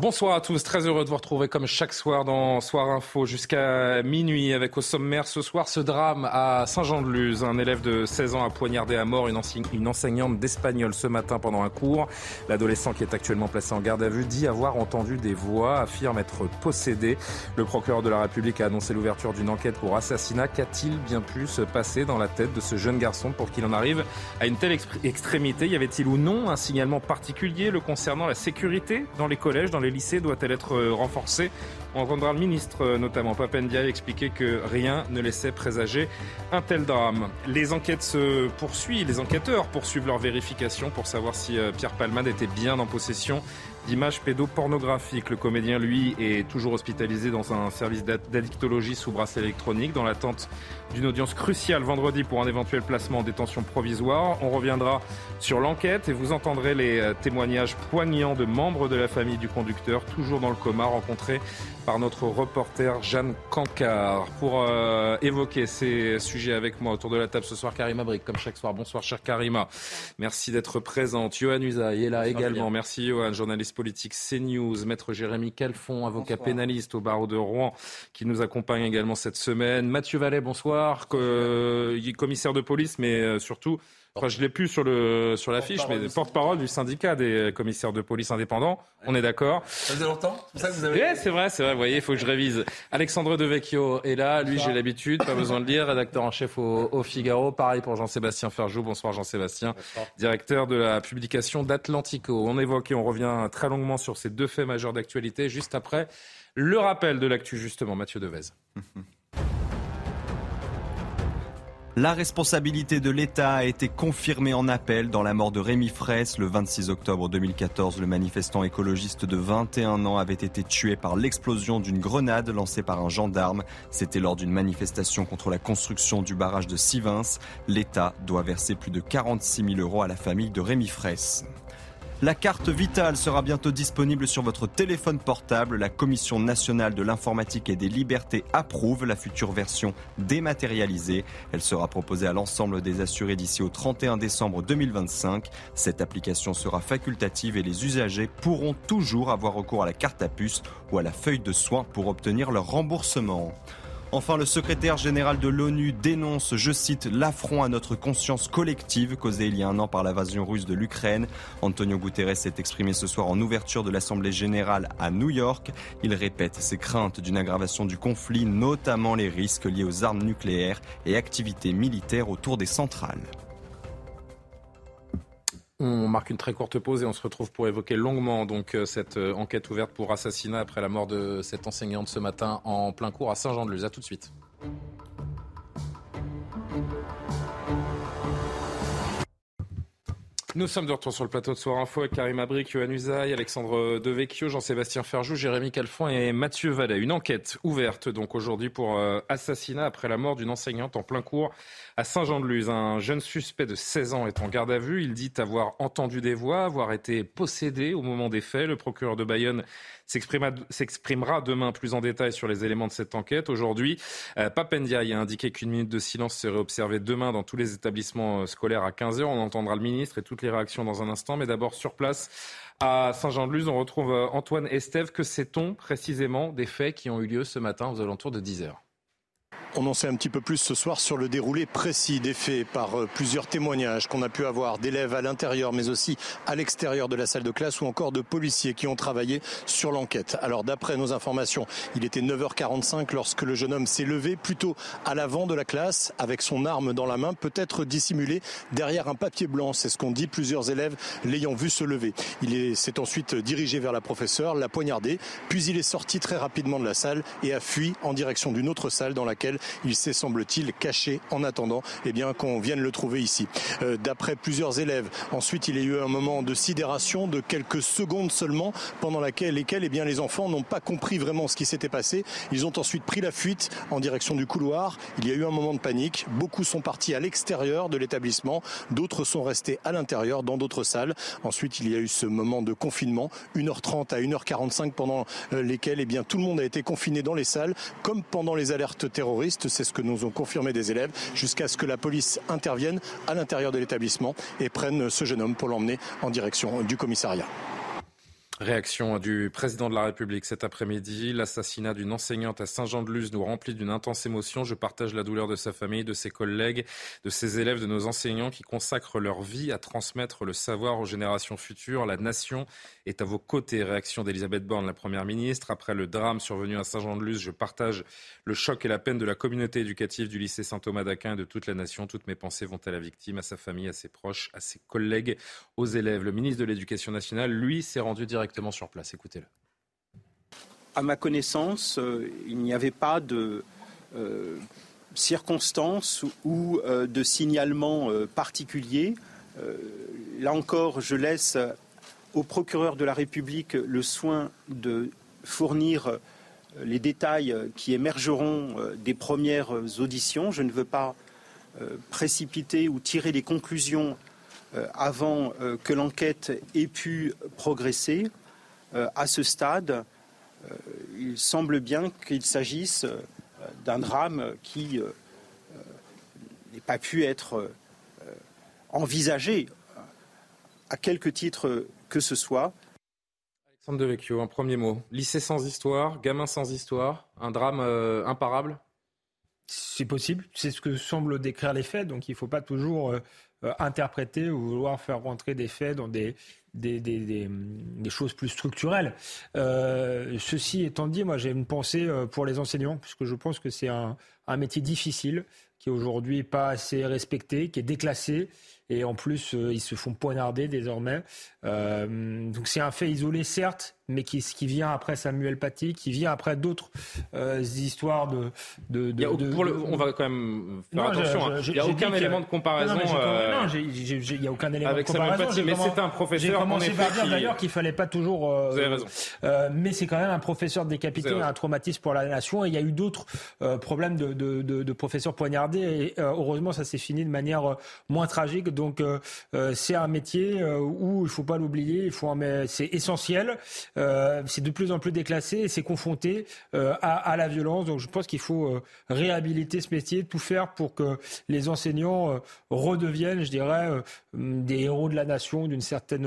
Bonsoir à tous, très heureux de vous retrouver comme chaque soir dans Soir Info jusqu'à minuit avec au sommaire ce soir ce drame à Saint-Jean-de-Luz. Un élève de 16 ans a poignardé à mort une, enseignante d'espagnol ce matin pendant un cours. L'adolescent qui est actuellement placé en garde à vue dit avoir entendu des voix, affirme être possédé. Le procureur de la République a annoncé l'ouverture d'une enquête pour assassinat. Qu'a-t-il bien pu se passer dans la tête de ce jeune garçon pour qu'il en arrive à une telle extrémité? Y avait-il ou non un signalement particulier le concernant la sécurité dans les collèges, dans les lycées Doit-elle être euh, renforcée? On entendra le ministre, euh, notamment Papendia, expliquer que rien ne laissait présager un tel drame. Les enquêtes se poursuivent, les enquêteurs poursuivent leur vérification pour savoir si euh, Pierre Palmade était bien en possession d'images pédopornographiques. Le comédien, lui, est toujours hospitalisé dans un service d'addictologie sous bracelet électronique dans l'attente d'une audience cruciale vendredi pour un éventuel placement en détention provisoire. On reviendra sur l'enquête et vous entendrez les euh, témoignages poignants de membres de la famille du conducteur, toujours dans le coma, rencontrés par notre reporter Jeanne Cancard. Pour euh, évoquer ces sujets avec moi autour de la table ce soir, Karima Brick, comme chaque soir. Bonsoir, cher Karima. Merci d'être présente. Johan Usaï est là également. Merci, Johan, journaliste politique CNews. Maître Jérémy Calfon, avocat pénaliste au barreau de Rouen, qui nous accompagne également cette semaine. Mathieu Vallet, bonsoir commissaire de police, mais euh, surtout, enfin, je l'ai plus sur le sur l'affiche, mais porte-parole du syndicat des commissaires de police indépendants. On est d'accord. Ça faisait longtemps C'est ça vous avez C'est vrai, c'est vrai. Vous voyez, il faut que je révise. Alexandre Devecchio est là. Lui, j'ai l'habitude, pas besoin de lire. Rédacteur en chef au, Figaro. Pareil pour Jean-Sébastien Ferjou. Bonsoir Jean-Sébastien, directeur de la publication d'Atlantico. On évoque et on revient très longuement sur ces deux faits majeurs d'actualité juste après le rappel de l'actu justement. Mathieu Devez. La responsabilité de l'État a été confirmée en appel dans la mort de Rémi Fraisse le 26 octobre 2014. Le manifestant écologiste de 21 ans avait été tué par l'explosion d'une grenade lancée par un gendarme. C'était lors d'une manifestation contre la construction du barrage de Sivins. L'État doit verser plus de 46 000 euros à la famille de Rémi Fraisse. La carte vitale sera bientôt disponible sur votre téléphone portable. La Commission nationale de l'informatique et des libertés approuve la future version dématérialisée. Elle sera proposée à l'ensemble des assurés d'ici au 31 décembre 2025. Cette application sera facultative et les usagers pourront toujours avoir recours à la carte à puce ou à la feuille de soins pour obtenir leur remboursement. Enfin, le secrétaire général de l'ONU dénonce, je cite, l'affront à notre conscience collective causé il y a un an par l'invasion russe de l'Ukraine. Antonio Guterres s'est exprimé ce soir en ouverture de l'Assemblée générale à New York. Il répète ses craintes d'une aggravation du conflit, notamment les risques liés aux armes nucléaires et activités militaires autour des centrales. On marque une très courte pause et on se retrouve pour évoquer longuement euh, cette euh, enquête ouverte pour assassinat après la mort de cette enseignante ce matin en plein cours à Saint-Jean-de-Luz. A tout de suite. Nous sommes de retour sur le plateau de Soir Info avec Karim Abric, Yohann Usaï, Alexandre Devecchio, Jean-Sébastien Ferjou, Jérémy Calfon et Mathieu Vallet. Une enquête ouverte donc aujourd'hui pour euh, assassinat après la mort d'une enseignante en plein cours à Saint-Jean-de-Luz. Un jeune suspect de 16 ans est en garde à vue. Il dit avoir entendu des voix, avoir été possédé au moment des faits. Le procureur de Bayonne s'exprimera demain plus en détail sur les éléments de cette enquête. Aujourd'hui, euh, Papendia a indiqué qu'une minute de silence serait observée demain dans tous les établissements euh, scolaires à 15h. On entendra le ministre et toutes les réactions dans un instant. Mais d'abord, sur place, à Saint-Jean-de-Luz, on retrouve euh, Antoine Estève. Que sait-on précisément des faits qui ont eu lieu ce matin aux alentours de 10h on en sait un petit peu plus ce soir sur le déroulé précis des faits par euh, plusieurs témoignages qu'on a pu avoir d'élèves à l'intérieur mais aussi à l'extérieur de la salle de classe ou encore de policiers qui ont travaillé sur l'enquête. Alors d'après nos informations, il était 9h45 lorsque le jeune homme s'est levé plutôt à l'avant de la classe avec son arme dans la main, peut-être dissimulé derrière un papier blanc. C'est ce qu'ont dit plusieurs élèves l'ayant vu se lever. Il s'est ensuite dirigé vers la professeure, l'a poignardé, puis il est sorti très rapidement de la salle et a fui en direction d'une autre salle dans laquelle Il s'est, semble-t-il, caché en attendant eh bien, qu'on vienne le trouver ici. Euh, d'après plusieurs élèves, ensuite, il y a eu un moment de sidération de quelques secondes seulement pendant laquelle, lesquelles eh bien, les enfants n'ont pas compris vraiment ce qui s'était passé. Ils ont ensuite pris la fuite en direction du couloir. Il y a eu un moment de panique. Beaucoup sont partis à l'extérieur de l'établissement. D'autres sont restés à l'intérieur dans d'autres salles. Ensuite, il y a eu ce moment de confinement, 1h30 à 1h45 pendant euh, lesquels eh tout le monde a été confiné dans les salles, comme pendant les alertes terroristes. C'est ce que nous ont confirmé des élèves, jusqu'à ce que la police intervienne à l'intérieur de l'établissement et prenne ce jeune homme pour l'emmener en direction du commissariat. Réaction du président de la République cet après-midi. L'assassinat d'une enseignante à Saint-Jean-de-Luz nous remplit d'une intense émotion. Je partage la douleur de sa famille, de ses collègues, de ses élèves, de nos enseignants qui consacrent leur vie à transmettre le savoir aux générations futures. La nation est à vos côtés. Réaction d'Elisabeth Borne, la première ministre. Après le drame survenu à Saint-Jean-de-Luz, je partage le choc et la peine de la communauté éducative du lycée Saint-Thomas d'Aquin et de toute la nation. Toutes mes pensées vont à la victime, à sa famille, à ses proches, à ses collègues, aux élèves. Le ministre de l'Éducation nationale, lui, s'est rendu directement sur place. Écoutez-le. À ma connaissance, euh, il n'y avait pas de euh, circonstances ou euh, de signalement particulier. là encore, je laisse au procureur de la République le soin de fournir les détails qui émergeront des premières auditions. Je ne veux pas précipiter ou tirer des conclusions avant que l'enquête ait pu progresser. Euh, à ce stade, euh, il semble bien qu'il s'agisse euh, d'un drame qui n'ait pas pu être envisagé à quelque titre que ce soit. Alexandre Devecchio, un premier mot. Lycée sans histoire, gamin sans histoire, un drame imparable? C'est possible, c'est ce que semblent décrire les faits, donc il ne faut pas toujours interpréter ou vouloir faire rentrer des faits dans des, des, des, des, choses plus structurelles. Euh, ceci étant dit, moi j'ai une pensée euh, pour les enseignants, puisque je pense que c'est un, un métier difficile, qui est aujourd'hui pas assez respecté, qui est déclassé, et en plus euh, ils se font poignarder désormais. Euh, donc c'est un fait isolé certes, mais qui, qui vient après Samuel Paty, qui vient après d'autres euh, histoires de. de, de, on va quand même faire attention. Hein. il n'y a aucun élément de comparaison. Non, il n'y a aucun élément avec de comparaison. Samuel Paty, mais c'est un professeur. J'ai commencé par dire d'ailleurs qu'il fallait pas toujours. Vous avez raison. mais c'est quand même un professeur décapité, un traumatisme pour la nation. Et il y a eu d'autres problèmes de, de, professeurs poignardés. Et heureusement, ça s'est fini de manière moins tragique. Donc c'est un métier où il faut pas l'oublier, il faut c'est essentiel. Euh, c'est de plus en plus déclassé et c'est confronté euh, à, la violence. Donc je pense qu'il faut euh, réhabiliter ce métier, tout faire pour que les enseignants redeviennent, je dirais, des héros de la nation d'une certaine,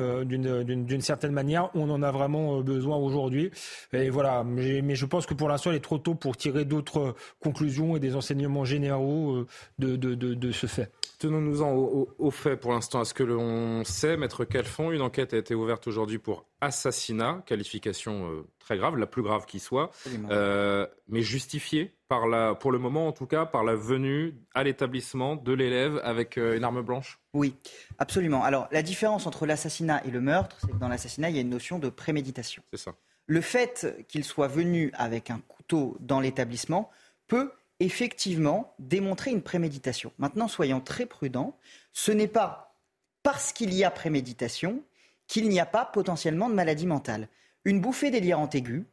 certaine manière. On en a vraiment besoin aujourd'hui. Et voilà. Mais je pense que pour l'instant, il est trop tôt pour tirer d'autres conclusions et des enseignements généraux de, de, de, ce fait. Tenons-nous-en au, au, fait pour l'instant. Est-ce que l'on sait, Maître Calfon, une enquête a été ouverte aujourd'hui pour assassinat, qualification euh, très grave, la plus grave qui soit, euh, mais justifiée par la, pour le moment en tout cas, par la venue à l'établissement de l'élève avec euh, une arme blanche Oui, absolument. Alors la différence entre l'assassinat et le meurtre, c'est que dans l'assassinat, il y a une notion de préméditation. C'est ça. Le fait qu'il soit venu avec un couteau dans l'établissement peut effectivement démontrer une préméditation. Maintenant, soyons très prudents, ce n'est pas parce qu'il y a préméditation qu'il n'y a pas potentiellement de maladie mentale. Une bouffée délirante aiguë,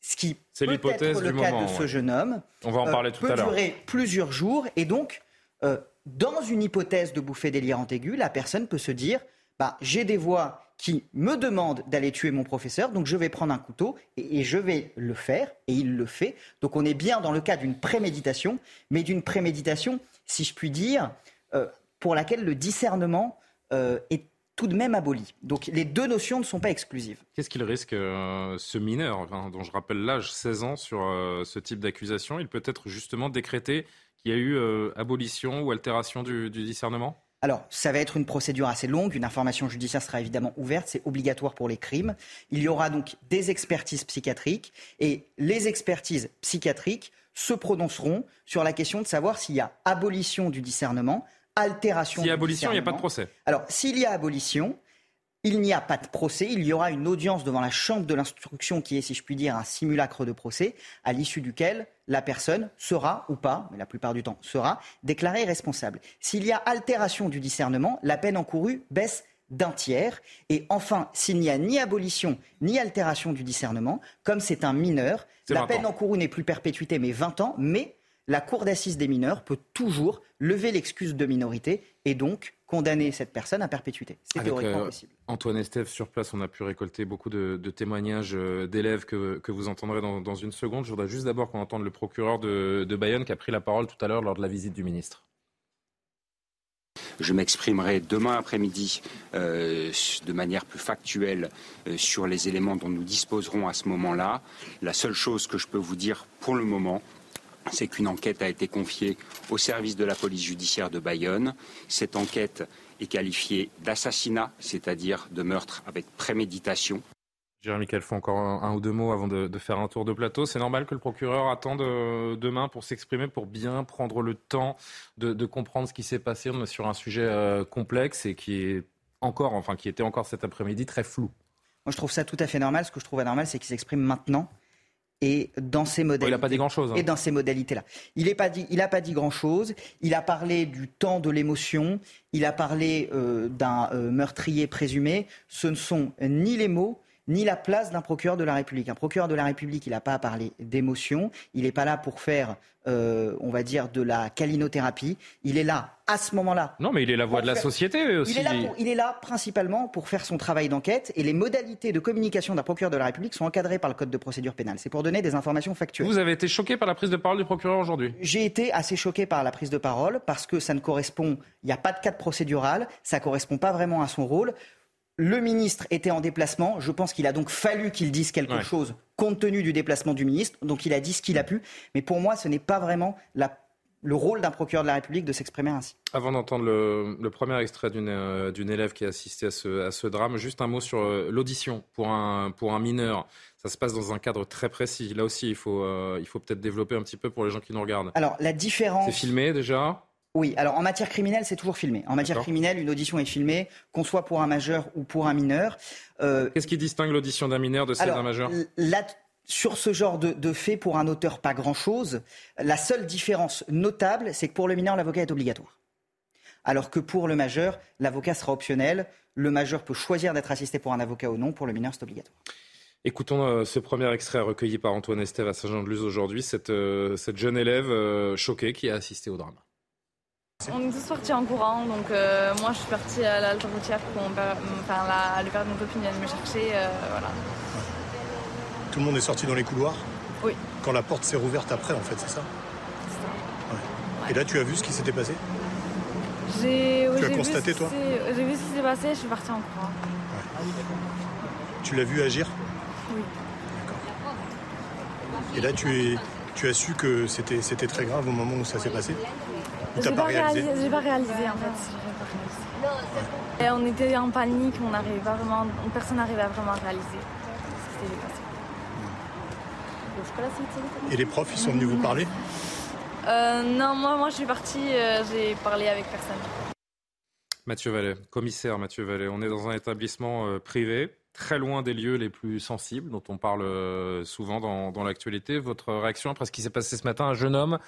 ce qui peut être le cas de ce jeune homme, On va en parler euh, peut durer plusieurs jours et donc, euh, dans une hypothèse de bouffée délirante aiguë, la personne peut se dire bah, j'ai des voix qui me demandent d'aller tuer mon professeur, donc je vais prendre un couteau et, je vais le faire, et il le fait. Donc on est bien dans le cas d'une préméditation, mais d'une préméditation, si je puis dire, euh, pour laquelle le discernement euh, est tout de même aboli. Donc les deux notions ne sont pas exclusives. Qu'est-ce qu'il risque, euh, ce mineur, dont je rappelle l'âge, 16 ans, sur ce type d'accusation? Il peut être justement décrété qu'il y a eu abolition ou altération du, discernement? Alors, ça va être une procédure assez longue. Une information judiciaire sera évidemment ouverte. C'est obligatoire pour les crimes. Il y aura donc des expertises psychiatriques. Et les expertises psychiatriques se prononceront sur la question de savoir s'il y a abolition du discernement, altération. S'il y a abolition, il n'y a pas de procès. Alors, s'il y a abolition, il n'y a pas de procès, il y aura une audience devant la chambre de l'instruction qui est, si je puis dire, un simulacre de procès, à l'issue duquel la personne sera ou pas, mais la plupart du temps sera, déclarée responsable. S'il y a altération du discernement, la peine encourue baisse d'un tiers. Et enfin, s'il n'y a ni abolition ni altération du discernement, comme c'est un mineur, la peine encourue n'est plus perpétuité mais 20 ans, mais la Cour d'assises des mineurs peut toujours lever l'excuse de minorité et donc condamner cette personne à perpétuité. C'est théoriquement euh, possible. Antoine Estève, sur place, on a pu récolter beaucoup de, témoignages euh, d'élèves que, vous entendrez dans, une seconde. Je voudrais juste d'abord qu'on entende le procureur de, Bayonne qui a pris la parole tout à l'heure lors de la visite du ministre. Je m'exprimerai demain après-midi euh, de manière plus factuelle sur les éléments dont nous disposerons à ce moment-là. La seule chose que je peux vous dire pour le moment, c'est qu'une enquête a été confiée au service de la police judiciaire de Bayonne. Cette enquête est qualifiée d'assassinat, c'est-à-dire de meurtre avec préméditation. Jérémy Calfon, encore un, ou deux mots avant de, faire un tour de plateau. C'est normal que le procureur attende euh, demain pour s'exprimer, pour bien prendre le temps de, comprendre ce qui s'est passé. On est sur un sujet euh, complexe et qui est encore, enfin, qui était encore cet après-midi très flou. Moi, je trouve ça tout à fait normal. Ce que je trouve anormal, c'est qu'il s'exprime maintenant et dans ces modalités. il n'a pas dit grand-chose. Hein. Et dans ces modalités-là. Il n'a pas dit, il pas dit grand-chose. Il a parlé du temps de l'émotion. Il a parlé euh, d'un euh, meurtrier présumé. Ce ne sont ni les mots, ni la place d'un procureur de la République. Un procureur de la République, il n'a pas à parler d'émotion, il n'est pas là pour faire, euh, on va dire, de la calinothérapie. Il est là à ce moment-là. Non, mais il est la voix de la société aussi. Il est, là il est là principalement pour faire son travail d'enquête et les modalités de communication d'un procureur de la République sont encadrées par le Code de procédure pénale. C'est pour donner des informations factuelles. Vous avez été choqué par la prise de parole du procureur aujourd'hui? J'ai été assez choqué par la prise de parole parce que ça ne correspond, il n'y a pas de cadre procédural, ça ne correspond pas vraiment à son rôle. Le ministre était en déplacement. Je pense qu'il a donc fallu qu'il dise quelque chose compte tenu du déplacement du ministre. Donc il a dit ce qu'il a pu. Mais pour moi, ce n'est pas vraiment le rôle d'un procureur de la République de s'exprimer ainsi. Avant d'entendre le, premier extrait euh, d'une élève qui a assisté à ce, drame, juste un mot sur euh, l'audition pour un, pour un mineur. Ça se passe dans un cadre très précis. Là aussi, il faut, euh, il faut peut-être développer un petit peu pour les gens qui nous regardent. Alors, la différence. C'est filmé déjà oui, alors en matière criminelle, c'est toujours filmé. En matière criminelle, une audition est filmée, qu'on soit pour un majeur ou pour un mineur. Euh, Qu'est-ce qui distingue l'audition d'un mineur de celle d'un majeur? sur ce genre de, de fait, pour un auteur, pas grand-chose. La seule différence notable, c'est que pour le mineur, l'avocat est obligatoire. Alors que pour le majeur, l'avocat sera optionnel. Le majeur peut choisir d'être assisté pour un avocat ou non. Pour le mineur, c'est obligatoire. Écoutons euh, ce premier extrait recueilli par Antoine Estève à Saint-Jean-de-Luz aujourd'hui, cette, euh, cette, jeune élève choquée qui a assisté au drame. On est tous partis en courant, donc euh, moi je suis partie à la routière pour mon père, enfin, la, le père de mon copine vient de me chercher. Euh, voilà. Tout le monde est sorti dans les couloirs Oui. Quand la porte s'est rouverte après, en fait, c'est ça? C'est ça. Et là, tu as vu ce qui s'était passé? J'ai. tu as constaté, toi? J'ai vu ce qui s'est passé, je suis partie en courant. Tu l'as vu agir? Oui. D'accord. Et là, tu, es, tu as su que c'était très grave au moment où ça s'est passé? J'ai pas, réalisé, j'ai pas réalisé en fait. Et on était en panique, on n'arrivait pas vraiment, personne n'arrivait à vraiment réaliser ce qui s'était passé. Et les profs, ils sont venus vous parler? Euh, Non, moi, moi je suis partie, euh, j'ai parlé avec personne. Mathieu Vallet, commissaire Mathieu Vallet, on est dans un établissement euh, privé, très loin des lieux les plus sensibles dont on parle souvent dans, l'actualité. Votre réaction après ce qui s'est passé ce matin, un jeune homme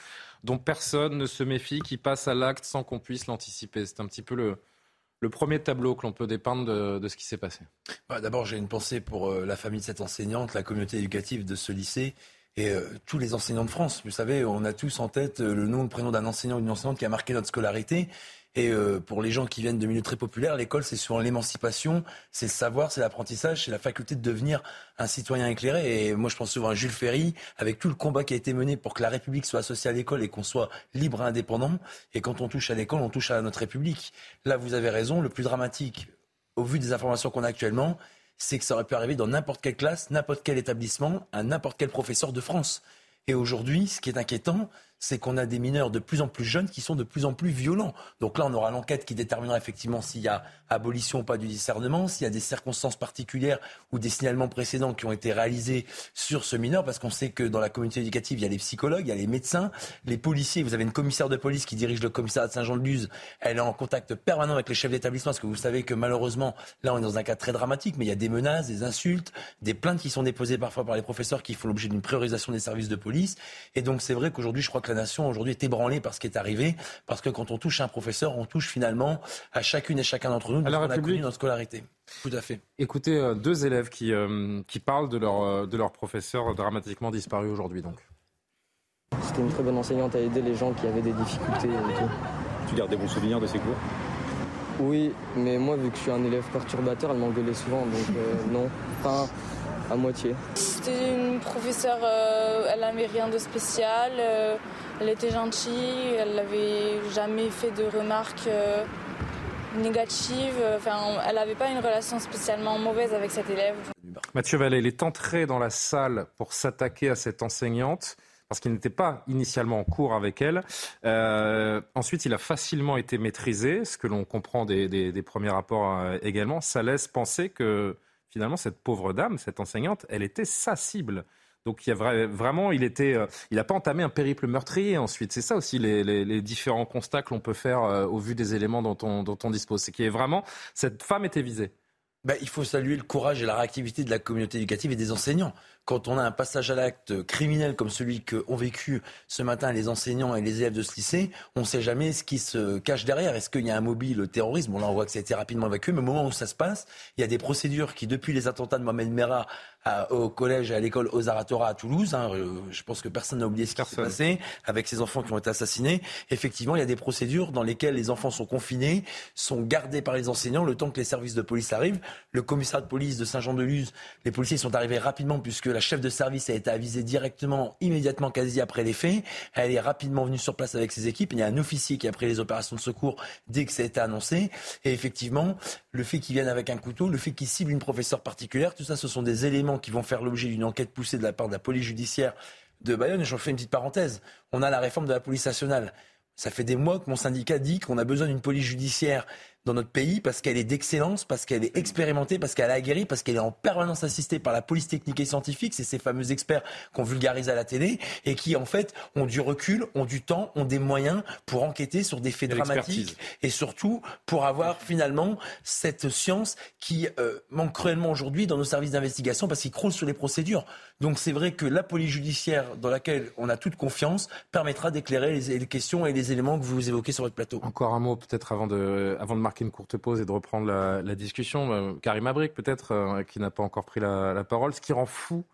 dont personne ne se méfie, qui passe à l'acte sans qu'on puisse l'anticiper? C'est un petit peu le, premier tableau que l'on peut dépeindre de, ce qui s'est passé. Bah, d'abord, j'ai une pensée pour euh, la famille de cette enseignante, la communauté éducative de ce lycée et euh, tous les enseignants de France. Vous savez, on a tous en tête euh, le nom, le prénom d'un enseignant ou d'une enseignante qui a marqué notre scolarité. Et euh, pour les gens qui viennent de milieux très populaires, l'école, c'est souvent l'émancipation, c'est le savoir, c'est l'apprentissage, c'est la faculté de devenir un citoyen éclairé. Et moi, je pense souvent à Jules Ferry, avec tout le combat qui a été mené pour que la République soit associée à l'école et qu'on soit libre et indépendant. Et quand on touche à l'école, on touche à notre République. Là, vous avez raison, le plus dramatique, au vu des informations qu'on a actuellement, c'est que ça aurait pu arriver dans n'importe quelle classe, n'importe quel établissement, à n'importe quel professeur de France. Et aujourd'hui, ce qui est inquiétant, c'est qu'on a des mineurs de plus en plus jeunes qui sont de plus en plus violents. Donc là, on aura l'enquête qui déterminera effectivement s'il y a abolition ou pas du discernement, s'il y a des circonstances particulières ou des signalements précédents qui ont été réalisés sur ce mineur, parce qu'on sait que dans la communauté éducative, il y a les psychologues, il y a les médecins, les policiers. Vous avez une commissaire de police qui dirige le commissariat de Saint-Jean-de-Luz. Elle est en contact permanent avec les chefs d'établissement, parce que vous savez que malheureusement, là, on est dans un cas très dramatique, mais il y a des menaces, des insultes, des plaintes qui sont déposées parfois par les professeurs qui font l'objet d'une priorisation des services de police. Et donc, c'est vrai qu'aujourd'hui, je crois que la nation aujourd'hui est ébranlée par ce qui est arrivé, parce que quand on touche un professeur, on touche finalement à chacune et chacun d'entre nous de ce qu'on a connu notre scolarité. Tout à fait. Écoutez, euh, deux élèves qui, euh, qui parlent de leur, euh, de leur professeur dramatiquement disparu aujourd'hui. donc. C'était une très bonne enseignante à aider les gens qui avaient des difficultés et tout. Tu gardes des bons souvenirs de ces cours? Oui, mais moi, vu que je suis un élève perturbateur, elle m'engueulait souvent, donc non, pas à moitié. C'était une professeure, elle n'avait rien de spécial, elle était gentille, elle n'avait jamais fait de remarques négative. Enfin, elle n'avait pas une relation spécialement mauvaise avec cet élève. Mathieu Vallée, il est entré dans la salle pour s'attaquer à cette enseignante parce qu'il n'était pas initialement en cours avec elle. Euh, ensuite, il a facilement été maîtrisé, ce que l'on comprend des, premiers rapports euh, également. Ça laisse penser que finalement, cette pauvre dame, cette enseignante, elle était sa cible. Donc il y a vraiment, il était, euh, il n'a pas entamé un périple meurtrier ensuite. C'est ça aussi les, différents constats que l'on peut faire euh, au vu des éléments dont on, dont on dispose. C'est qu'il y vraiment, cette femme était visée. Ben, il faut saluer le courage et la réactivité de la communauté éducative et des enseignants quand on a un passage à l'acte criminel comme celui qu'ont vécu ce matin les enseignants et les élèves de ce lycée, on ne sait jamais ce qui se cache derrière. Est-ce qu'il y a un mobile terrorisme? Bon, là, on voit que ça a été rapidement évacué, mais au moment où ça se passe, il y a des procédures qui, depuis les attentats de Mohamed Merah au collège et à l'école Ozaratora à Toulouse, hein, euh, je pense que personne n'a oublié ce qui s'est passé avec ces enfants qui ont été assassinés. Effectivement, il y a des procédures dans lesquelles les enfants sont confinés, sont gardés par les enseignants le temps que les services de police arrivent. Le commissariat de police de Saint-Jean-de-Luz, les policiers sont arrivés rapidement puisque la chef de service a été avisée directement, immédiatement, quasi après les faits. Elle est rapidement venue sur place avec ses équipes. Il y a un officier qui a pris les opérations de secours dès que ça a été annoncé. Et effectivement, le fait qu'ils viennent avec un couteau, le fait qu'ils ciblent une professeure particulière, tout ça, ce sont des éléments qui vont faire l'objet d'une enquête poussée de la part de la police judiciaire de Bayonne. Et j'en fais une petite parenthèse. On a la réforme de la police nationale. Ça fait des mois que mon syndicat dit qu'on a besoin d'une police judiciaire dans notre pays parce qu'elle est d'excellence, parce qu'elle est expérimentée, parce qu'elle a aguerri, parce qu'elle est en permanence assistée par la police technique et scientifique. C'est ces fameux experts qu'on vulgarise à la télé et qui, en fait, ont du recul, ont du temps, ont des moyens pour enquêter sur des faits dramatiques et surtout pour avoir finalement cette science qui euh, manque cruellement aujourd'hui dans nos services d'investigation parce qu'ils croulent sur les procédures. Donc c'est vrai que la police judiciaire dans laquelle on a toute confiance permettra d'éclairer les, les, questions et les éléments que vous évoquez sur votre plateau. Encore un mot peut-être avant de, avant de marquer une courte pause et de reprendre la, discussion. Euh, Karim Abrik, peut-être, euh, qui n'a pas encore pris la, parole. Ce qui rend fou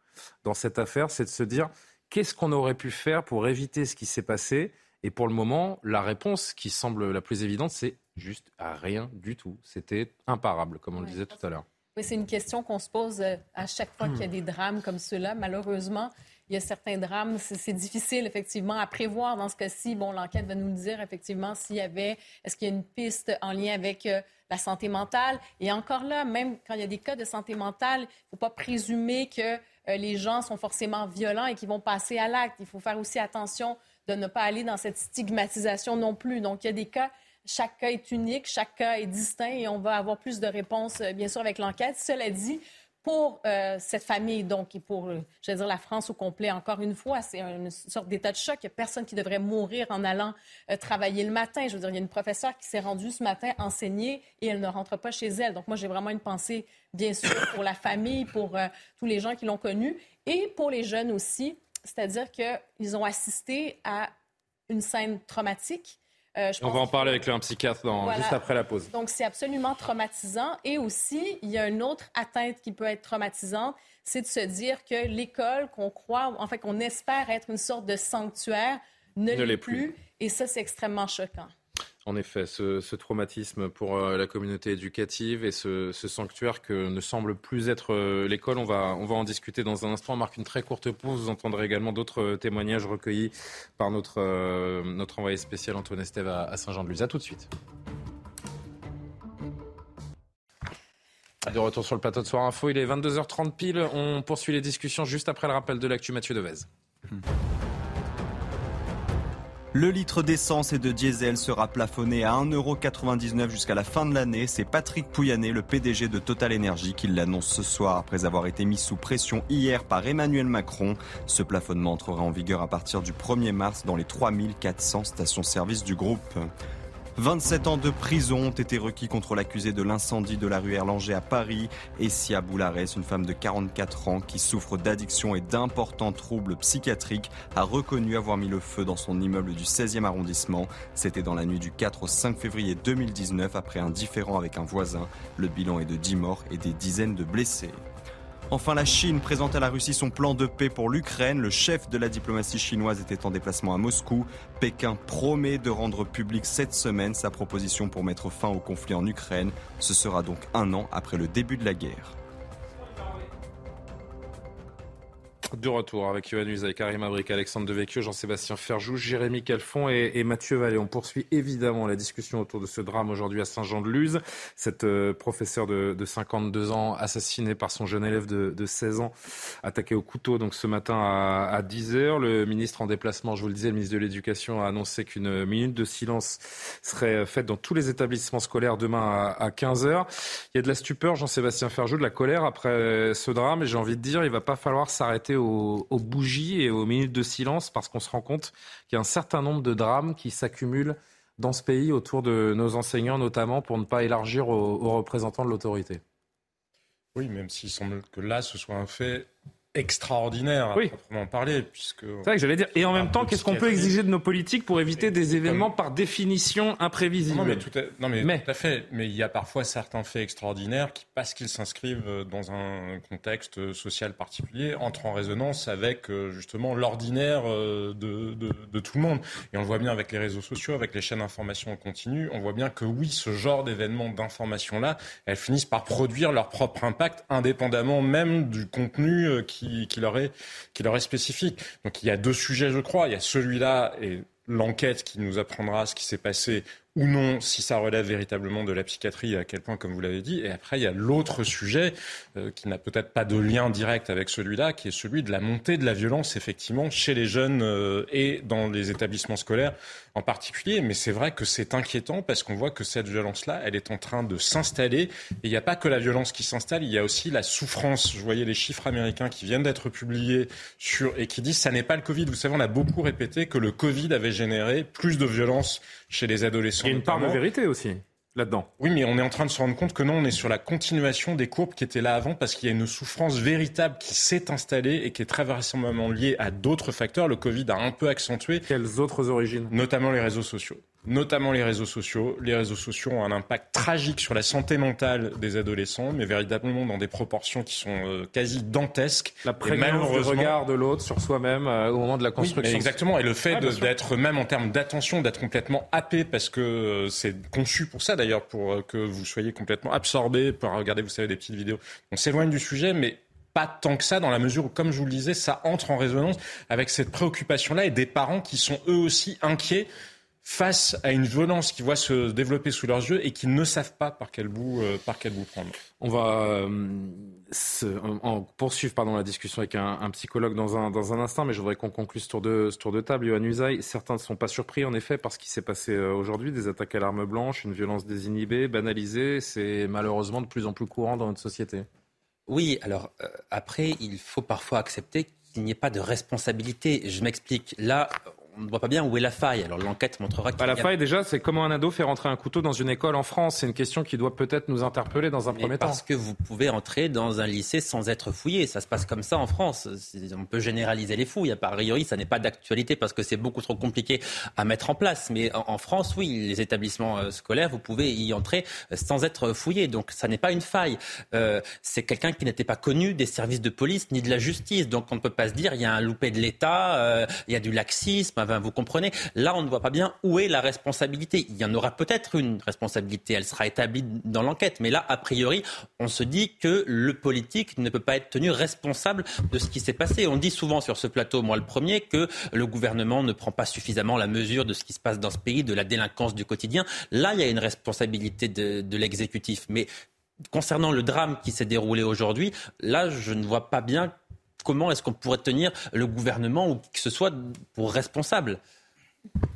dans cette affaire, c'est de se dire qu'est-ce qu'on aurait pu faire pour éviter ce qui s'est passé? Et pour le moment, la réponse qui semble la plus évidente, c'est juste à rien du tout. C'était imparable, comme on le disait tout à l'heure. Oui, c'est une question qu'on se pose euh, à chaque fois qu'il y a des drames comme ceux-là. Malheureusement, il y a certains drames, c'est difficile effectivement à prévoir dans ce cas-ci. Bon, l'enquête va nous dire effectivement s'il y avait, est-ce qu'il y a une piste en lien avec euh, la santé mentale? Et encore là, même quand il y a des cas de santé mentale, il ne faut pas présumer que euh, les gens sont forcément violents et qu'ils vont passer à l'acte. Il faut faire aussi attention de ne pas aller dans cette stigmatisation non plus. Donc, il y a des cas chaque cas est unique, chaque cas est distinct et on va avoir plus de réponses, euh, bien sûr, avec l'enquête. Cela dit, pour euh, cette famille, donc, et pour, euh, je veux dire, la France au complet, encore une fois, c'est une sorte d'état de choc. Il n'y a personne qui devrait mourir en allant euh, travailler le matin. Je veux dire, il y a une professeure qui s'est rendue ce matin enseigner et elle ne rentre pas chez elle. Donc, moi, j'ai vraiment une pensée, bien sûr, pour la famille, pour tous les gens qui l'ont connue et pour les jeunes aussi. C'est-à-dire qu'ils ont assisté à une scène traumatique euh, On va en parler avec un psychiatre juste après la pause. Donc, c'est absolument traumatisant. Et aussi, il y a une autre atteinte qui peut être traumatisante, c'est de se dire que l'école qu'on croit, en fait, qu'on espère être une sorte de sanctuaire, ne, l'est plus. Et ça, c'est extrêmement choquant. En effet, ce, traumatisme pour euh, la communauté éducative et ce, sanctuaire que ne semble plus être euh, l'école, on va, on va en discuter dans un instant. On marque une très courte pause. Vous entendrez également d'autres euh, témoignages recueillis par notre, notre envoyé spécial Antoine Estève à, Saint-Jean-de-Luz. A tout de suite. De retour sur le plateau de Soir Info, il est 22h30 pile. On poursuit les discussions juste après le rappel de l'actu Mathieu Devez. Le litre d'essence et de diesel sera plafonné à 1,99€ jusqu'à la fin de l'année. C'est Patrick Pouyanné, le PDG de Total Energy, qui l'annonce ce soir après avoir été mis sous pression hier par Emmanuel Macron. Ce plafonnement entrera en vigueur à partir du 1er mars dans les 3400 stations-service du groupe. 27 ans de prison ont été requis contre l'accusé de l'incendie de la rue Erlanger à Paris. Essia Boularès, une femme de 44 ans qui souffre d'addiction et d'importants troubles psychiatriques, a reconnu avoir mis le feu dans son immeuble du 16e arrondissement. C'était dans la nuit du 4 au 5 février 2019 après un différend avec un voisin. Le bilan est de 10 morts et des dizaines de blessés. Enfin, la Chine présente à la Russie son plan de paix pour l'Ukraine. Le chef de la diplomatie chinoise était en déplacement à Moscou. Pékin promet de rendre public cette semaine sa proposition pour mettre fin au conflit en Ukraine. Ce sera donc un an après le début de la guerre. De retour avec Yohann Usaï, Karim Abrik, Alexandre Devecchio, Jean-Sébastien Ferjou, Jérémy Calfon et, Mathieu Vallée. On poursuit évidemment la discussion autour de ce drame aujourd'hui à Saint-Jean-de-Luz. Cette euh, professeure de, 52 ans assassinée par son jeune élève de, 16 ans, attaqué au couteau donc ce matin à, 10 h Le ministre en déplacement, je vous le disais, le ministre de l'Éducation a annoncé qu'une minute de silence serait faite dans tous les établissements scolaires demain à, 15 h Il y a de la stupeur, Jean-Sébastien Ferjou, de la colère après ce drame et j'ai envie de dire, il va pas falloir s'arrêter aux, bougies et aux minutes de silence parce qu'on se rend compte qu'il y a un certain nombre de drames qui s'accumulent dans ce pays autour de nos enseignants, notamment pour ne pas élargir aux, représentants de l'autorité. Oui, même s'il semble que là, ce soit un fait extraordinaire à proprement parler. Puisque c'est vrai que j'allais dire. Et en même temps, qu'est-ce qu'on peut exiger de nos politiques pour éviter des événements par définition imprévisibles? Non, mais, tout à... non, mais, tout à fait. Mais il y a parfois certains faits extraordinaires qui, parce qu'ils s'inscrivent dans un contexte social particulier, entrent en résonance avec euh, justement l'ordinaire euh, de, de, de, tout le monde. Et on le voit bien avec les réseaux sociaux, avec les chaînes d'information en continu. On voit bien que oui, ce genre d'événements d'information-là, elles finissent par produire leur propre impact, indépendamment même du contenu euh, qui leur est, leur est spécifique. Donc il y a deux sujets, je crois. Il y a celui-là et l'enquête qui nous apprendra ce qui s'est passé ou non, si ça relève véritablement de la psychiatrie, à quel point, comme vous l'avez dit. Et après, il y a l'autre sujet euh, qui n'a peut-être pas de lien direct avec celui-là, qui est celui de la montée de la violence, effectivement, chez les jeunes euh, et dans les établissements scolaires en particulier. Mais c'est vrai que c'est inquiétant parce qu'on voit que cette violence-là, elle est en train de s'installer. Et il n'y a pas que la violence qui s'installe, il y a aussi la souffrance. Je voyais les chiffres américains qui viennent d'être publiés sur, et qui disent ça n'est pas le Covid. Vous savez, on a beaucoup répété que le Covid avait généré plus de violence chez les adolescents. Il y a une part de vérité aussi là-dedans. Oui, mais on est en train de se rendre compte que non, on est sur la continuation des courbes qui étaient là avant parce qu'il y a une souffrance véritable qui s'est installée et qui est très vraisemblablement liée à d'autres facteurs. Le Covid a un peu accentué. Quelles autres origines? Notamment les réseaux sociaux notamment les réseaux sociaux. Les réseaux sociaux ont un impact tragique sur la santé mentale des adolescents, mais véritablement dans des proportions qui sont euh, quasi dantesques. La prégnance du regard de l'autre sur soi-même euh, au moment de la construction. exactement, et le fait d'être même en termes d'attention, d'être complètement happé, parce que euh, c'est conçu pour ça d'ailleurs, pour que vous soyez complètement absorbé, pour regarder, vous savez, des petites vidéos. On s'éloigne du sujet, mais pas tant que ça, dans la mesure où, comme je vous le disais, ça entre en résonance avec cette préoccupation-là et des parents qui sont eux aussi inquiets face à une violence qui voit se développer sous leurs yeux et qui ne savent pas par quel bout, euh, par quel bout prendre. On va euh, se, en, poursuivre pardon, la discussion avec un, psychologue dans un, dans un instant, mais je voudrais qu'on conclue ce tour de, ce tour de table. Yohann Usaï, certains ne sont pas surpris en effet par ce qui s'est passé euh, aujourd'hui, des attaques à l'arme blanche, une violence désinhibée, banalisée. C'est malheureusement de plus en plus courant dans notre société. Oui, alors après, il faut parfois accepter qu'il n'y ait pas de responsabilité. Je m'explique. Là, on ne voit pas bien où est la faille. Alors l'enquête montrera qu'il bah, La faille, déjà, c'est comment un ado fait rentrer un couteau dans une école en France. C'est une question qui doit peut-être nous interpeller dans un premier temps. Parce que vous pouvez entrer dans un lycée sans être fouillé. Ça se passe comme ça en France. On peut généraliser les fouilles. A priori, ça n'est pas d'actualité parce que c'est beaucoup trop compliqué à mettre en place. Mais en, France, oui, les établissements euh, scolaires, vous pouvez y entrer euh, sans être fouillé. Donc ça n'est pas une faille. Euh, c'est quelqu'un qui n'était pas connu des services de police ni de la justice. Donc on ne peut pas se dire il y a un loupé de l'État, il y a du laxisme vous comprenez Là, on ne voit pas bien où est la responsabilité. Il y en aura peut-être une responsabilité, elle sera établie dans l'enquête. Mais là, a priori, on se dit que le politique ne peut pas être tenu responsable de ce qui s'est passé. On dit souvent sur ce plateau, moi le premier, que le gouvernement ne prend pas suffisamment la mesure de ce qui se passe dans ce pays, de la délinquance du quotidien. Là, il y a une responsabilité de, l'exécutif. Mais concernant le drame qui s'est déroulé aujourd'hui, là, je ne vois pas bien comment est-ce qu'on pourrait tenir le gouvernement ou qui que ce soit pour responsable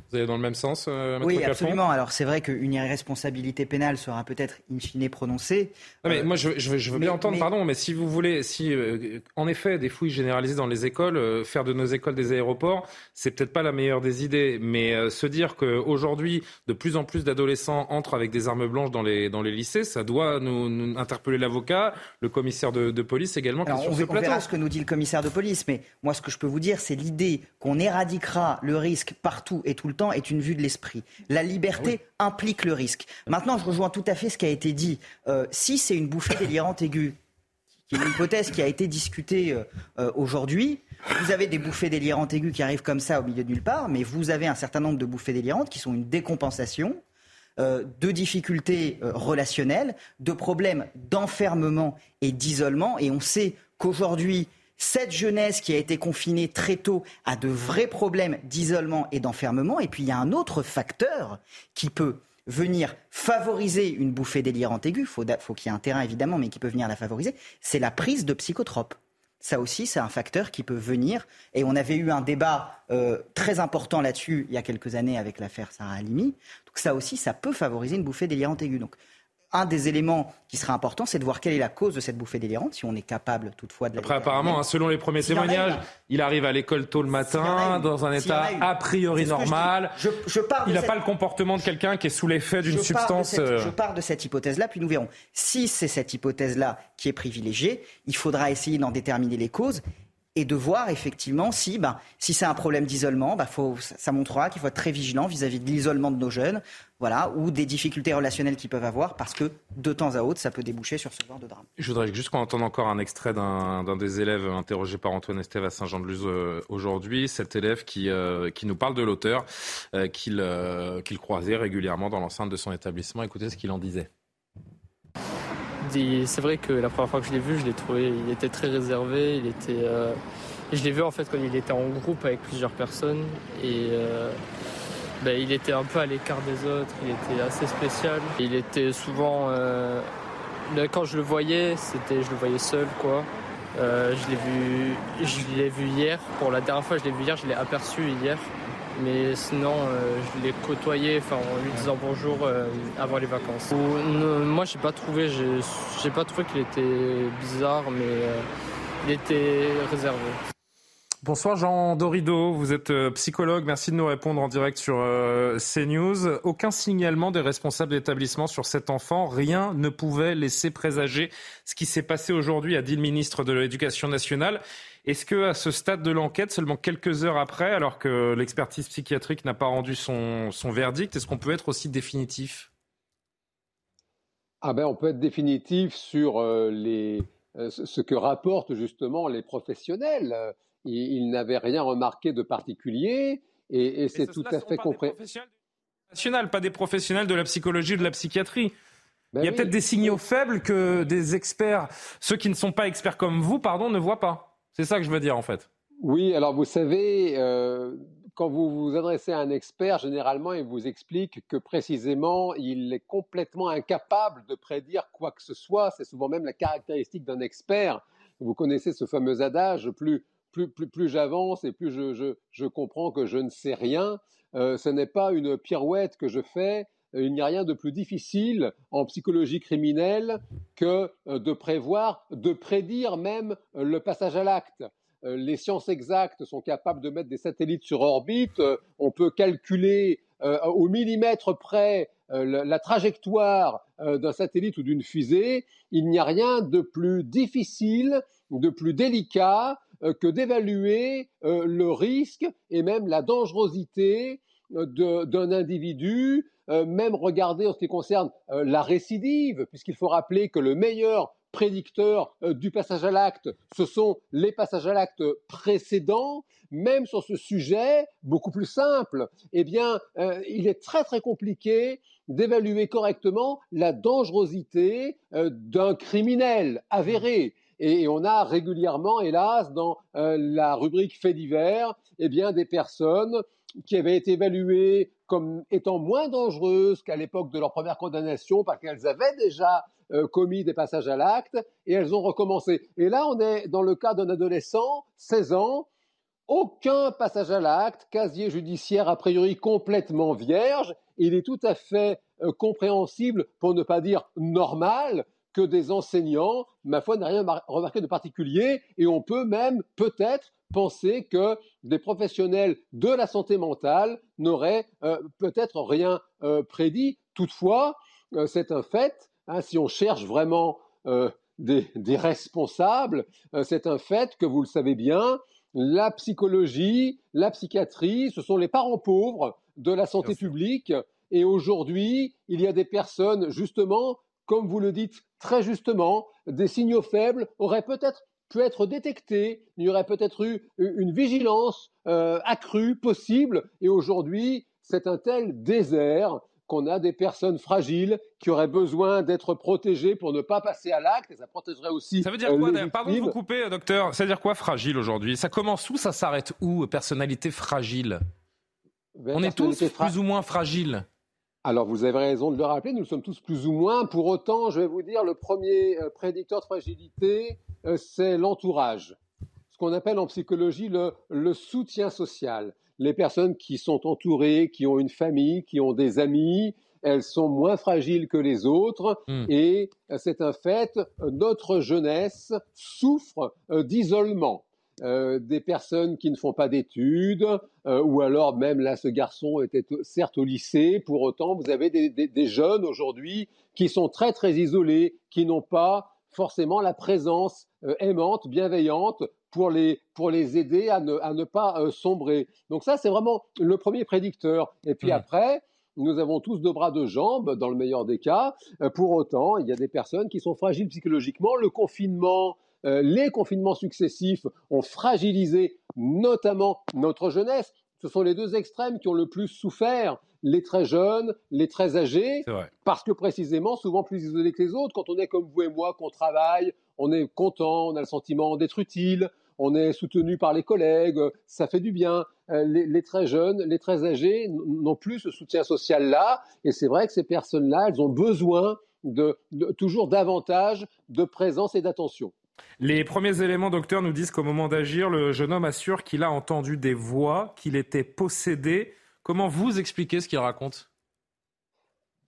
Vous allez dans le même sens, euh, Oui, absolument. Alors c'est vrai qu'une irresponsabilité pénale sera peut-être in fine prononcée. mais euh, moi, je, veux bien entendre, pardon, mais si vous voulez, si euh, en effet des fouilles généralisées dans les écoles, faire de nos écoles des aéroports, c'est peut-être pas la meilleure des idées. Mais se dire qu'aujourd'hui, de plus en plus d'adolescents entrent avec des armes blanches dans les dans les lycées, ça doit nous, interpeller l'avocat, le commissaire de, police également. Alors, on, on verra ce que nous dit le commissaire de police, mais moi, ce que je peux vous dire, c'est l'idée qu'on éradiquera le risque partout et tout le temps est une vue de l'esprit. La liberté ah implique le risque. Maintenant, je rejoins tout à fait ce qui a été dit. Euh, si c'est une bouffée délirante aiguë, qui est une hypothèse qui a été discutée euh, euh, aujourd'hui, vous avez des bouffées délirantes aiguës qui arrivent comme ça au milieu de nulle part, mais vous avez un certain nombre de bouffées délirantes qui sont une décompensation de difficultés relationnelles, de problèmes d'enfermement et d'isolement. Et on sait qu'aujourd'hui, cette jeunesse qui a été confinée très tôt a de vrais problèmes d'isolement et d'enfermement. Et puis il y a un autre facteur qui peut venir favoriser une bouffée délirante aiguë, il faut, faut qu'il y ait un terrain évidemment, mais qui peut venir la favoriser, c'est la prise de psychotropes. Ça aussi, c'est un facteur qui peut venir. Et on avait eu un débat euh, très important là-dessus il y a quelques années avec l'affaire Sarah Halimi. Donc ça aussi, ça peut favoriser une bouffée délirante aiguë. Donc un des éléments qui sera important, c'est de voir quelle est la cause de cette bouffée délirante, si on est capable toutefois de la Après, apparemment, hein, selon les premiers témoignages, il arrive à l'école tôt le matin, dans un état a, priori normal. il n'a pas le comportement de quelqu'un qui est sous l'effet d'une substance. Euh, je pars de cette hypothèse-là, puis nous verrons. Si c'est cette hypothèse-là qui est privilégiée, il faudra essayer d'en déterminer les causes et de voir effectivement si, ben, si c'est un problème d'isolement, ben, ça montrera qu'il faut être très vigilant vis-à-vis de l'isolement de nos jeunes, voilà, ou des difficultés relationnelles qu'ils peuvent avoir, parce que de temps à autre, ça peut déboucher sur ce genre de drame. Je voudrais juste qu'on entende encore un extrait d'un des élèves interrogé par Antoine Estève à Saint-Jean-de-Luz euh, aujourd'hui, cet élève qui, euh, qui nous parle de l'auteur, euh, qu'il croisait régulièrement dans l'enceinte de son établissement. Écoutez ce qu'il en disait. C'est vrai que la première fois que je l'ai vu, je l'ai trouvé, il était très réservé. Il était, euh, je l'ai vu en fait quand il était en groupe avec plusieurs personnes et euh, ben, il était un peu à l'écart des autres. Il était assez spécial. Il était souvent, euh, ben, quand je le voyais, c'était, je le voyais seul quoi. je l'ai vu, je l'ai vu hier. Pour la dernière fois, je l'ai vu hier. Je l'ai aperçu hier. Mais sinon, euh, je l'ai côtoyé en lui disant bonjour euh, avant les vacances. moi, j'ai pas trouvé, j'ai pas trouvé qu'il était bizarre, mais euh, il était réservé. Bonsoir Jean Dorido, vous êtes psychologue, merci de nous répondre en direct sur CNews. Aucun signalement des responsables d'établissement sur cet enfant, rien ne pouvait laisser présager ce qui s'est passé aujourd'hui, a dit le ministre de l'Éducation nationale. Est-ce que à ce stade de l'enquête, seulement quelques heures après, alors que l'expertise psychiatrique n'a pas rendu son, verdict, est-ce qu'on peut être aussi définitif? Ah ben, on peut être définitif sur euh, euh, ce que rapportent justement les professionnels. Ils, n'avaient rien remarqué de particulier et, c'est tout à fait compréhensible. Pas des professionnels de la psychologie ou de la psychiatrie. Ben Il y a peut-être des signaux faibles que des experts, ceux qui ne sont pas experts comme vous, pardon, ne voient pas. C'est ça que je veux dire en fait. Oui, alors vous savez, euh, quand vous vous adressez à un expert, généralement, il vous explique que précisément, il est complètement incapable de prédire quoi que ce soit. C'est souvent même la caractéristique d'un expert. Vous connaissez ce fameux adage, plus, plus, j'avance et plus je, comprends que je ne sais rien. Euh, ce n'est pas une pirouette que je fais, il n'y a rien de plus difficile en psychologie criminelle que euh, de prévoir, de prédire même euh, le passage à l'acte. Les sciences exactes sont capables de mettre des satellites sur orbite. On peut calculer au millimètre près la trajectoire d'un satellite ou d'une fusée. Il n'y a rien de plus difficile, de plus délicat que d'évaluer le risque et même la dangerosité d'un individu euh, même regarder en ce qui concerne euh, la récidive, puisqu'il faut rappeler que le meilleur prédicteur euh, du passage à l'acte, ce sont les passages à l'acte précédents, même sur ce sujet beaucoup plus simple, eh bien, il est très très compliqué d'évaluer correctement la dangerosité d'un criminel avéré. Et, on a régulièrement, hélas, dans la rubrique faits divers, eh bien, des personnes qui avaient été évaluées comme étant moins dangereuses qu'à l'époque de leur première condamnation parce qu'elles avaient déjà euh, commis des passages à l'acte et elles ont recommencé. Et là, on est dans le cas d'un adolescent, 16 ans, aucun passage à l'acte, casier judiciaire a priori complètement vierge. Il est tout à fait euh, compréhensible, pour ne pas dire normal, que des enseignants, ma foi, n'aient rien remarqué de particulier, et on peut même peut-être penser que des professionnels de la santé mentale n'auraient euh, peut-être rien euh, prédit. Toutefois, c'est un fait, hein, si on cherche vraiment des, responsables, c'est un fait que vous le savez bien, la psychologie, la psychiatrie, ce sont les parents pauvres de la santé publique. Et aujourd'hui, il y a des personnes, justement, comme vous le dites très justement, des signaux faibles auraient peut-être pu être détectés, il y aurait peut-être eu une vigilance euh, accrue possible. Et aujourd'hui, c'est un tel désert qu'on a des personnes fragiles qui auraient besoin d'être protégées pour ne pas passer à l'acte, et ça protégerait aussi. Ça veut dire quoi Pardon de vous couper, euh, docteur. Ça veut dire quoi fragile aujourd'hui? Ça commence où Ça s'arrête où Personnalité fragile? On est tous plus ou moins fragiles. Alors vous avez raison de le rappeler, nous sommes tous plus ou moins. Pour autant, je vais vous dire, le premier euh, prédicteur de fragilité, euh, c'est l'entourage. Ce qu'on appelle en psychologie le soutien social les personnes qui sont entourées, qui ont une famille, qui ont des amis, elles sont moins fragiles que les autres hmm. et euh, c'est un fait, notre jeunesse souffre d'isolement. Euh, des personnes qui ne font pas d'études, ou alors même là, ce garçon était certes au lycée, pour autant, vous avez des jeunes aujourd'hui qui sont très très isolés, qui n'ont pas forcément la présence aimante, bienveillante pour les, pour les aider à ne, à ne pas euh, sombrer. Donc ça, c'est vraiment le premier prédicteur. Et puis mmh. après, nous avons tous deux bras, deux jambes, dans le meilleur des cas. Euh, pour autant, il y a des personnes qui sont fragiles psychologiquement. Le confinement, euh, les confinements successifs ont fragilisé notamment notre jeunesse. Ce sont les deux extrêmes qui ont le plus souffert, les très jeunes, les très âgés, parce que précisément, souvent plus isolés que les autres, quand on est comme vous et moi, qu'on travaille, on est content, on a le sentiment d'être utile, on est soutenu par les collègues, ça fait du bien. Euh, les, très jeunes, les très âgés n'ont plus ce soutien social-là, et c'est vrai que ces personnes-là, elles ont besoin de, toujours davantage de présence et d'attention. Les premiers éléments, docteur, nous disent qu'au moment d'agir, le jeune homme assure qu'il a entendu des voix, qu'il était possédé. Comment vous expliquez ce qu'il raconte?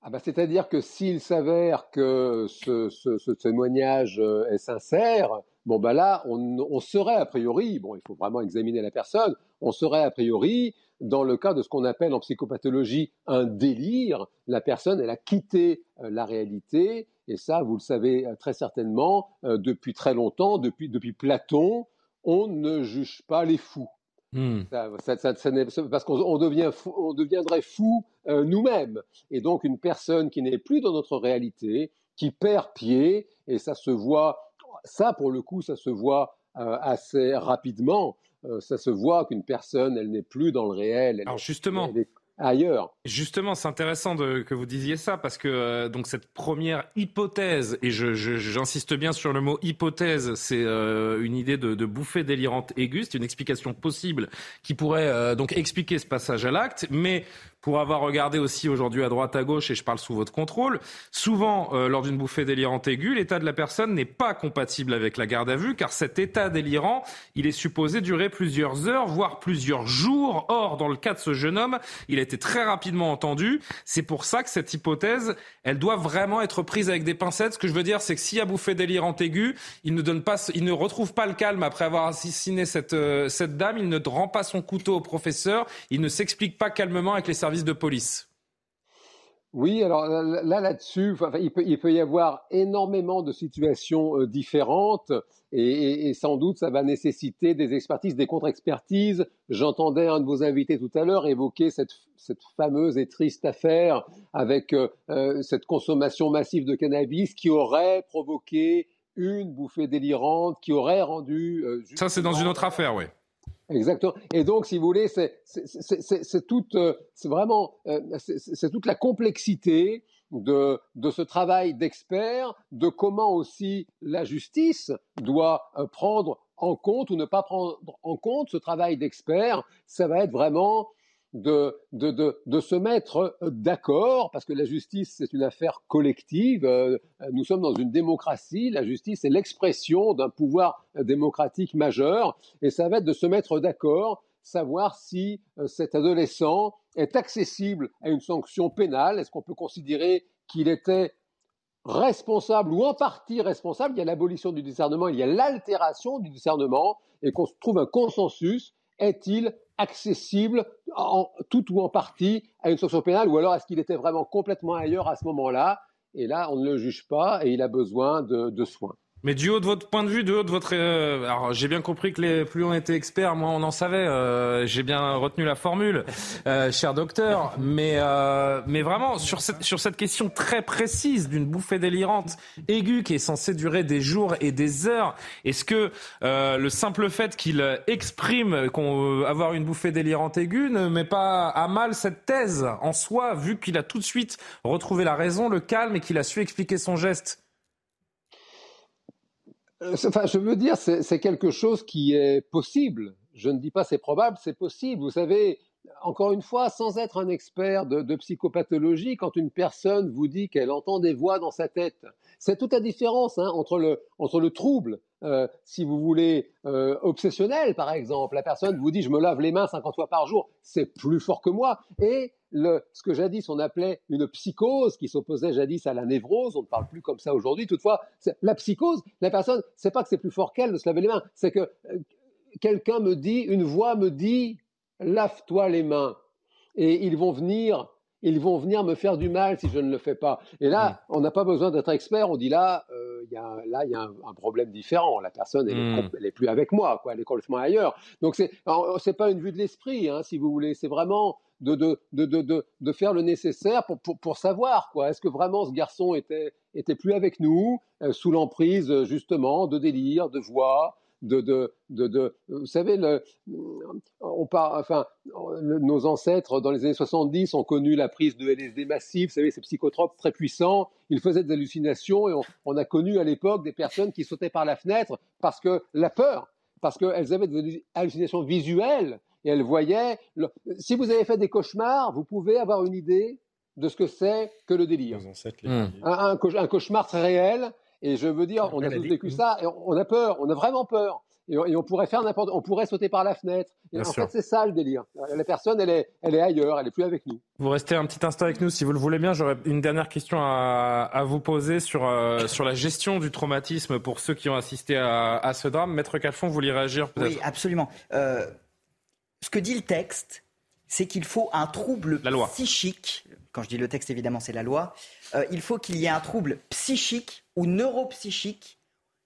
Ah bah, C'est-à-dire que s'il s'avère que ce, témoignage euh, est sincère, bon bah là, on, serait a priori, bon, il faut vraiment examiner la personne, on serait a priori dans le cas de ce qu'on appelle en psychopathologie un délire. La personne, elle a quitté euh, la réalité, et ça, vous le savez euh, très certainement, depuis très longtemps, depuis, depuis Platon, on ne juge pas les fous. Hmm. parce qu'on devient on deviendrait fou euh, nous-mêmes. Et donc une personne qui n'est plus dans notre réalité, qui perd pied, et ça se voit, ça pour le coup, ça se voit euh, assez rapidement. Euh, ça se voit qu'une personne, elle n'est plus dans le réel. Alors justement, ailleurs. Justement, c'est intéressant que vous disiez ça parce que euh, donc cette première hypothèse, et j'insiste bien sur le mot hypothèse, c'est euh, une idée de, de, bouffée délirante aiguë, c'est une explication possible qui pourrait euh, donc expliquer ce passage à l'acte, mais pour avoir regardé aussi aujourd'hui à droite à gauche, et je parle sous votre contrôle, souvent euh, lors d'une bouffée délirante aiguë, l'état de la personne n'est pas compatible avec la garde à vue, car cet état délirant, il est supposé durer plusieurs heures, voire plusieurs jours. Or, dans le cas de ce jeune homme, il a été très rapidement entendu. C'est pour ça que cette hypothèse, elle doit vraiment être prise avec des pincettes. Ce que je veux dire, c'est que s'il a bouffée délirante aiguë, il ne donne pas, il ne retrouve pas le calme après avoir assassiné cette, euh, cette dame, il ne rend pas son couteau au professeur, il ne s'explique pas calmement avec les services de police oui, alors là, là-dessus, il, peut, il, peut, y avoir énormément de situations euh, différentes et, sans doute ça va nécessiter des expertises, des contre-expertises. J'entendais un de vos invités tout à l'heure évoquer cette, cette, fameuse et triste affaire avec euh, euh, cette consommation massive de cannabis qui aurait provoqué une bouffée délirante, qui aurait rendu... ça, c'est dans une autre affaire, oui. Exactement. Et donc, si vous voulez, c'est toute, euh, c'est vraiment, euh, c'est toute la complexité de, de ce travail d'expert, de comment aussi la justice doit euh, prendre en compte ou ne pas prendre en compte ce travail d'expert. Ça va être vraiment de, de, se mettre d'accord, parce que la justice, c'est une affaire collective. Euh, nous sommes dans une démocratie. La justice est l'expression d'un pouvoir démocratique majeur. Et ça va être de se mettre d'accord, savoir si euh, cet adolescent est accessible à une sanction pénale. Est-ce qu'on peut considérer qu'il était responsable ou en partie responsable? Il y a l'abolition du discernement, il y a l'altération du discernement, et qu'on trouve un consensus. Est-il accessible en tout ou en partie à une sanction pénale ou alors est-ce qu'il était vraiment complètement ailleurs à ce moment-là? Et là, on ne le juge pas et il a besoin de, de soins. Mais du haut de votre point de vue, du haut de votre, euh, alors j'ai bien compris que les plus on était experts, moins on en savait. Euh, j'ai bien retenu la formule, euh, cher docteur. Mais euh, mais vraiment sur cette sur cette question très précise d'une bouffée délirante aiguë qui est censée durer des jours et des heures, est-ce que euh, le simple fait qu'il exprime qu'on avoir une bouffée délirante aiguë ne met pas à mal cette thèse en soi, vu qu'il a tout de suite retrouvé la raison, le calme et qu'il a su expliquer son geste? Euh, enfin, je veux dire, c'est quelque chose qui est possible. Je ne dis pas c'est probable, c'est possible. Vous savez, encore une fois, sans être un expert de, psychopathologie, quand une personne vous dit qu'elle entend des voix dans sa tête, c'est toute la différence hein, entre, le, entre le trouble, euh, si vous voulez, euh, obsessionnel par exemple. La personne vous dit je me lave les mains 50 fois par jour, c'est plus fort que moi. Le, ce que jadis on appelait une psychose, qui s'opposait jadis à la névrose, on ne parle plus comme ça aujourd'hui. Toutefois, la psychose, la personne, c'est pas que c'est plus fort qu'elle de se laver les mains, c'est que euh, quelqu'un me dit, une voix me dit lave-toi les mains. Et ils vont venir, ils vont venir me faire du mal si je ne le fais pas. Et là, mmh. on n'a pas besoin d'être expert. On dit là, euh, y a, là, il y a un, un, problème différent. La personne, elle, mmh. est, elle est plus avec moi, quoi. Elle est complètement ailleurs. Donc c'est, c'est pas une vue de l'esprit, hein, si vous voulez. C'est vraiment de, de, de, de, faire le nécessaire pour, pour, pour savoir, quoi. Est-ce que vraiment ce garçon était, était plus avec nous, euh, sous l'emprise, justement, de délire, de voix, de, de, de, de, vous savez, le, on part, enfin, nos ancêtres dans les années 70 ont connu la prise de LSD massif, vous savez, ces psychotropes très puissants. Ils faisaient des hallucinations et on, on a connu à l'époque des personnes qui sautaient par la fenêtre parce que la peur, parce qu'elles avaient des hallucinations visuelles et elles voyaient. Le... Si vous avez fait des cauchemars, vous pouvez avoir une idée de ce que c'est que le délire. Mmh. Un, un, un, cauchemar très réel et je veux dire, on a tous vécu ça, et on a peur, on a vraiment peur. Et on, et on pourrait faire n'importe, on pourrait sauter par la fenêtre. Et Bien en sûr. fait, c'est ça le délire. La personne, elle est, elle est ailleurs, elle est plus avec nous. Vous restez un petit instant avec nous, si vous le voulez bien. J'aurais une dernière question à, à vous poser sur euh, sur la gestion du traumatisme pour ceux qui ont assisté à, à ce drame. Maître Calfon, vous voulez réagir peut-être? Oui, absolument. Euh, ce que dit le texte, c'est qu'il faut un trouble psychique. Quand je dis le texte, évidemment, c'est la loi. Euh, il faut qu'il y ait un trouble psychique ou neuropsychique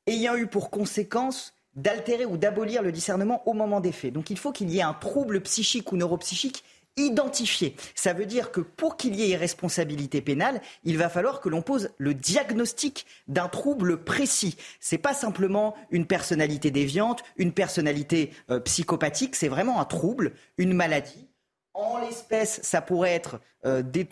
ayant eu pour conséquence d'altérer ou d'abolir le discernement au moment des faits. Donc il faut qu'il y ait un trouble psychique ou neuropsychique identifié. Ça veut dire que pour qu'il y ait irresponsabilité pénale, il va falloir que l'on pose le diagnostic d'un trouble précis. C'est pas simplement une personnalité déviante, une personnalité euh, psychopathique, c'est vraiment un trouble, une maladie. En l'espèce, ça pourrait être euh, des,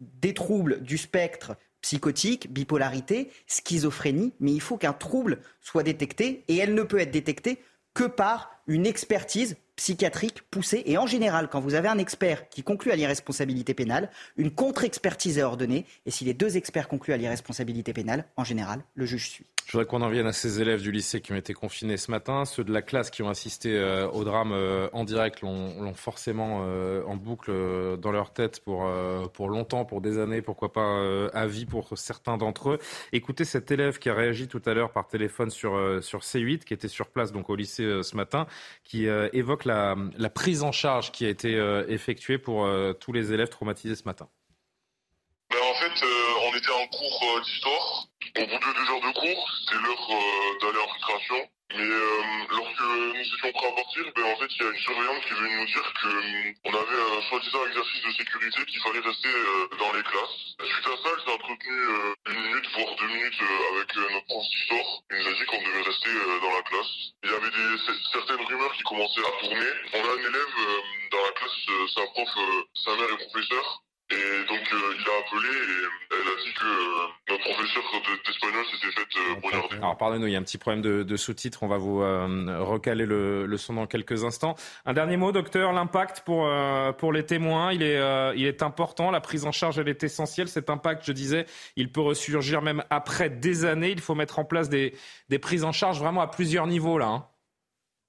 des troubles du spectre psychotique, bipolarité, schizophrénie, mais il faut qu'un trouble soit détecté et elle ne peut être détectée que par une expertise psychiatrique poussée. Et en général, quand vous avez un expert qui conclut à l'irresponsabilité pénale, une contre-expertise est ordonnée. Et si les deux experts concluent à l'irresponsabilité pénale, en général, le juge suit. Je voudrais qu'on en vienne à ces élèves du lycée qui ont été confinés ce matin. Ceux de la classe qui ont assisté euh, au drame euh, en direct l'ont forcément euh, en boucle euh, dans leur tête pour, pour longtemps, pour des années, pourquoi pas à vie pour certains d'entre eux. Écoutez cet élève qui a réagi tout à l'heure par téléphone sur, sur C8, qui était sur place donc au lycée ce matin, qui évoque la, la, prise en charge qui a été effectuée pour tous les élèves traumatisés ce matin. Ben en fait, on était en cours d'histoire au bout de deux heures de cours, c'était l'heure euh, d'aller en récréation. Mais euh, lorsque nous étions prêts à partir, ben, en fait, il y a une surveillante qui est venue nous dire qu'on euh, avait un soi-disant exercice de sécurité qu'il fallait rester euh, dans les classes. Suite à ça, elle s'est entretenue euh, une minute, voire deux minutes avec notre prof d'histoire. Il nous a dit qu'on devait rester dans la classe. Il y avait des, certaines rumeurs qui commençaient à tourner. On a un élève dans la classe, c'est un prof, sa mère est professeur. Et donc euh, il a appelé et elle a dit que euh, notre professeur d'espagnol s'était fait euh, poignarder. Alors pardonnez-nous, il y a un petit problème de, de sous-titres. On va vous euh, recaler le, le, son dans quelques instants. Un dernier mot, docteur. L'impact pour euh, pour les témoins, il est euh, il est important. La prise en charge, elle est essentielle. Cet impact, je disais, il peut ressurgir même après des années. Il faut mettre en place des des prises en charge vraiment à plusieurs niveaux là. Hein.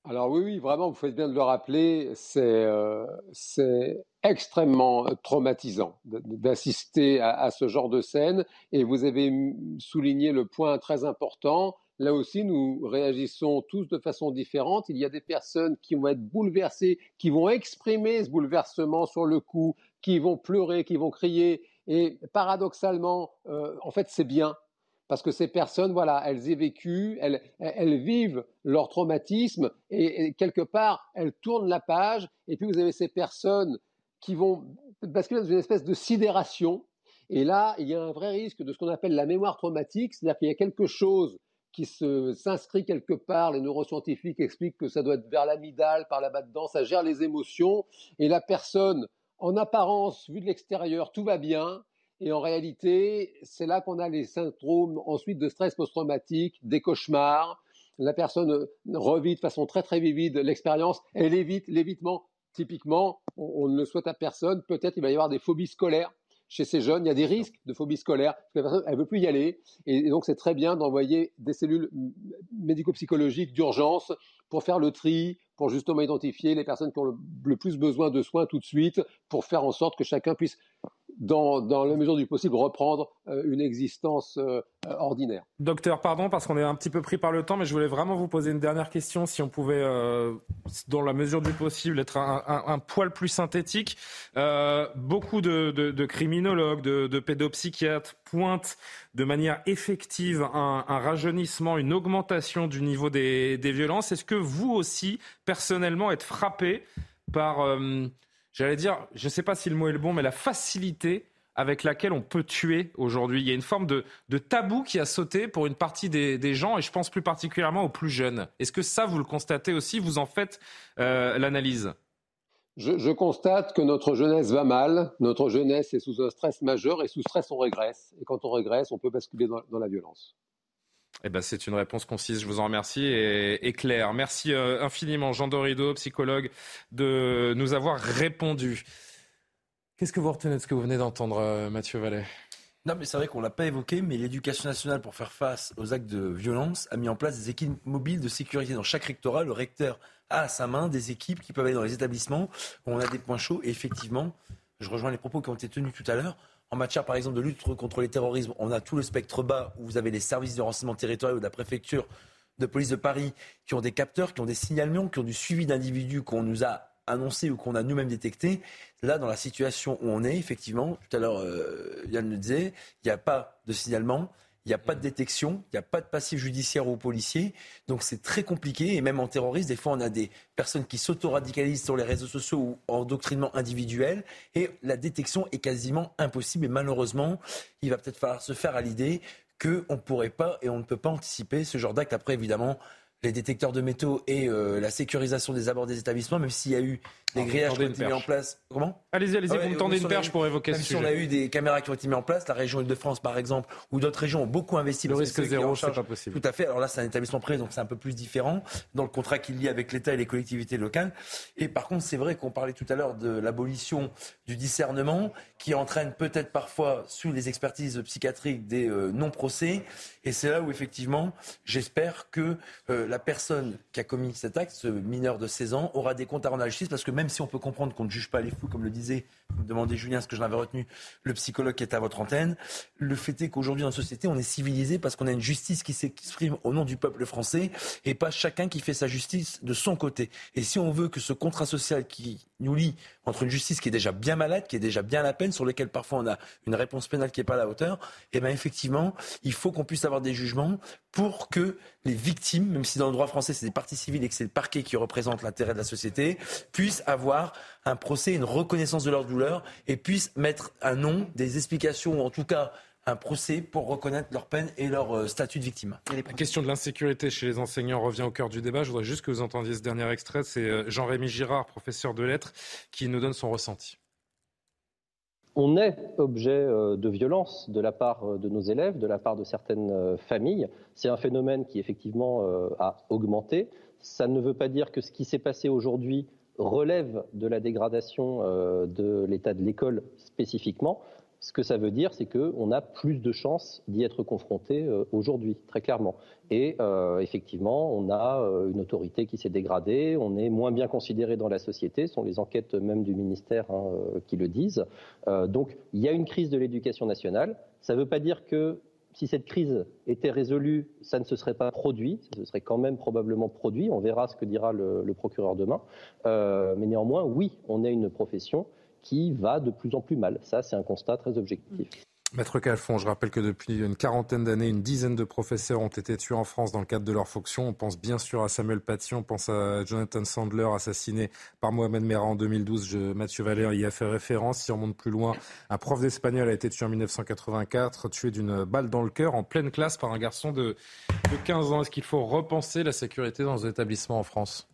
Alors oui, oui, vraiment, vous faites bien de le rappeler, c'est euh, extrêmement traumatisant d'assister à, ce genre de scène. Et vous avez souligné le point très important. Là aussi, nous réagissons tous de façon différente. Il y a des personnes qui vont être bouleversées, qui vont exprimer ce bouleversement sur le coup, qui vont pleurer, qui vont crier. Et paradoxalement, euh, en fait, c'est bien parce que ces personnes, voilà, elles aient vécu, elles, vivent leur traumatisme et, quelque part, elles tournent la page. Et puis vous avez ces personnes qui vont basculer dans une espèce de sidération. Et là, il y a un vrai risque de ce qu'on appelle la mémoire traumatique, c'est-à-dire qu'il y a quelque chose qui s'inscrit quelque part. Les neuroscientifiques expliquent que ça doit être vers l'amygdale, par là-bas dedans, ça gère les émotions. Et la personne, en apparence, vue de l'extérieur, tout va bien. Et en réalité, c'est là qu'on a les syndromes ensuite de stress post-traumatique, des cauchemars. La personne revit de façon très très vivide l'expérience. Elle évite l'évitement. Typiquement, on, on, ne le souhaite à personne. Peut-être il va y avoir des phobies scolaires chez ces jeunes. Il y a des risques de phobie scolaire parce que la personne elle veut plus y aller. Et, donc c'est très bien d'envoyer des cellules médico-psychologiques d'urgence pour faire le tri, pour justement identifier les personnes qui ont le, le, plus besoin de soins tout de suite, pour faire en sorte que chacun puisse dans, la mesure du possible, reprendre euh, une existence euh, ordinaire. Docteur, pardon, parce qu'on est un petit peu pris par le temps, mais je voulais vraiment vous poser une dernière question, si on pouvait, euh, dans la mesure du possible, être un, poil plus synthétique. Euh, beaucoup de, criminologues, de, pédopsychiatres pointent de manière effective un, un, rajeunissement, une augmentation du niveau des violences. Est-ce que vous aussi, personnellement, êtes frappé par... J'allais dire, je ne sais pas si le mot est le bon, mais la facilité avec laquelle on peut tuer aujourd'hui. Il y a une forme de, de, tabou qui a sauté pour une partie des, des, gens, et je pense plus particulièrement aux plus jeunes. Est-ce que ça, vous le constatez aussi? Vous en faites euh, l'analyse? Je, constate que notre jeunesse va mal, notre jeunesse est sous un stress majeur, et sous stress, on régresse. Et quand on régresse, on peut basculer dans la violence. Eh ben, c'est une réponse concise, je vous en remercie, et, claire. Merci euh, infiniment, Jean Dorido, psychologue, de nous avoir répondu. Qu'est-ce que vous retenez de ce que vous venez d'entendre, euh, Mathieu Vallet? Non, mais c'est vrai qu'on ne l'a pas évoqué, mais l'éducation nationale, pour faire face aux actes de violence, a mis en place des équipes mobiles de sécurité. Dans chaque rectorat, le recteur a à sa main des équipes qui peuvent aller dans les établissements où on a des points chauds. Et effectivement, je rejoins les propos qui ont été tenus tout à l'heure. En matière, par exemple, de lutte contre les terrorismes, on a tout le spectre bas où vous avez les services de renseignement territorial ou de la préfecture de police de Paris qui ont des capteurs, qui ont des signalements, qui ont du suivi d'individus qu'on nous a annoncé ou qu'on a nous-mêmes détecté. Là, dans la situation où on est, effectivement, tout à l'heure, euh, Yann le disait, il n'y a pas de signalement. Il n'y a pas de détection, il n'y a pas de passif judiciaire aux policiers. Donc c'est très compliqué. Et même en terrorisme, des fois, on a des personnes qui s'auto-radicalisent sur les réseaux sociaux ou en doctrinement individuel. Et la détection est quasiment impossible. Et malheureusement, il va peut-être falloir se faire à l'idée qu'on ne pourrait pas et on ne peut pas anticiper ce genre d'acte. Après, évidemment, les détecteurs de métaux et euh, la sécurisation des abords des établissements, même s'il y a eu des Alors, grillages qui ont été mis en place. Comment? Allez-y, allez-y, ah ouais, vous me tendez une perche pour évoquer même ce si sujet. on a eu des caméras qui ont été mises en place, la région Île-de-France par exemple, ou d'autres régions ont beaucoup investi. Le risque zéro, c'est pas possible. Tout à fait. Alors là, c'est un établissement privé, donc c'est un peu plus différent dans le contrat qu'il y a avec l'État et les collectivités locales. Et par contre, c'est vrai qu'on parlait tout à l'heure de l'abolition du discernement, qui entraîne peut-être parfois, sous les expertises psychiatriques, des euh, non-procès. Et c'est là où effectivement, j'espère que euh, la personne qui a commis cet acte, ce mineur de 16 ans, aura des comptes à rendre à la justice, parce que même si on peut comprendre qu'on ne juge pas les fous, comme le disait, me demandait Julien ce que j'en avais retenu, le psychologue qui est à votre antenne, le fait est qu'aujourd'hui dans la société, on est civilisé parce qu'on a une justice qui s'exprime au nom du peuple français et pas chacun qui fait sa justice de son côté. Et si on veut que ce contrat social qui nous lie entre une justice qui est déjà bien malade, qui est déjà bien à la peine, sur lequel parfois on a une réponse pénale qui n'est pas à la hauteur, et bien effectivement, il faut qu'on puisse avoir des jugements pour que les victimes, même si dans le droit français c'est des parties civiles et que c'est le parquet qui représente l'intérêt de la société, puissent avoir un procès, une reconnaissance de leur douleur et puissent mettre un nom, des explications ou en tout cas un procès pour reconnaître leur peine et leur euh, statut de victime. La question de l'insécurité chez les enseignants revient au cœur du débat. Je voudrais juste que vous entendiez ce dernier extrait. C'est euh, Jean-Rémy Girard, professeur de lettres, qui nous donne son ressenti. On est objet euh, de violence de la part euh, de nos élèves, de la part de certaines euh, familles. C'est un phénomène qui effectivement a augmenté. Ça ne veut pas dire que ce qui s'est passé aujourd'hui relève de la dégradation de l'état de l'école spécifiquement. Ce que ça veut dire, c'est qu'on a plus de chances d'y être confronté euh, aujourd'hui, très clairement. Et euh, effectivement, on a euh, une autorité qui s'est dégradée, on est moins bien considéré dans la société, ce sont les enquêtes même du ministère hein, qui le disent. donc il y a une crise de l'éducation nationale. Ça ne veut pas dire que si cette crise était résolue, ça ne se serait pas produit, ça se serait quand même probablement produit. On verra ce que dira le, le procureur demain. mais néanmoins, oui, on est une profession qui va de plus en plus mal. Ça, c'est un constat très objectif. Maître Calfon, je rappelle que depuis une quarantaine d'années, une dizaine de professeurs ont été tués en France dans le cadre de leur fonction. On pense bien sûr à Samuel Paty, on pense à Jonathan Sandler, assassiné par Mohamed Merah en 2012. Je, Mathieu Valère y a fait référence. Si on monte plus loin, un prof d'espagnol a été tué en 1984, tué d'une balle dans le cœur en pleine classe par un garçon de, de 15 ans. Est-ce qu'il faut repenser la sécurité dans les établissements en France?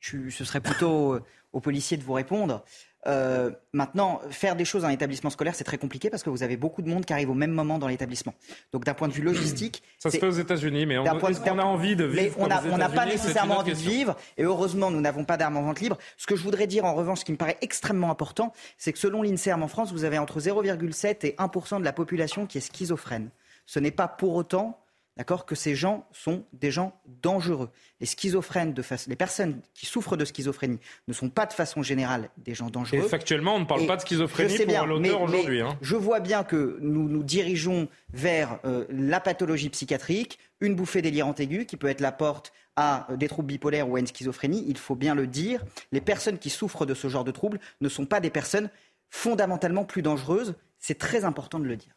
Ce serait plutôt aux policiers de vous répondre. Euh, maintenant, faire des choses en établissement scolaire, c'est très compliqué parce que vous avez beaucoup de monde qui arrive au même moment dans l'établissement. Donc, d'un point de vue logistique, ça se fait aux États-Unis, mais on, a envie de vivre. on n'a pas nécessairement envie de vivre, et heureusement, nous n'avons pas d'armes en vente libre. Ce que je voudrais dire, en revanche, ce qui me paraît extrêmement important, c'est que selon l'Inserm en France, vous avez entre 0,7 et 1% de la population qui est schizophrène. Ce n'est pas pour autant d'accord, que ces gens sont des gens dangereux. Les schizophrènes, de les personnes qui souffrent de schizophrénie ne sont pas de façon générale des gens dangereux. Et factuellement, on ne parle pas de schizophrénie pour l'auteur aujourd'hui. Hein. Je vois bien que nous nous dirigeons vers euh, la pathologie psychiatrique, une bouffée délirante aiguë qui peut être la porte à euh, des troubles bipolaires ou à une schizophrénie. Il faut bien le dire. Les personnes qui souffrent de ce genre de troubles ne sont pas des personnes fondamentalement plus dangereuses. C'est très important de le dire.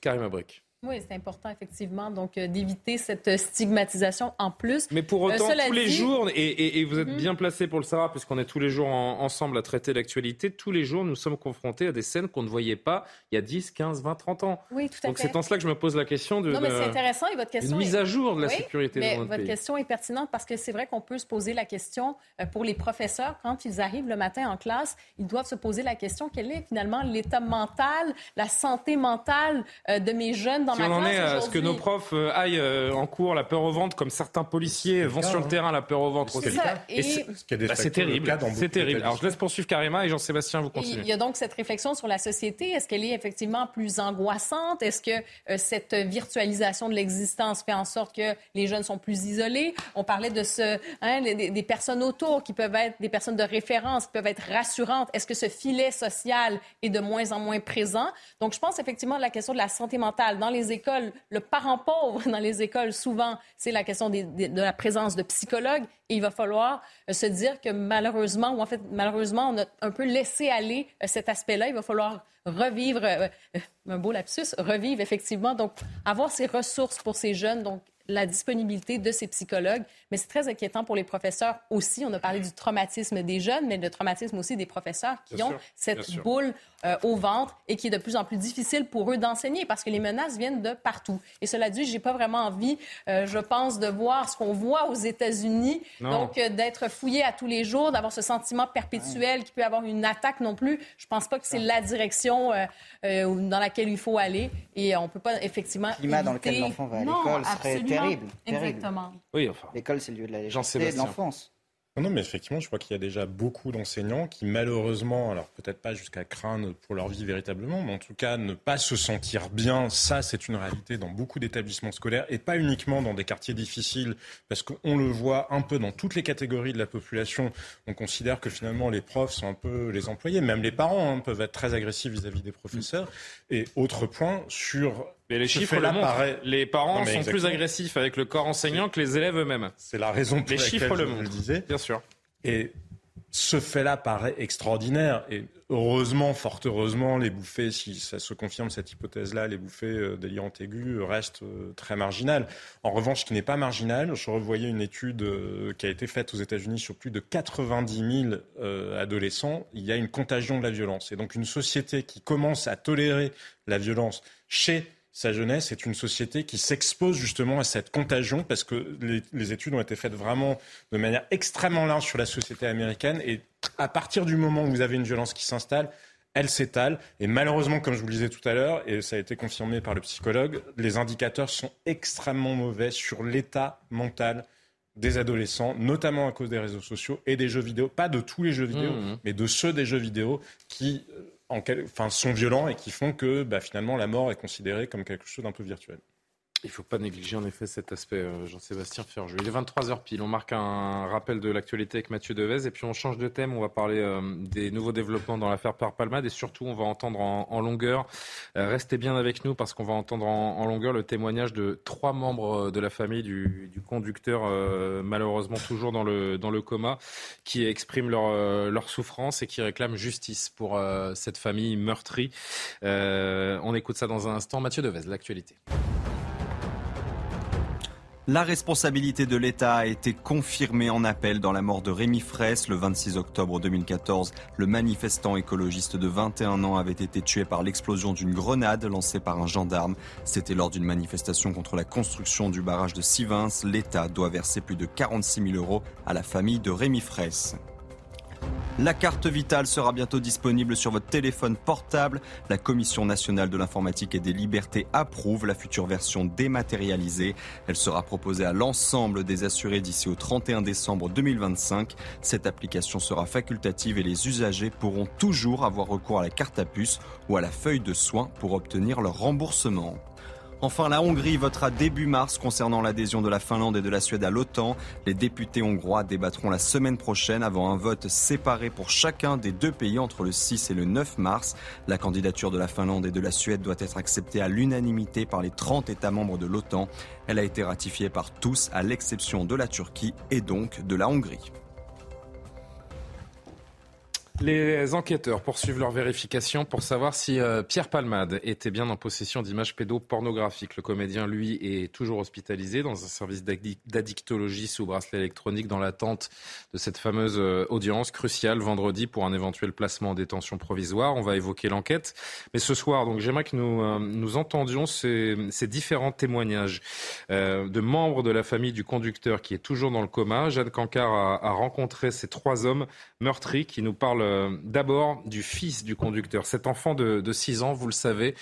Karim Abrik. Oui, c'est important, effectivement, donc euh, d'éviter cette stigmatisation en plus. Mais pour autant, euh, tous les jours, et, vous êtes mhm. bien placé pour le savoir, puisqu'on est tous les jours ensemble à traiter l'actualité, tous les jours, nous sommes confrontés à des scènes qu'on ne voyait pas il y a 10, 15, 20, 30 ans. Oui, tout à donc c'est en cela que je me pose la question de, non, mais c'est intéressant, et votre question une mise à jour de la sécurité mais dans notre votre question est pertinente parce que c'est vrai qu'on peut se poser la question euh, pour les professeurs, quand ils arrivent le matin en classe, ils doivent se poser la question, quel est finalement l'état mental, la santé mentale de mes jeunes dans ma classe que nos profs euh, aillent euh, en cours la peur au ventre, comme certains policiers vont sur le terrain la peur au ventre aussi. C'est terrible. C'est terrible. Alors je laisse poursuivre Karima et Jean-Sébastien, vous continuez. Il y a donc cette réflexion sur la société. Est-ce qu'elle est effectivement plus angoissante? Est-ce que euh, cette virtualisation de l'existence fait en sorte que les jeunes sont plus isolés? On parlait de ce, hein, des, des, personnes autour qui peuvent être des personnes de référence, qui peuvent être rassurantes. Est-ce que ce filet social est de moins en moins présent? Donc je pense effectivement à la question de la santé mentale. Dans les écoles, le parent pauvre dans les écoles, souvent, c'est la question de la présence de psychologues. Et il va falloir euh, se dire que malheureusement, ou en fait, malheureusement, on a un peu laissé aller euh, cet aspect-là. Il va falloir revivre, euh, un beau lapsus, revivre effectivement, donc avoir ces ressources pour ces jeunes, donc la disponibilité de ces psychologues. Mais c'est très inquiétant pour les professeurs aussi. On a parlé du traumatisme des jeunes, mais le traumatisme aussi des professeurs qui ont cette boule euh, au ventre et qui est de plus en plus difficile pour eux d'enseigner parce que les menaces viennent de partout. Et cela dit, j'ai pas vraiment envie, euh, je pense, de voir ce qu'on voit aux États-Unis. Donc, euh, d'être fouillé à tous les jours, d'avoir ce sentiment perpétuel qui peut avoir une attaque non plus. Je pense pas que c'est la direction dans laquelle il faut aller. Et on peut pas effectivement. Le climat dans lequel l'enfant va à l'école serait terrible. Exactement. Oui, enfin. L'école, c'est le lieu de la légèreté de l'enfance. Non, mais effectivement, je crois qu'il y a déjà beaucoup d'enseignants qui, malheureusement, alors peut-être pas jusqu'à craindre pour leur vie véritablement, mais en tout cas, ne pas se sentir bien, ça, c'est une réalité dans beaucoup d'établissements scolaires et pas uniquement dans des quartiers difficiles, parce qu'on le voit un peu dans toutes les catégories de la population. On considère que finalement, les profs sont un peu les employés, même les parents hein, peuvent être très agressifs vis-à-vis des professeurs. Et autre point, sur mais les chiffres le montrent. Les parents sont plus agressifs avec le corps enseignant que les élèves eux-mêmes. C'est la raison pour les chiffres le montrent. disais. Bien sûr. Et ce fait-là paraît extraordinaire. Et heureusement, fort heureusement, les bouffées, si ça se confirme cette hypothèse-là, les bouffées euh, délirantes aiguës restent euh, très marginales. En revanche, ce qui n'est pas marginal, je revoyais une étude euh, qui a été faite aux États-Unis sur plus de 90 000 adolescents. Il y a une contagion de la violence. Et donc une société qui commence à tolérer la violence chez sa jeunesse est une société qui s'expose justement à cette contagion parce que les, études ont été faites vraiment de manière extrêmement large sur la société américaine et à partir du moment où vous avez une violence qui s'installe, elle s'étale. Et malheureusement, comme je vous le disais tout à l'heure, et ça a été confirmé par le psychologue, les indicateurs sont extrêmement mauvais sur l'état mental des adolescents, notamment à cause des réseaux sociaux et des jeux vidéo. Pas de tous les jeux vidéo, mmh. mais de ceux des jeux vidéo qui en enfin, sont violents et qui font que bah, finalement la mort est considérée comme quelque chose d'un peu virtuel. Il ne faut pas négliger en effet cet aspect, euh, Jean-Sébastien Ferjou. Il est 23h pile, on marque un rappel de l'actualité avec Mathieu Devez et puis on change de thème, on va parler euh, des nouveaux développements dans l'affaire Par Palmade et surtout on va entendre en, longueur, euh, restez bien avec nous parce qu'on va entendre en, longueur le témoignage de trois membres de la famille du, conducteur malheureusement toujours dans le, dans le coma qui expriment leur, leur souffrance et qui réclament justice pour cette famille meurtrie. on écoute ça dans un instant. Mathieu Devez, l'actualité. La responsabilité de l'État a été confirmée en appel dans la mort de Rémi Fraisse le 26 octobre 2014. Le manifestant écologiste de 21 ans avait été tué par l'explosion d'une grenade lancée par un gendarme. C'était lors d'une manifestation contre la construction du barrage de Sivins. L'État doit verser plus de 46 000 euros à la famille de Rémi Fraisse. La carte vitale sera bientôt disponible sur votre téléphone portable. La Commission nationale de l'informatique et des libertés approuve la future version dématérialisée. Elle sera proposée à l'ensemble des assurés d'ici au 31 décembre 2025. Cette application sera facultative et les usagers pourront toujours avoir recours à la carte à puce ou à la feuille de soins pour obtenir leur remboursement. Enfin, la Hongrie votera début mars concernant l'adhésion de la Finlande et de la Suède à l'OTAN. Les députés hongrois débattront la semaine prochaine avant un vote séparé pour chacun des deux pays entre le 6 et le 9 mars. La candidature de la Finlande et de la Suède doit être acceptée à l'unanimité par les 30 États membres de l'OTAN. Elle a été ratifiée par tous à l'exception de la Turquie et donc de la Hongrie. Les enquêteurs poursuivent leur vérification pour savoir si euh, Pierre Palmade était bien en possession d'images pédopornographiques. Le comédien, lui, est toujours hospitalisé dans un service d'addictologie sous bracelet électronique dans l'attente de cette fameuse euh, audience cruciale vendredi pour un éventuel placement en détention provisoire. On va évoquer l'enquête. Mais ce soir, donc, j'aimerais que nous, euh, entendions ces, ces, différents témoignages de membres de la famille du conducteur qui est toujours dans le coma. Jeanne Cancard a, a rencontré ces trois hommes meurtris qui nous parlent euh, d'abord du fils du conducteur. Cet enfant de, 6 ans, vous le savez,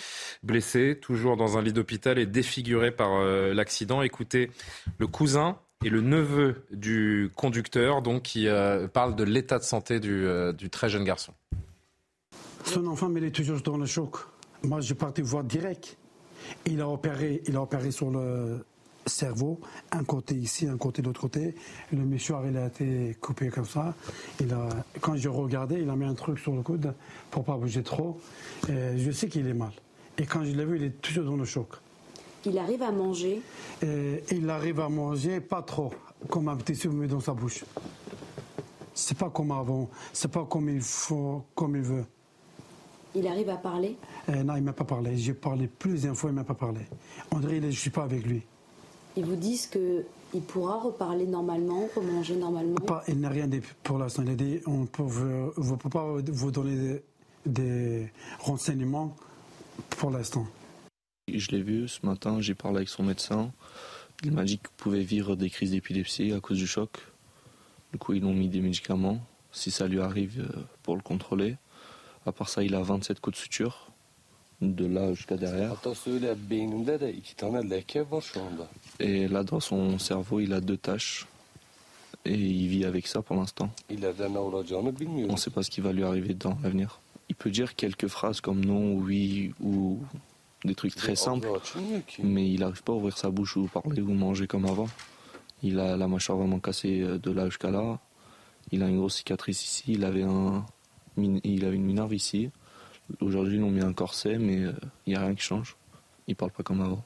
blessé, toujours dans un lit d'hôpital et défiguré par euh, l'accident. Écoutez, le cousin et le neveu du conducteur, donc, qui euh, parle de l'état de santé du, très jeune garçon. Son enfant, il est toujours dans le choc. Moi, je partais voir direct. Il a opéré, il a opéré sur le, cerveau, un côté ici, un côté de l'autre côté. Le mâchoire, il a été coupé comme ça. Il a, quand je regardais, il a mis un truc sur le coude pour pas bouger trop. je sais qu'il est mal. Et quand je l'ai vu, il est toujours dans le choc. Il arrive à manger Il arrive à manger, pas trop, comme un petit souvenir dans sa bouche. C'est pas comme avant, c'est pas comme il faut, comme il veut. Il arrive à parler Non, il m'a pas parlé. J'ai parlé plusieurs fois, il m'a pas parlé. Que je suis pas avec lui. Ils vous disent qu'il pourra reparler normalement, remanger normalement Il n'a rien dit pour l'instant. Il a dit on ne peut pas vous donner des, renseignements pour l'instant. Je l'ai vu ce matin, j'ai parlé avec son médecin. Il m'a dit qu'il pouvait vivre des crises d'épilepsie à cause du choc. Du coup, ils ont mis des médicaments, si ça lui arrive, euh, pour le contrôler. À part ça, il a 27 coups de suture de là jusqu'à derrière. Et là, dans son cerveau, il a deux tâches. Et il vit avec ça pour l'instant. On ne sait pas ce qui va lui arriver dans l'avenir. Il peut dire quelques phrases comme non, oui, ou des trucs très simples, mais il n'arrive pas à ouvrir sa bouche ou parler ou manger comme avant. Il a la mâchoire vraiment cassée euh, de là jusqu'à là. Il a une grosse cicatrice ici. Il avait, un, il avait une minerve ici. Aujourd'hui, ils ont mis un corset, mais euh, il n'y a rien qui change. Il ne parle pas comme avant.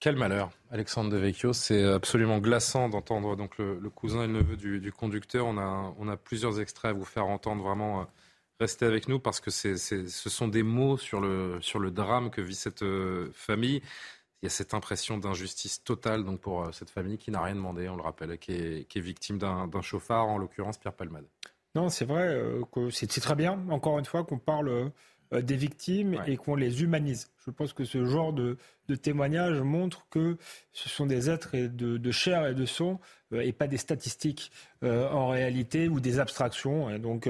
Quel malheur, Alexandre Devecchio. C'est absolument glaçant d'entendre donc le, cousin et le neveu du, conducteur. On a, on a, plusieurs extraits à vous faire entendre. Vraiment, euh, restez avec nous parce que c'est, ce sont des mots sur le, sur le drame que vit cette euh, famille. Il y a cette impression d'injustice totale donc pour cette famille qui n'a rien demandé, on le rappelle, qui est, qui est victime d'un, chauffard, en l'occurrence Pierre Palmade. Non, c'est vrai que c'est, très bien, encore une fois, qu'on parle des victimes et qu'on les humanise. Je pense que ce genre de, de témoignage montre que ce sont des êtres de, de chair et de sang et pas des statistiques en réalité ou des abstractions. donc,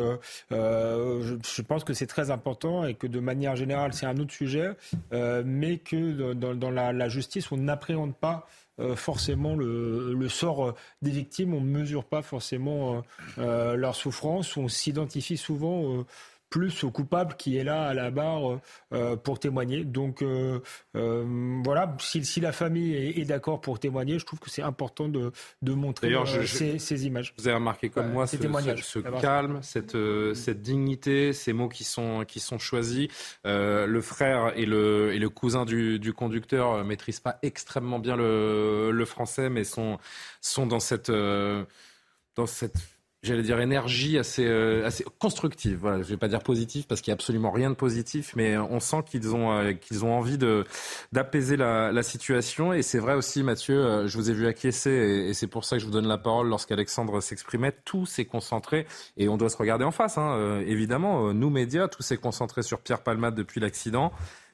je, je, pense que c'est très important et que de manière générale, c'est un autre sujet, mais que dans, dans la, la, justice, on n'appréhende pas euh, forcément le, le, sort euh, des victimes, on ne mesure pas forcément euh, leur souffrance, on s'identifie souvent plus au coupable qui est là à la barre euh, pour témoigner. Donc euh, euh, voilà, si, si, la famille est, d'accord pour témoigner, je trouve que c'est important de, de montrer ces, ces, images. Vous avez remarqué comme moi ce, ce, calme, cette, cette dignité, ces mots qui sont, qui sont choisis. le frère et le, et le cousin du, du conducteur ne maîtrisent pas extrêmement bien le, le français, mais sont, sont dans cette... dans cette j'allais dire énergie assez euh, assez constructive. Voilà, je vais pas dire positive parce qu'il y a absolument rien de positif, mais on sent qu'ils ont euh, qu'ils ont envie de d'apaiser la, la, situation. Et c'est vrai aussi, Mathieu, euh, je vous ai vu acquiescer et, c'est pour ça que je vous donne la parole lorsqu'Alexandre s'exprimait. Tout s'est concentré et on doit se regarder en face. Hein, évidemment, nous médias, tout s'est concentré sur Pierre Palmade depuis l'accident.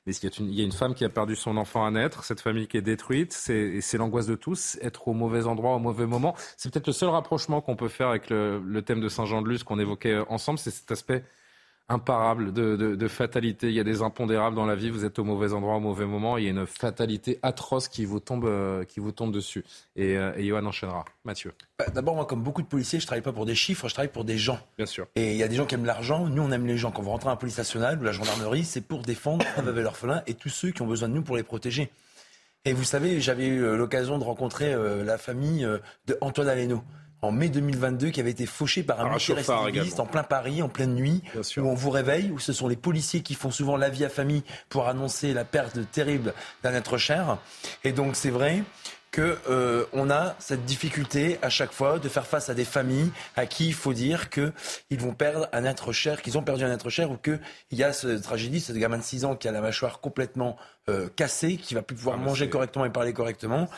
Il y, a une, femme qui a perdu son enfant à naître, cette famille qui est détruite, c'est l'angoisse de tous, être au mauvais endroit au mauvais moment. C'est peut-être le seul rapprochement qu'on peut faire avec le, le thème de Saint-Jean-de-Luz qu'on évoquait ensemble, c'est cet aspect imparable de, de, de, fatalité. Il y a des impondérables dans la vie. Vous êtes au mauvais endroit au mauvais moment. Il y a une fatalité atroce qui vous tombe, euh, qui vous tombe dessus. Et, euh, et Johan enchaînera. Mathieu. Bah, D'abord, moi, comme beaucoup de policiers, je travaille pas pour des chiffres, je travaille pour des gens. Bien sûr. Et il y a des gens qui aiment l'argent. Nous, on aime les gens. Quand vous rentrez à la police nationale ou la gendarmerie, c'est pour défendre la veuve et l'orphelin et tous ceux qui ont besoin de nous pour les protéger. Et vous savez, j'avais eu euh, l'occasion de rencontrer la famille de Antoine Aleno en mai 2022 qui avait été fauché par un récidiviste en plein Paris, en pleine nuit, où on vous réveille, où ce sont les policiers qui font souvent la vie à famille pour annoncer la perte terrible d'un être cher. Et donc c'est vrai qu'on euh, a cette difficulté à chaque fois de faire face à des familles à qui il faut dire qu'ils vont perdre un être cher, qu'ils ont perdu un être cher, ou qu'il y a cette tragédie, ce gamin de 6 ans qui a la mâchoire complètement euh, cassée, qui va plus pouvoir ah, manger correctement et parler correctement.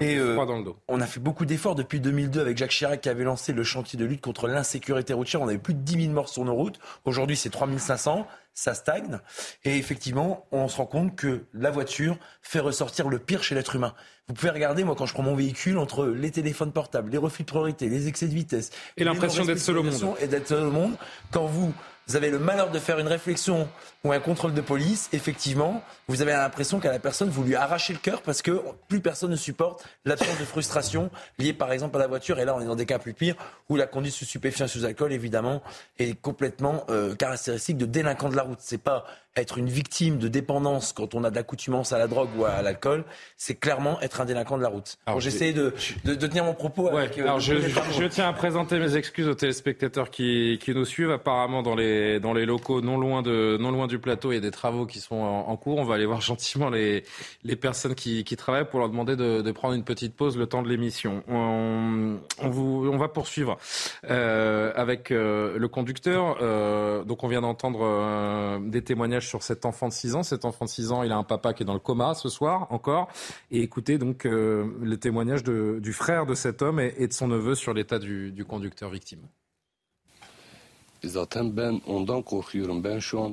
et euh, dans le dos. on a fait beaucoup d'efforts depuis 2002 avec Jacques Chirac qui avait lancé le chantier de lutte contre l'insécurité routière. On avait plus de 10 000 morts sur nos routes. Aujourd'hui, c'est 3 500 ça stagne. Et effectivement, on se rend compte que la voiture fait ressortir le pire chez l'être humain. Vous pouvez regarder, moi, quand je prends mon véhicule, entre les téléphones portables, les refus de priorité, les excès de vitesse. Et l'impression d'être seul au monde. Et d'être seul au monde. Quand vous vous avez le malheur de faire une réflexion ou un contrôle de police, effectivement, vous avez l'impression qu'à la personne, vous lui arrachez le cœur parce que plus personne ne supporte l'absence de frustration liée par exemple à la voiture. Et là, on est dans des cas plus pires où la conduite sous stupéfiant sous alcool, évidemment, est complètement euh, caractéristique de délinquant de la route. C'est pas être une victime de dépendance quand on a d'accoutumance à la drogue ou à l'alcool, c'est clairement être un délinquant de la route. Alors j'essaie de, de, de, tenir mon propos. Ouais, avec, euh, alors je, je, tiens à présenter mes excuses aux téléspectateurs qui, qui nous suivent. Apparemment, dans les, dans les locaux non loin, de, non loin du plateau, il y a des travaux qui sont en, cours. On va aller voir gentiment les, les personnes qui, travaillent pour leur demander de, prendre une petite pause le temps de l'émission. On, on, va poursuivre euh, avec euh, le conducteur. Euh, donc on vient d'entendre des témoignages sur cet enfant de 6 ans. Cet enfant de 6 ans, il a un papa qui est dans le coma ce soir encore. Et écoutez donc le témoignage du frère de cet homme et, de son neveu sur l'état du conducteur victime.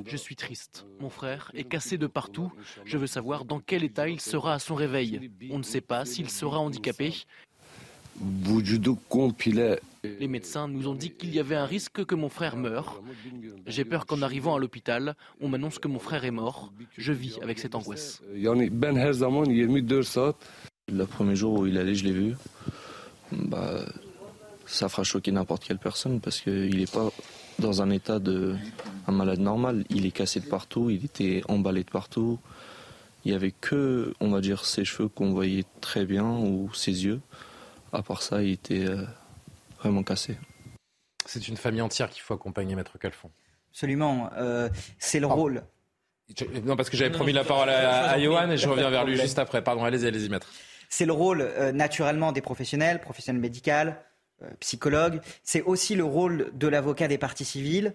Je suis triste. Mon frère est cassé de partout. Je veux savoir dans quel état il sera à son réveil. On ne sait pas s'il sera handicapé. Les médecins nous ont dit qu'il y avait un risque que mon frère meure. J'ai peur qu'en arrivant à l'hôpital, on m'annonce que mon frère est mort. Je vis avec cette angoisse. Le premier jour où il allait, je l'ai vu. Bah, ça fera choquer n'importe quelle personne parce qu'il n'est pas dans un état de un malade normal. Il est cassé de partout, il était emballé de partout. Il n'y avait que, on va dire, ses cheveux qu'on voyait très bien ou ses yeux. À part ça, il était euh, vraiment cassé. C'est une famille entière qu'il faut accompagner, Maître Calfon. Absolument. Euh, c'est le rôle. Non, parce que j'avais promis la parole à, à Johan et je reviens vers lui juste après. Pardon, allez-y, allez-y, Maître. C'est le rôle euh, naturellement des professionnels, professionnels médicaux, euh, psychologues. C'est aussi le rôle de l'avocat des parties civiles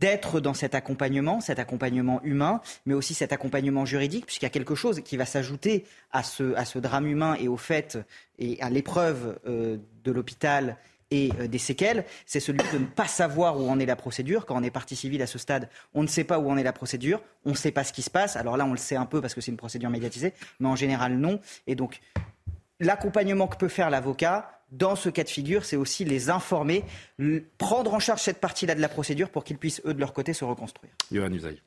d'être dans cet accompagnement, cet accompagnement humain, mais aussi cet accompagnement juridique, puisqu'il y a quelque chose qui va s'ajouter à ce, drame humain et au fait et à l'épreuve euh, de l'hôpital et des séquelles, c'est celui de ne pas savoir où en est la procédure. Quand on est partie civile à ce stade, on ne sait pas où en est la procédure, on ne sait pas ce qui se passe. Alors là, on le sait un peu parce que c'est une procédure médiatisée, mais en général, non. Et donc, l'accompagnement que peut faire l'avocat, dans ce cas de figure, c'est aussi les informer, prendre en charge cette partie-là de la procédure pour qu'ils puissent, eux, de leur côté, se reconstruire. Johan Usaï.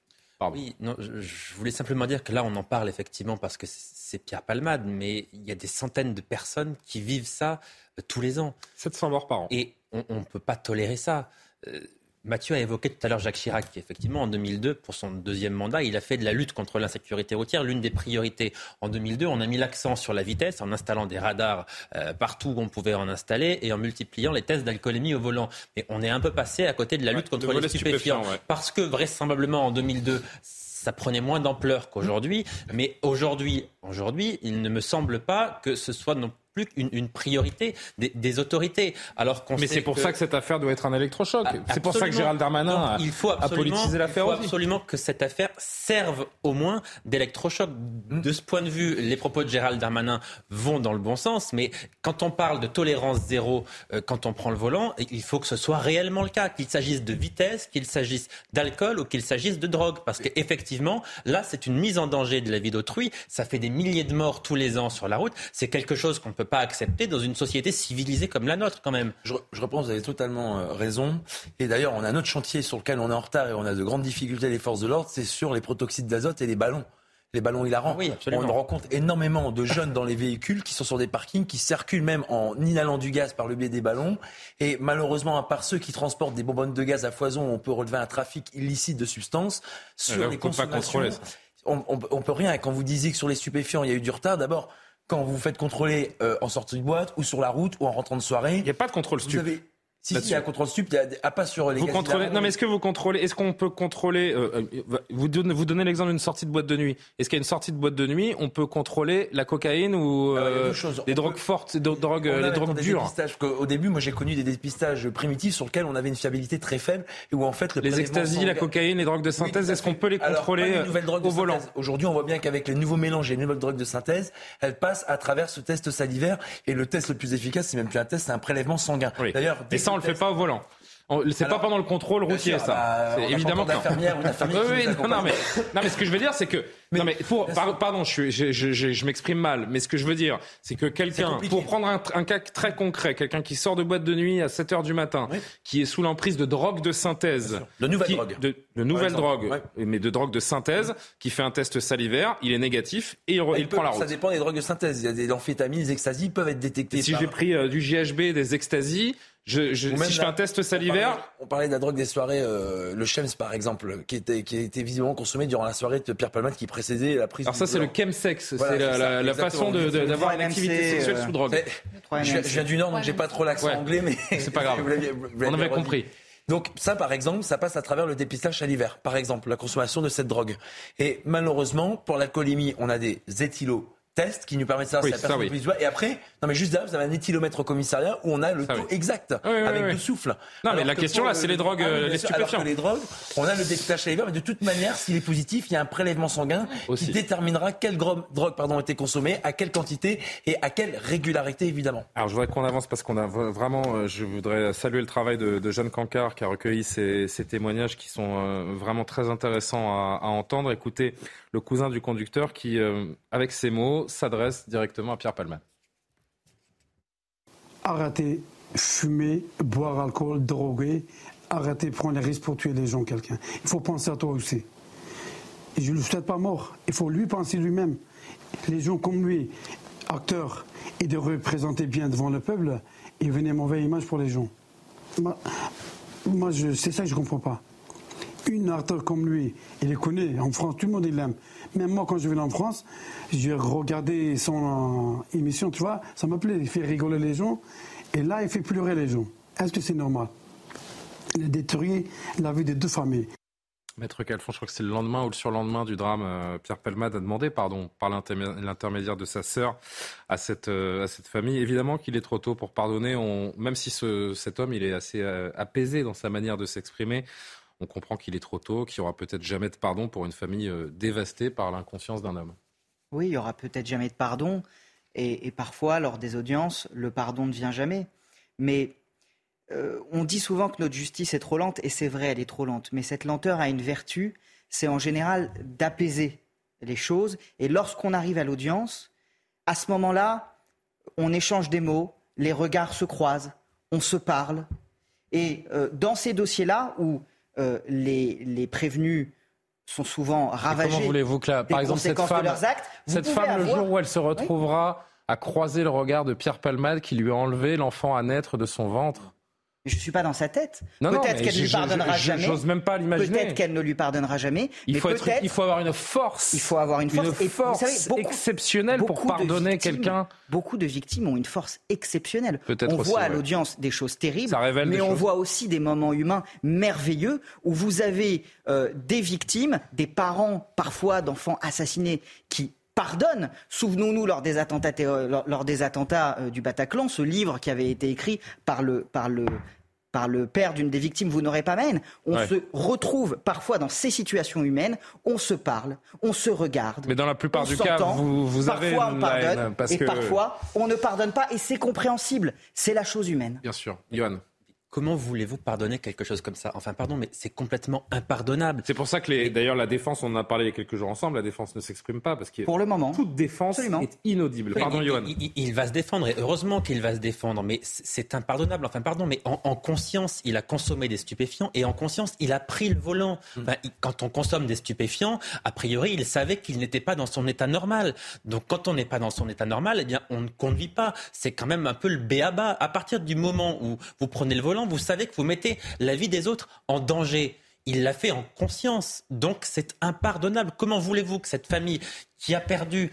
Oui, non, je voulais simplement dire que là, on en parle effectivement parce que c'est Pierre Palmade, mais il y a des centaines de personnes qui vivent ça euh, tous les ans. 700 morts par an. Et on ne peut pas tolérer ça. Euh, Mathieu a évoqué tout à l'heure Jacques Chirac, qui effectivement en 2002, pour son deuxième mandat, il a fait de la lutte contre l'insécurité routière l'une des priorités. En 2002, on a mis l'accent sur la vitesse en installant des radars euh, partout où on pouvait en installer et en multipliant les tests d'alcoolémie au volant. Mais on est un peu passé à côté de la lutte contre les stupéfiants. Parce que vraisemblablement en 2002, ça prenait moins d'ampleur qu'aujourd'hui. Mais aujourd'hui, aujourd'hui, il ne me semble pas que ce soit non plus une, priorité des, autorités. Alors Mais c'est pour ça que cette affaire doit être un électrochoc. C'est pour ça que Gérald Darmanin il faut a, politisé l'affaire. Il faut absolument que cette affaire serve au moins d'électrochoc. De ce point de vue, les propos de Gérald Darmanin vont dans le bon sens, mais quand on parle de tolérance zéro euh, quand on prend le volant, il faut que ce soit réellement le cas, qu'il s'agisse de vitesse, qu'il s'agisse d'alcool ou qu'il s'agisse de drogue. Parce qu'effectivement, là, c'est une mise en danger de la vie d'autrui. Ça fait des milliers de morts tous les ans sur la route. C'est quelque chose qu'on peut pas accepter dans une société civilisée comme la nôtre, quand même. Je, je reprends, vous avez totalement euh, raison. Et d'ailleurs, on a un autre chantier sur lequel on est en retard et on a de grandes difficultés, les forces de l'ordre, c'est sur les protoxydes d'azote et les ballons les ballons hilarants. Oui, on rencontre énormément de jeunes dans les véhicules qui sont sur des parkings, qui circulent même en inhalant du gaz par le biais des ballons. Et malheureusement, à part ceux qui transportent des bonbonnes de gaz à foison, on peut relever un trafic illicite de substances sur les consommations. On, on, on, peut rien. Quand vous disiez que sur les stupéfiants, il y a eu du retard, d'abord, quand vous faites contrôler euh, en sortie de boîte ou sur la route ou en rentrant de soirée. Il n'y a pas de contrôle stup. Si, il y a un contrôle stup, il n'y a, pas sur les vous contrôlez, Non, mais est-ce que vous contrôlez Est-ce qu'on peut contrôler euh, euh, Vous donnez, vous donnez l'exemple d'une sortie de boîte de nuit. Est-ce qu'il y a une sortie de boîte de nuit On peut contrôler la cocaïne ou euh, les drogues fortes, des drogues, les drogues dures. Au début, moi, j'ai connu des dépistages primitifs sur lesquels on avait une fiabilité très faible et où en fait le les extasies, la cocaïne, les drogues de synthèse, est-ce qu'on peut les contrôler au volant Aujourd'hui, on voit bien qu'avec les nouveaux mélanges et les nouvelles drogues de synthèse, elles passent à travers ce test salivaire et le test le plus efficace, c'est même plus un test, c'est un prélèvement sanguin. D'ailleurs, on le fait pas au volant. C'est pas pendant le contrôle routier, ça. Bah, c'est évidemment que non. oui, non, non, mais, non, mais ce que je veux dire, c'est que. non, mais pour, pardon, je, je, je, je m'exprime mal, mais ce que je veux dire, c'est que quelqu'un, pour prendre un, un, cas très concret, quelqu'un qui sort de boîte de nuit à 7 heures du matin, qui est sous l'emprise de drogue de synthèse. De nouvelle drogue. De, de nouvelle drogue, mais de drogue de synthèse, qui fait un test salivaire, il est négatif et il, il, prend la route. Ça dépend des drogues de synthèse. Il y a des amphétamines, des extasies peuvent être détectées. si j'ai pris euh, du GHB, des extasies, je, je, si je fais un test salivaire. On parlait, de la drogue des soirées, euh, le Chems par exemple, qui était, qui était visiblement consommé durant la soirée de Pierre Palmade qui précédait la prise Alors ça, c'est le chemsex, c'est la, la, façon d'avoir une activité sexuelle sous drogue. Je, viens du Nord, donc j'ai pas trop l'accent anglais, mais. C'est pas grave. On avait compris. Donc ça, par exemple, ça passe à travers le dépistage salivaire, par exemple, la consommation de cette drogue. Et malheureusement, pour l'alcoolémie, on a des éthylos test qui nous permet de savoir si la personne oui. Et après, non mais juste derrière, vous avez un éthylomètre au commissariat où on a le taux exact avec deux souffles. Non mais la question là, c'est les drogues, ah, les stupéfiants. les drogues, on a le dépistage salivaire, mais de toute manière, s'il est positif, il y a un prélèvement sanguin qui déterminera quelle drogue pardon, a été consommée, à quelle quantité et à quelle régularité évidemment. Alors je voudrais qu'on avance parce qu'on a vraiment, euh, je voudrais saluer le travail de, de Jeanne Cancard qui a recueilli ces, ces témoignages qui sont euh, vraiment très intéressants à, à entendre. Écoutez le cousin du conducteur qui, euh, avec ces mots, s'adresse directement à Pierre Palman. Arrêtez fumer, boire alcool, droguer, arrêtez prendre les risques pour tuer les gens, quelqu'un. Il faut penser à toi aussi. Je ne le souhaite pas mort. Il faut lui penser lui-même. Les gens comme lui, acteurs, et de représenter bien devant le peuple, venez une mauvaise image pour les gens. Moi, moi c'est ça que je ne comprends pas une acteur comme lui, il est connu. En France, tout le monde l'aime. Même moi, quand je vais en France, j'ai regardé son euh, émission, tu vois, ça me plaît. Il fait rigoler les gens. Et là, il fait pleurer les gens. Est-ce que c'est normal? Il a détruit la vie de deux familles. Maître Calfon, je crois que c'est le lendemain ou le surlendemain du drame. Euh, Pierre Pelmade a demandé pardon par l'intermédiaire de sa sœur à cette, euh, à cette famille. Évidemment qu'il est trop tôt pour pardonner. On, même si ce, cet homme il est assez apaisé dans sa manière de s'exprimer, on comprend qu'il est trop tôt, qu'il n'y aura peut-être jamais de pardon pour une famille euh, dévastée par l'inconscience d'un homme. Oui, il n'y aura peut-être jamais de pardon. Et, parfois, lors des audiences, le pardon ne vient jamais. Mais euh, on dit souvent que notre justice est trop lente, et c'est vrai, elle est trop lente. Mais cette lenteur a une vertu, c'est en général d'apaiser les choses. Et lorsqu'on arrive à l'audience, à ce moment-là, on échange des mots, les regards se croisent, on se parle. Et euh, dans ces dossiers-là, où euh, les, prévenus sont souvent ravagés. comment voulez-vous que, par exemple, cette femme, cette femme le jour où elle se retrouvera à croiser le regard de Pierre Palmade qui lui a enlevé l'enfant à naître de son ventre je ne suis pas dans sa tête. Peut-être qu'elle ne lui pardonnera jamais. J'ose même pas l'imaginer. Peut-être qu'elle ne lui pardonnera jamais. Il faut, il faut avoir une force. Il faut avoir une force, une force exceptionnelle pour pardonner quelqu'un. Beaucoup de victimes ont une force exceptionnelle. On voit à l'audience des choses terribles, mais on voit aussi des moments humains merveilleux où vous avez euh, des victimes, des parents parfois d'enfants assassinés qui pardonnent. Souvenons-nous lors des attentats, lors, des attentats euh, du Bataclan, ce livre qui avait été écrit par le, par le, par le père d'une des victimes, vous n'aurez pas mène. On se retrouve parfois dans ces situations humaines, on se parle, on se regarde. Mais dans la plupart du cas, vous, vous avez parfois on pardonne parce et parfois on ne pardonne pas et c'est compréhensible. C'est la chose humaine. Bien sûr, Johan. Comment voulez-vous pardonner quelque chose comme ça? Enfin, pardon, mais c'est complètement impardonnable. C'est pour ça que, d'ailleurs, la défense, on en a parlé il y a quelques jours ensemble, la défense ne s'exprime pas parce que pour le moment, toute défense est inaudible. pardon, Johan. Il, va se défendre et heureusement qu'il va se défendre, mais c'est impardonnable. Enfin, pardon, mais en, conscience, il a consommé des stupéfiants et en conscience, il a pris le volant. Hmm. quand on consomme des stupéfiants, a priori, il savait qu'il n'était pas dans son état normal. Donc, quand on n'est pas dans son état normal, eh bien, on ne conduit pas. C'est quand même un peu le béaba. À partir du moment où vous prenez le volant, vous savez que vous mettez la vie des autres en danger. Il l'a fait en conscience. Donc c'est impardonnable. Comment voulez-vous que cette famille qui a perdu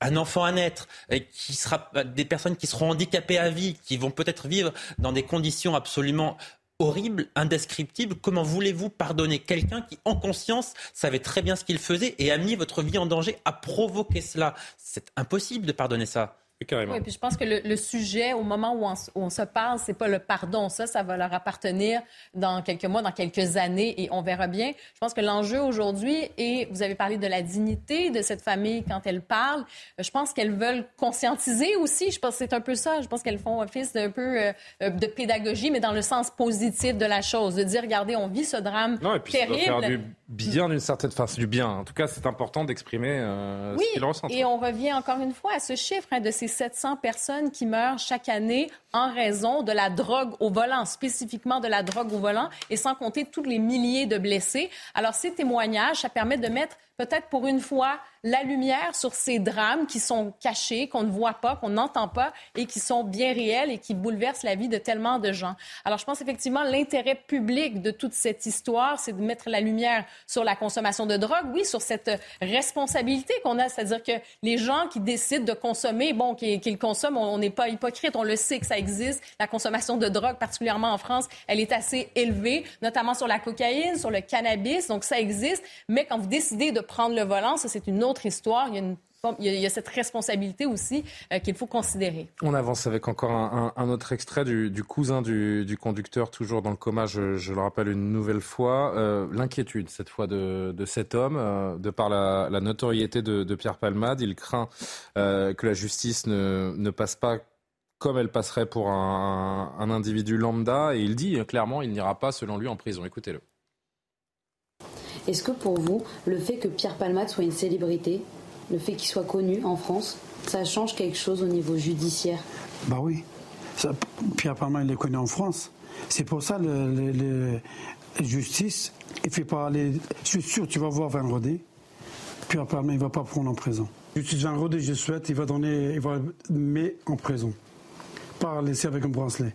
un enfant à naître, qui sera des personnes qui seront handicapées à vie, qui vont peut-être vivre dans des conditions absolument horribles, indescriptibles. Comment voulez-vous pardonner quelqu'un qui, en conscience, savait très bien ce qu'il faisait et a mis votre vie en danger, a provoqué cela? C'est impossible de pardonner ça. Oui, puis je pense que le, sujet, au moment où on, se parle, c'est pas le pardon. Ça, ça va leur appartenir dans quelques mois, dans quelques années, et on verra bien. Je pense que l'enjeu aujourd'hui, et vous avez parlé de la dignité de cette famille quand elle parle, je pense qu'elles veulent conscientiser aussi. Je pense que c'est un peu ça. Je pense qu'elles font office d'un peu euh, euh, de pédagogie, mais dans le sens positif de la chose, de dire, regardez, on vit ce drame non, et puis terrible. Ça faire du bien d'une certaine façon, du bien. En tout cas, c'est important d'exprimer euh, ce qu'ils ressentent. Et on revient encore une fois à ce chiffre hein, de ces 700 personnes qui meurent chaque année en raison de la drogue au volant, spécifiquement de la drogue au volant, et sans compter tous les milliers de blessés. Alors, ces témoignages, ça permet de mettre peut-être pour une fois la lumière sur ces drames qui sont cachés, qu'on ne voit pas, qu'on n'entend pas et qui sont bien réels et qui bouleversent la vie de tellement de gens. Alors je pense effectivement l'intérêt public de toute cette histoire, c'est de mettre la lumière sur la consommation de drogue, oui, sur cette responsabilité qu'on a, c'est-à-dire que les gens qui décident de consommer, bon, qu'ils consomment, on n'est pas hypocrite, on le sait que ça existe. La consommation de drogue, particulièrement en France, elle est assez élevée, notamment sur la cocaïne, sur le cannabis, donc ça existe. Mais quand vous décidez de prendre le volant, ça c'est une autre histoire. Il y a cette responsabilité aussi euh, qu'il faut considérer. On avance avec encore un, autre extrait du, cousin du, conducteur, toujours dans le coma, je, le rappelle une nouvelle fois. Euh, l'inquiétude, cette fois, de, cet homme, euh, de par la, notoriété de, Pierre Palmade. Il craint que la justice ne, passe pas comme elle passerait pour un, un individu lambda. Et il dit clairement, il n'ira pas, selon lui, en prison. Écoutez-le. Est-ce que pour vous, le fait que Pierre Palmade soit une célébrité, le fait qu'il soit connu en France, ça change quelque chose au niveau judiciaire? Bah oui. Pierre Palmade, il est connu en France. C'est pour ça la justice, il fait pas aller. Je suis sûr, tu vas voir Van Rodé. Pierre Palmade, il va pas prendre en prison. Justice Van Rodé, je souhaite, il va donner, il va mettre en prison. Pas laisser avec un bracelet.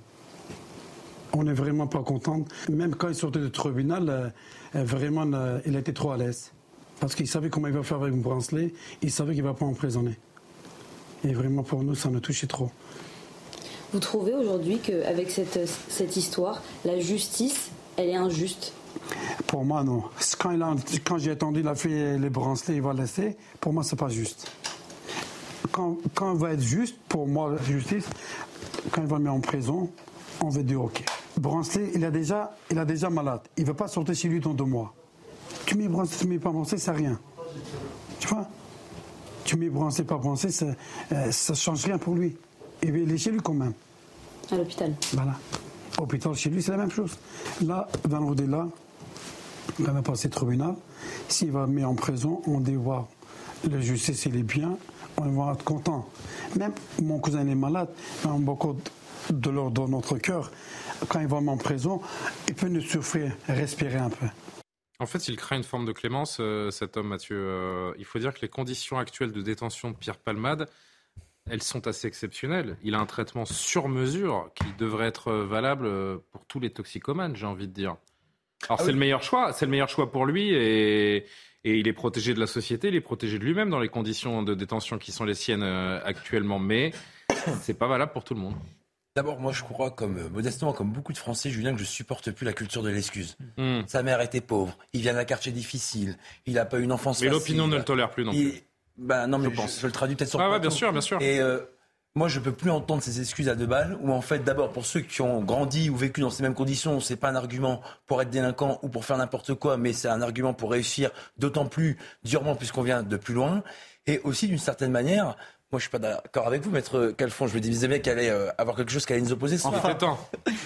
On n'est vraiment pas content. Même quand il sortait du tribunal, euh, euh, vraiment, euh, il était trop à l'aise. Parce qu'il savait comment il va faire avec un bracelet, il savait qu'il ne va pas emprisonner. Et vraiment, pour nous, ça nous touchait trop. Vous trouvez aujourd'hui qu'avec cette, cette histoire, la justice, elle est injuste? Pour moi, non. Quand, quand j'ai attendu, il a fait les bracelets, il va laisser. Pour moi, c'est pas juste. Quand, quand il va être juste, pour moi, la justice, quand il va mettre en prison, on veut dire OK. Brancelet, il, a déjà, il a déjà malade. Il ne va pas sortir chez lui dans deux mois. Tu mets Brancelet, tu mets pas Brancelet, c'est rien. Tu vois? Tu mets Brancelet, pas Brancelet, ça ne euh, change rien pour lui. il est chez lui quand même. À l'hôpital. Voilà. Hôpital chez lui, c'est la même chose. Là, dans l'au-delà, il va passer tribunal. S'il va mettre en prison, on dit voir la justice, il est bien, on va être content. Même mon cousin est malade, on a beaucoup de l'ordre dans notre cœur. Quand il va en prison, il peut nous souffrir, respirer un peu. En fait, il crée une forme de clémence, euh, cet homme, Mathieu. Euh, il faut dire que les conditions actuelles de détention de Pierre Palmade, elles sont assez exceptionnelles. Il a un traitement sur mesure qui devrait être valable pour tous les toxicomanes, j'ai envie de dire. Alors ah c'est le meilleur choix, c'est le meilleur choix pour lui et, il est protégé de la société, il est protégé de lui-même dans les conditions de détention qui sont les siennes euh, actuellement, mais c'est pas valable pour tout le monde. D'abord, moi, je crois, comme euh, modestement, comme beaucoup de Français, Julien, que je supporte plus la culture de l'excuse. Hmm. Sa mère était pauvre, il vient d'un quartier difficile, il n'a pas eu une enfance mais l'opinion ne le tolère plus non plus. Ben non, mais je, pense. je, le traduis peut-être sur. Ah ouais, bien sûr, bien sûr. Et euh, moi, je peux plus entendre ces excuses à deux balles, où en fait, d'abord, pour ceux qui ont grandi ou vécu dans ces mêmes conditions, c'est pas un argument pour être délinquant ou pour faire n'importe quoi, mais c'est un argument pour réussir d'autant plus durement puisqu'on vient de plus loin. Et aussi, d'une certaine manière, moi, je suis pas d'accord avec vous, maître Calfon. Je me disais bien qu'elle allait euh, avoir quelque chose qui allait nous opposer ce enfin. temps.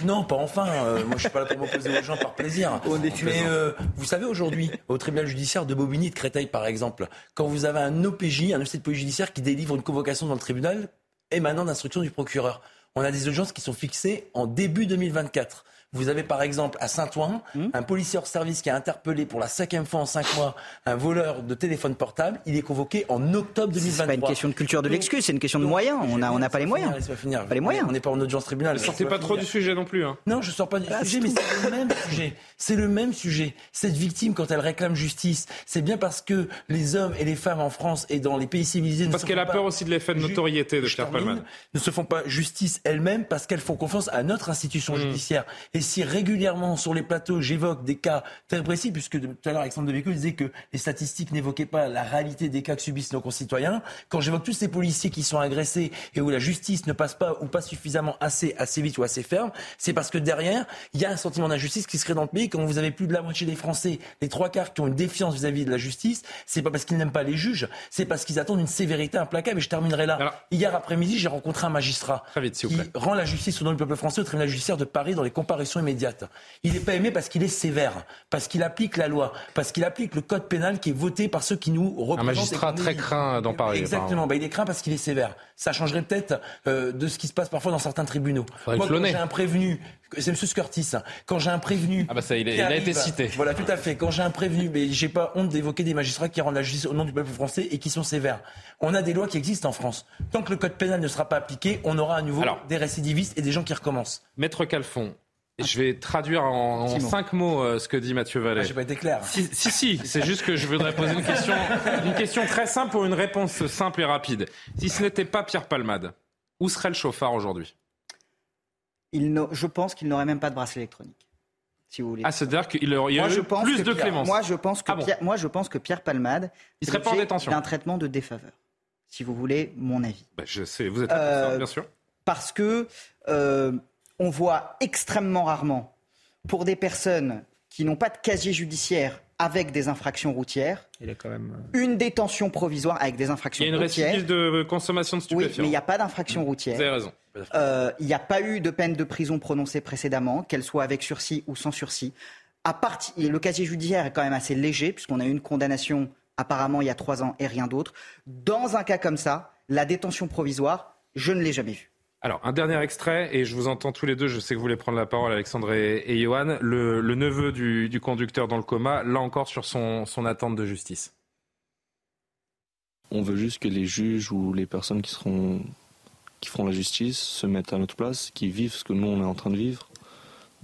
Non, pas enfin. Euh, moi, je suis pas là pour m'opposer aux gens par plaisir. Mais euh, vous savez, aujourd'hui, au tribunal judiciaire de Bobigny, de Créteil, par exemple, quand vous avez un OPJ, un officier de police judiciaire qui délivre une convocation dans le tribunal, émanant d'instruction du procureur. On a des audiences qui sont fixées en début 2024. Vous avez par exemple à Saint-Ouen hmm. un policier hors service qui a interpellé pour la cinquième fois en cinq mois un voleur de téléphone portable. Il est convoqué en octobre 2023. C'est pas une question de culture de l'excuse, c'est une question de moyens. On n'a on a pas les moyens. Finir, Pas les moyens. On n'est pas en audience tribunal. Ne sortez pas trop du sujet non plus. Hein. Non, je sors pas du bah, sujet, mais c'est le même sujet. C'est le même sujet. Cette victime, quand elle réclame justice, c'est bien parce que les hommes et les femmes en France et dans les pays civilisés parce qu'elle a peur aussi de l'effet de notoriété de Pierre Palman. Ne se font pas justice elles-mêmes parce qu'elles font confiance à notre institution hmm. judiciaire. Et si régulièrement sur les plateaux, j'évoque des cas très précis, puisque tout à l'heure Alexandre Devecchio disait que les statistiques n'évoquaient pas la réalité des cas que subissent nos concitoyens. Quand j'évoque tous ces policiers qui sont agressés et où la justice ne passe pas ou pas suffisamment assez, assez vite ou assez ferme, c'est parce que derrière, il y a un sentiment d'injustice qui se crée dans le pays. Quand vous avez plus de la moitié des Français, les trois quarts qui ont une défiance vis-à-vis de la justice, c'est pas parce qu'ils n'aiment pas les juges, c'est parce qu'ils attendent une sévérité implacable. Et je terminerai là. Hier après-midi, j'ai rencontré un magistrat qui rend la justice au nom du peuple français au tribunal judiciaire de Paris dans les comparaisons immédiates. Il n'est pas aimé parce qu'il est sévère, parce qu'il applique la loi, parce qu'il applique le code pénal qui est voté par ceux qui nous représentent. Un magistrat très craint dans Paris. Exactement, bah, il est craint parce qu'il est sévère. Ça changerait peut-être euh, de ce qui se passe parfois dans certains tribunaux. Moi, quand j'ai un prévenu, c'est M. Scurtis, quand j'ai un prévenu... Ah bah ça, il, a été cité. Voilà, tout à fait. Quand j'ai un prévenu, mais j'ai pas honte d'évoquer des magistrats qui rendent la justice au nom du peuple français et qui sont sévères. On a des lois qui existent en France. Tant que le code pénal ne sera pas appliqué, on aura à nouveau des récidivistes et des gens qui recommencent. Maître Calfon, je vais traduire en, cinq mots euh, ce que dit Mathieu Vallet. Ah, j'ai pas été clair. Si, si, c'est juste que je voudrais poser une question, une question très simple pour une réponse simple et rapide. Si ce n'était pas Pierre Palmade, où serait le chauffard aujourd'hui? Je pense qu'il n'aurait même pas de bracelet électronique. Si vous voulez. Ah, c'est-à-dire qu'il y aurait eu plus de clémence. Moi, je pense que, ah Pierre, moi, je pense que Pierre Palmade. Il serait pas en détention. d'un traitement de défaveur. Si vous voulez mon avis. Bah, je sais, vous êtes euh, bien sûr. Parce que euh, on voit extrêmement rarement, pour des personnes qui n'ont pas de casier judiciaire avec des infractions routières, il quand même... Euh, une détention provisoire avec des infractions routières. Il y a une récidive de consommation de stupéfiants. Oui, mais il n'y a pas d'infraction routière. Vous avez raison. Euh, il n'y a pas eu de peine de prison prononcée précédemment, qu'elle soit avec sursis ou sans sursis. À part, le casier judiciaire est quand même assez léger, puisqu'on a eu une condamnation apparemment il y a trois ans et rien d'autre. Dans un cas comme ça, la détention provisoire, je ne l'ai jamais vue. Alors, un dernier extrait, et je vous entends tous les deux, je sais que vous voulez prendre la parole, Alexandre et, Johan. Le, neveu du, conducteur dans le coma, là encore sur son, attente de justice. On veut juste que les juges ou les personnes qui, feront la justice se mettent à notre place, qui vivent ce que nous on est en train de vivre,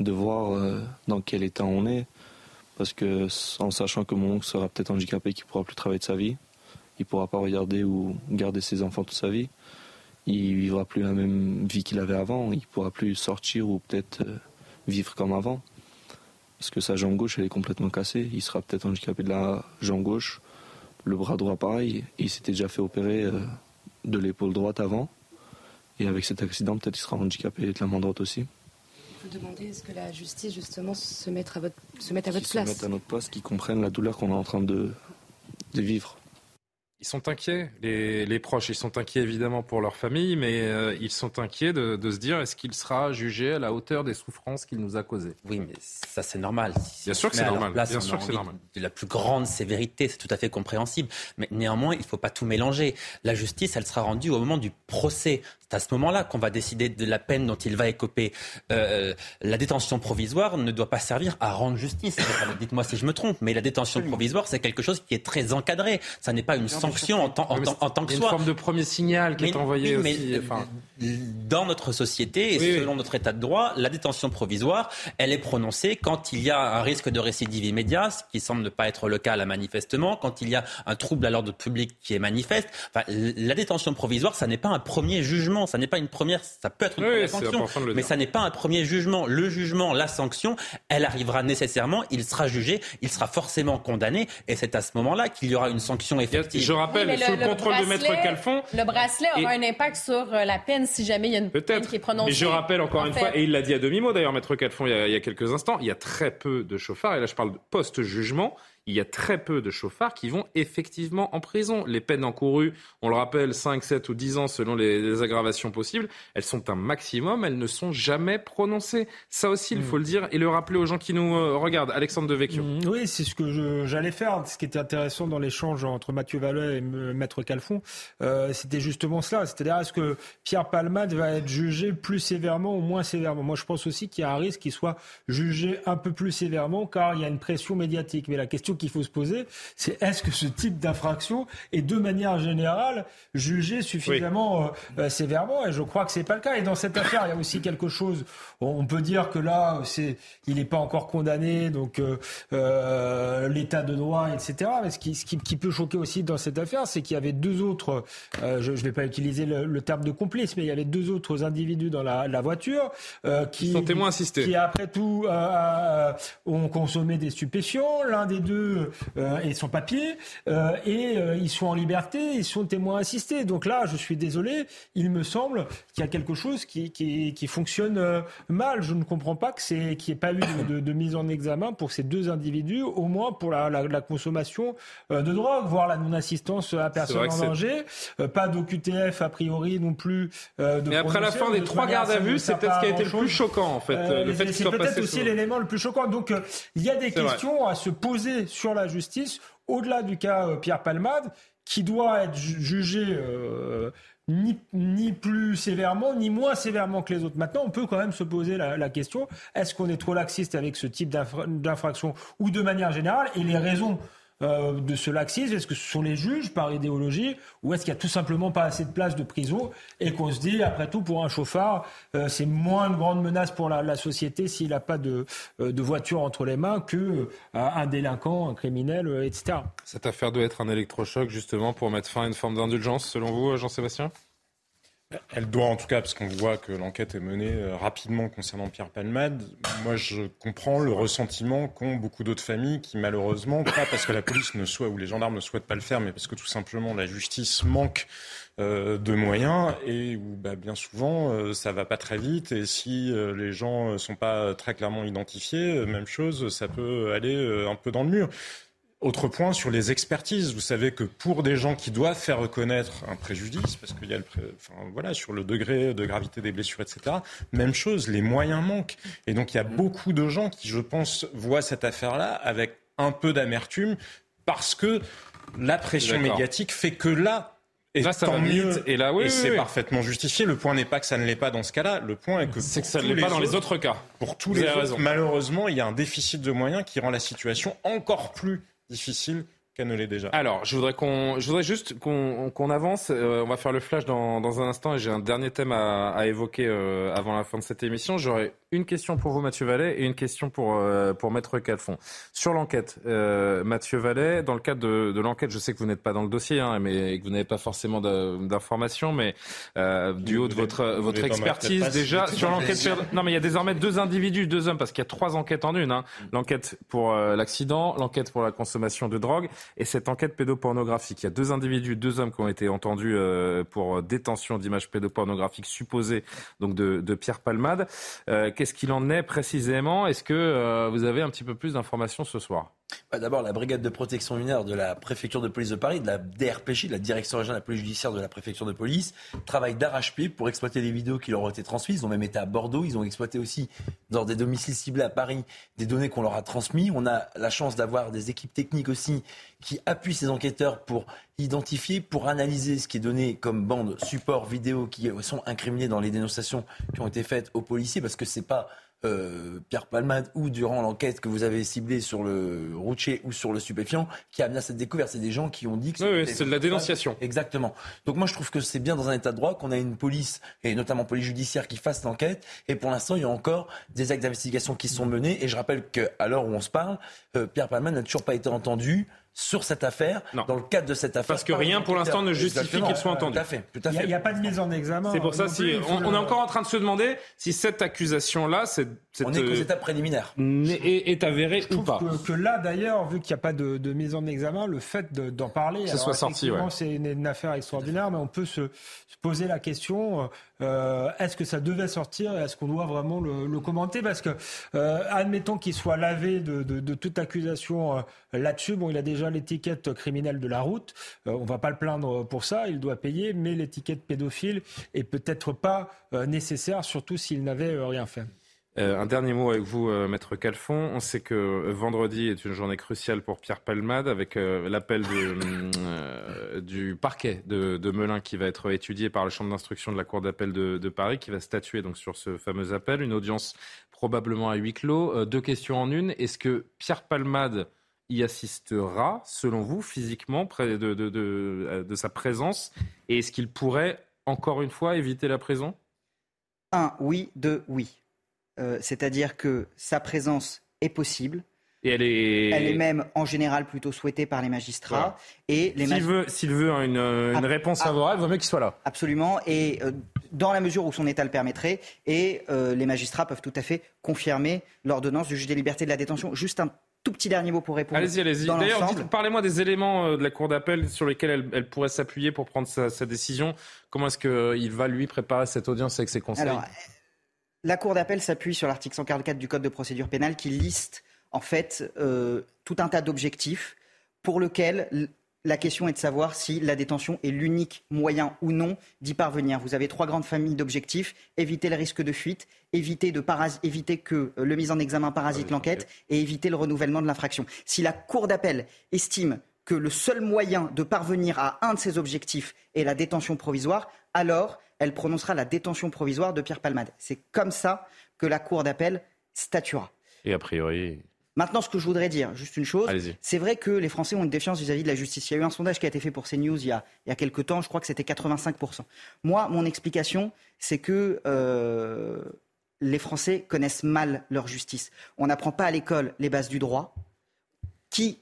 de voir euh, dans quel état on est. Parce que en sachant que mon oncle sera peut-être handicapé, qu'il pourra plus travailler de sa vie, il pourra pas regarder ou garder ses enfants toute sa vie il vivra plus la même vie qu'il avait avant. Il pourra plus sortir ou peut-être euh, vivre comme avant. Parce que sa jambe gauche, elle est complètement cassée. Il sera peut-être handicapé de la jambe gauche. Le bras droit, pareil. il s'était déjà fait opérer euh, de l'épaule droite avant. Et avec cet accident, peut-être il sera handicapé de la main droite aussi. Vous demandez est-ce que la justice, justement, se mette à votre, se mette à votre place? Se mette à notre place, qu'ils comprennent la douleur qu'on est en train de, de vivre. Ils sont inquiets, les, proches. Ils sont inquiets évidemment pour leur famille, mais euh, ils sont inquiets de, se dire est-ce qu'il sera jugé à la hauteur des souffrances qu'il nous a causées? Oui, mais ça c'est normal. Bien sûr que c'est normal. Bien sûr que c'est normal. De la plus grande sévérité, c'est tout à fait compréhensible. Mais néanmoins, il ne faut pas tout mélanger. La justice, elle sera rendue au moment du procès. C'est à ce moment-là qu'on va décider de la peine dont il va écoper. Euh, la détention provisoire ne doit pas servir à rendre justice. Dites-moi si je me trompe, mais la détention provisoire, c'est quelque chose qui est très encadré. Ça n'est pas une sanction en, tant, que soi. une forme de premier signal qui est envoyé aussi. Dans notre société et selon notre état de droit, la détention provisoire, elle est prononcée quand il y a un risque de récidive immédiat, ce qui semble ne pas être le cas là manifestement, quand il y a un trouble à l'ordre public qui est manifeste. Enfin, la détention provisoire, ça n'est pas un premier jugement, ça n'est pas une première, ça peut être une première sanction, mais ça n'est pas un premier jugement. Le jugement, la sanction, elle arrivera nécessairement, il sera jugé, il sera forcément condamné, et c'est à ce moment-là qu'il y aura une sanction effective rappelle, sous le, contrôle de Maître Calfon. Le bracelet aura un impact sur euh, la peine si jamais il y a une peine qui est prononcée. Mais je rappelle encore une fois, et il l'a dit à demi-mot d'ailleurs, Maître Calfon, il y, a, il y a quelques instants, il y a très peu de chauffards, et là je parle post-jugement, il y a très peu de chauffards qui vont effectivement en prison. Les peines encourues, on le rappelle, 5, 7 ou 10 ans selon les, aggravations possibles, elles sont un maximum, elles ne sont jamais prononcées. Ça aussi, il mm. faut le dire et le rappeler aux gens qui nous euh, regardent. Alexandre Devecchio. Mm, oui, c'est ce que j'allais faire. Ce qui était intéressant dans l'échange entre Mathieu Vallet et Maître Calfon, euh, c'était justement cela. C'est-à-dire, est-ce que Pierre Palmade va être jugé plus sévèrement ou moins sévèrement? Moi, je pense aussi qu'il y a un risque qu'il soit jugé un peu plus sévèrement car il y a une pression médiatique. Mais la question qu'il faut se poser, c'est est-ce que ce type d'infraction est de manière générale jugé suffisamment euh, euh, sévèrement? Et je crois que c'est pas le cas. Et dans cette affaire, il y a aussi quelque chose. On peut dire que là, c'est, il n'est pas encore condamné, donc euh, l'état de droit, etc. Mais ce qui, ce qui, peut choquer aussi dans cette affaire, c'est qu'il y avait deux autres. je ne vais pas utiliser le, terme de complice, mais il y avait deux autres individus dans la, voiture qui sont témoins assistés, qui après tout ont consommé des stupéfiants. L'un des deux euh, et son papier, euh, et euh, ils sont en liberté, ils sont témoins assistés. Donc là, je suis désolé, il me semble qu'il y a quelque chose qui, qui, fonctionne mal. Je ne comprends pas que c'est qu'il n'y ait pas eu de, mise en examen pour ces deux individus, au moins pour la, la, consommation de drogue, voire la non-assistance à personne en danger. pas d'OQTF a priori non plus. de Mais après la fin des trois gardes à vue, c'est peut-être ce qui a été le plus choquant en fait. le fait c'est peut-être aussi l'élément le plus choquant. Donc il y a des questions à se poser sur la justice, au-delà du cas euh, Pierre Palmade, qui doit être jugé euh, ni, plus sévèrement, ni moins sévèrement que les autres. Maintenant, on peut quand même se poser la question, est-ce qu'on est trop laxiste avec ce type d'infraction ou de manière générale Et les raisons euh, de ce laxisme Est-ce que ce sont les juges par idéologie ou est-ce qu'il n'y a tout simplement pas assez de place de prison et qu'on se dit, après tout, pour un chauffard, euh, c'est moins de grande menace pour la, société s'il n'a pas de, euh, de, voiture entre les mains que un délinquant, un criminel, etc. Cette affaire doit être un électrochoc justement pour mettre fin à une forme d'indulgence, selon vous, Jean-Sébastien? Elle doit en tout cas, parce qu'on voit que l'enquête est menée euh, rapidement concernant Pierre Palmade. Moi, je comprends le ressentiment qu'ont beaucoup d'autres familles qui, malheureusement, pas parce que la police ne souhaite ou les gendarmes ne souhaitent pas le faire, mais parce que tout simplement la justice manque euh, de moyens et où bah, bien souvent euh, ça va pas très vite et si les gens sont pas très clairement identifiés, même chose, ça peut aller un peu dans le mur. Autre point sur les expertises. Vous savez que pour des gens qui doivent faire reconnaître un préjudice, parce qu'il y a le, enfin, voilà, sur le degré de gravité des blessures, etc. Même chose, les moyens manquent. Et donc il y a beaucoup de gens qui, je pense, voient cette affaire-là avec un peu d'amertume parce que la pression médiatique fait que là, et là, ça tant mieux. Et là, oui, et c'est parfaitement justifié. Le point n'est pas que ça ne l'est pas dans ce cas-là. Le point est que c'est que ça ne l'est pas dans les autres cas. Pour tous les autres, malheureusement, il y a un déficit de moyens qui rend la situation encore plus difficile qu'elle ne l'est déjà. Alors, je voudrais, qu'on, je voudrais juste qu'on, avance. Euh, on va faire le flash dans, un instant et j'ai un dernier thème à, à évoquer euh, avant la fin de cette émission. J'aurais une question pour vous, Mathieu Vallet, et une question pour, euh, pour Maître Calfon. Sur l'enquête, euh, Mathieu Vallet, dans le cadre de, de l'enquête, je sais que vous n'êtes pas dans le dossier, hein, mais que vous n'avez pas forcément d'informations, mais euh, du haut de votre, votre expertise, déjà, sur l'enquête... Non, mais il y a désormais deux individus, deux hommes, parce qu'il y a trois enquêtes en une. Hein. L'enquête pour l'accident, l'enquête pour la consommation de drogue, et cette enquête pédopornographique. Il y a deux individus, deux hommes qui ont été entendus pour détention d'images pédopornographiques supposées donc de, de Pierre Palmade. Qu'est-ce qu'il en est précisément? Est-ce que euh, vous avez un petit peu plus d'informations ce soir? Bah, D'abord, la brigade de protection mineure de la préfecture de police de Paris, de la DRPJ, de la direction régionale de la police judiciaire de la préfecture de police, travaille d'arrache-pied pour exploiter les vidéos qui leur ont été transmises. Ils ont même été à Bordeaux. Ils ont exploité aussi dans des domiciles ciblés à Paris des données qu'on leur a transmises. On a la chance d'avoir des équipes techniques aussi qui appuient ces enquêteurs pour identifier, pour analyser ce qui est donné comme bande support vidéo qui sont incriminés dans les dénonciations qui ont été faites aux policiers parce que c'est pas euh, Pierre Palmade ou durant l'enquête que vous avez ciblée sur le routier ou sur le stupéfiant qui a amené à cette découverte. C'est des gens qui ont dit que oui, c'est de la dénonciation. Exactement. Donc moi je trouve que c'est bien dans un état de droit qu'on a une police et notamment police judiciaire qui fasse l'enquête. Et pour l'instant il y a encore des actes d'investigation qui sont menés. Et je rappelle qu'à l'heure où on se parle, euh, Pierre Palmade n'a toujours pas été entendu sur cette affaire, dans le cadre de cette affaire. Parce que rien pour l'instant ne justifie qu'il soit entendu. Tout à fait. Tout à fait. Il n'y a, pas de mise en examen. C'est pour ça, si, on, est encore en train de se demander si cette accusation-là, cette, on est qu'aux étapes préliminaires, est, est avérée ou pas. Que, que là, d'ailleurs, vu qu'il n'y a pas de, mise en examen, le fait d'en parler, ça soit sorti, ouais. c'est une, affaire extraordinaire, mais on peut se, se poser la question euh, est-ce que ça devait sortir Est-ce qu'on doit vraiment le, commenter Parce que, euh, admettons qu'il soit lavé de, toute accusation euh, là-dessus. Bon, il a déjà l'étiquette criminelle de la route. on ne va pas le plaindre pour ça. Il doit payer, mais l'étiquette pédophile est peut-être pas nécessaire, surtout s'il n'avait rien fait. Euh, un dernier mot avec vous, euh, Maître Calfon. On sait que vendredi est une journée cruciale pour Pierre Palmade avec euh, l'appel du parquet de, Melun qui va être étudié par la chambre d'instruction de la Cour d'appel de, Paris qui va statuer sur ce fameux appel. Une audience probablement à huis clos. deux questions en une. Est-ce que Pierre Palmade y assistera, selon vous, physiquement, près de, de sa présence? Et est-ce qu'il pourrait, encore une fois, éviter la prison? Un, oui. Deux, oui. Euh, c'est-à-dire que sa présence est possible. Et elle est... elle est même en général plutôt souhaitée par les magistrats. Et les s'il, veut, s'il veut une, une réponse favorable, il vaut mieux qu'il soit là. Absolument. Et euh, dans la mesure où son état le permettrait, et euh, les magistrats peuvent tout à fait confirmer l'ordonnance du juge des libertés de la détention. Juste un tout petit dernier mot pour répondre. Allez-y, allez-y. D'ailleurs, parlez-moi des éléments de la Cour d'appel sur lesquels elle, pourrait s'appuyer pour prendre sa, sa décision. Comment est-ce qu'il va lui préparer cette audience avec ses conseils? Alors, la Cour d'appel s'appuie sur l'article 144 du Code de procédure pénale qui liste en fait euh, tout un tas d'objectifs pour lesquels la question est de savoir si la détention est l'unique moyen ou non d'y parvenir. Vous avez trois grandes familles d'objectifs éviter le risque de fuite, éviter, de éviter que euh, le mise en examen parasite l'enquête et éviter le renouvellement de l'infraction. Si la Cour d'appel estime que le seul moyen de parvenir à un de ces objectifs est la détention provisoire, alors elle prononcera la détention provisoire de Pierre Palmade. C'est comme ça que la Cour d'appel statuera. Et a priori. Maintenant, ce que je voudrais dire, juste une chose, c'est vrai que les Français ont une défiance vis-à-vis de la justice. Il y a eu un sondage qui a été fait pour CNews il y a, il y a quelques temps, je crois que c'était 85%. Moi, mon explication, c'est que euh, les Français connaissent mal leur justice. On n'apprend pas à l'école les bases du droit. Qui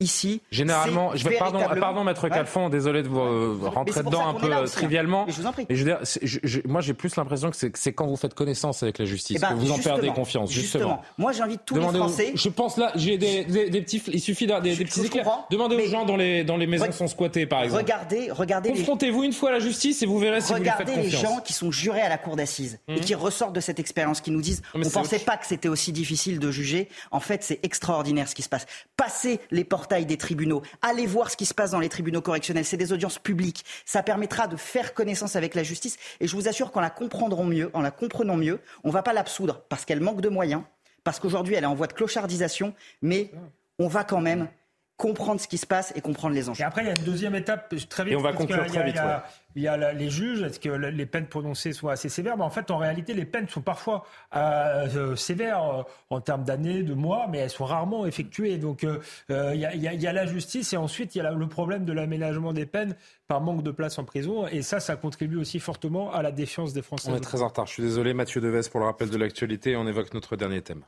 ici. Généralement, je vais, pardon, pardon, maître Calfon, désolé de vous euh, rentrer dedans un peu euh, trivialement. Mais je vous en prie. je veux dire, moi, j'ai plus l'impression que c'est quand vous faites connaissance avec la justice eh ben, que vous en perdez confiance. Justement. Moi, j'invite tous les Français. Je pense là, j'ai des, des, petits, il suffit des, des petits éclairs. Demandez aux gens dont les, dans les maisons sont squattées, par exemple. Regardez, regardez. Confrontez-vous une fois à la justice et vous verrez si vous lui faites confiance. Regardez les gens qui sont jurés à la cour d'assises et hum. qui ressortent de cette expérience, qui nous disent, on pensait pas que c'était aussi difficile de juger. En fait, c'est extraordinaire ce qui se passe. Passez les portails des tribunaux Allez voir ce qui se passe dans les tribunaux correctionnels. C'est des audiences publiques. Ça permettra de faire connaissance avec la justice. Et je vous assure qu'en la comprendront mieux, en la comprenant mieux, on ne va pas l'absoudre parce qu'elle manque de moyens, parce qu'aujourd'hui elle est en voie de clochardisation, mais on va quand même comprendre ce qui se passe et comprendre les enjeux. Et après, il y a une deuxième étape très vite. Et on va conclure très vite. Il y a les juges, est-ce que les peines prononcées soient assez sévères? Mais En fait, en réalité, les peines sont parfois euh, euh, sévères euh, en termes d'années, de mois, mais elles sont rarement effectuées. Donc, il, y a, la justice et ensuite, il y a le problème de l'aménagement des peines par manque de place en prison. Et ça, ça contribue aussi fortement à la défiance des Français. On est très en retard. Je suis désolé, Mathieu Deves, pour le rappel de l'actualité. On évoque notre dernier thème.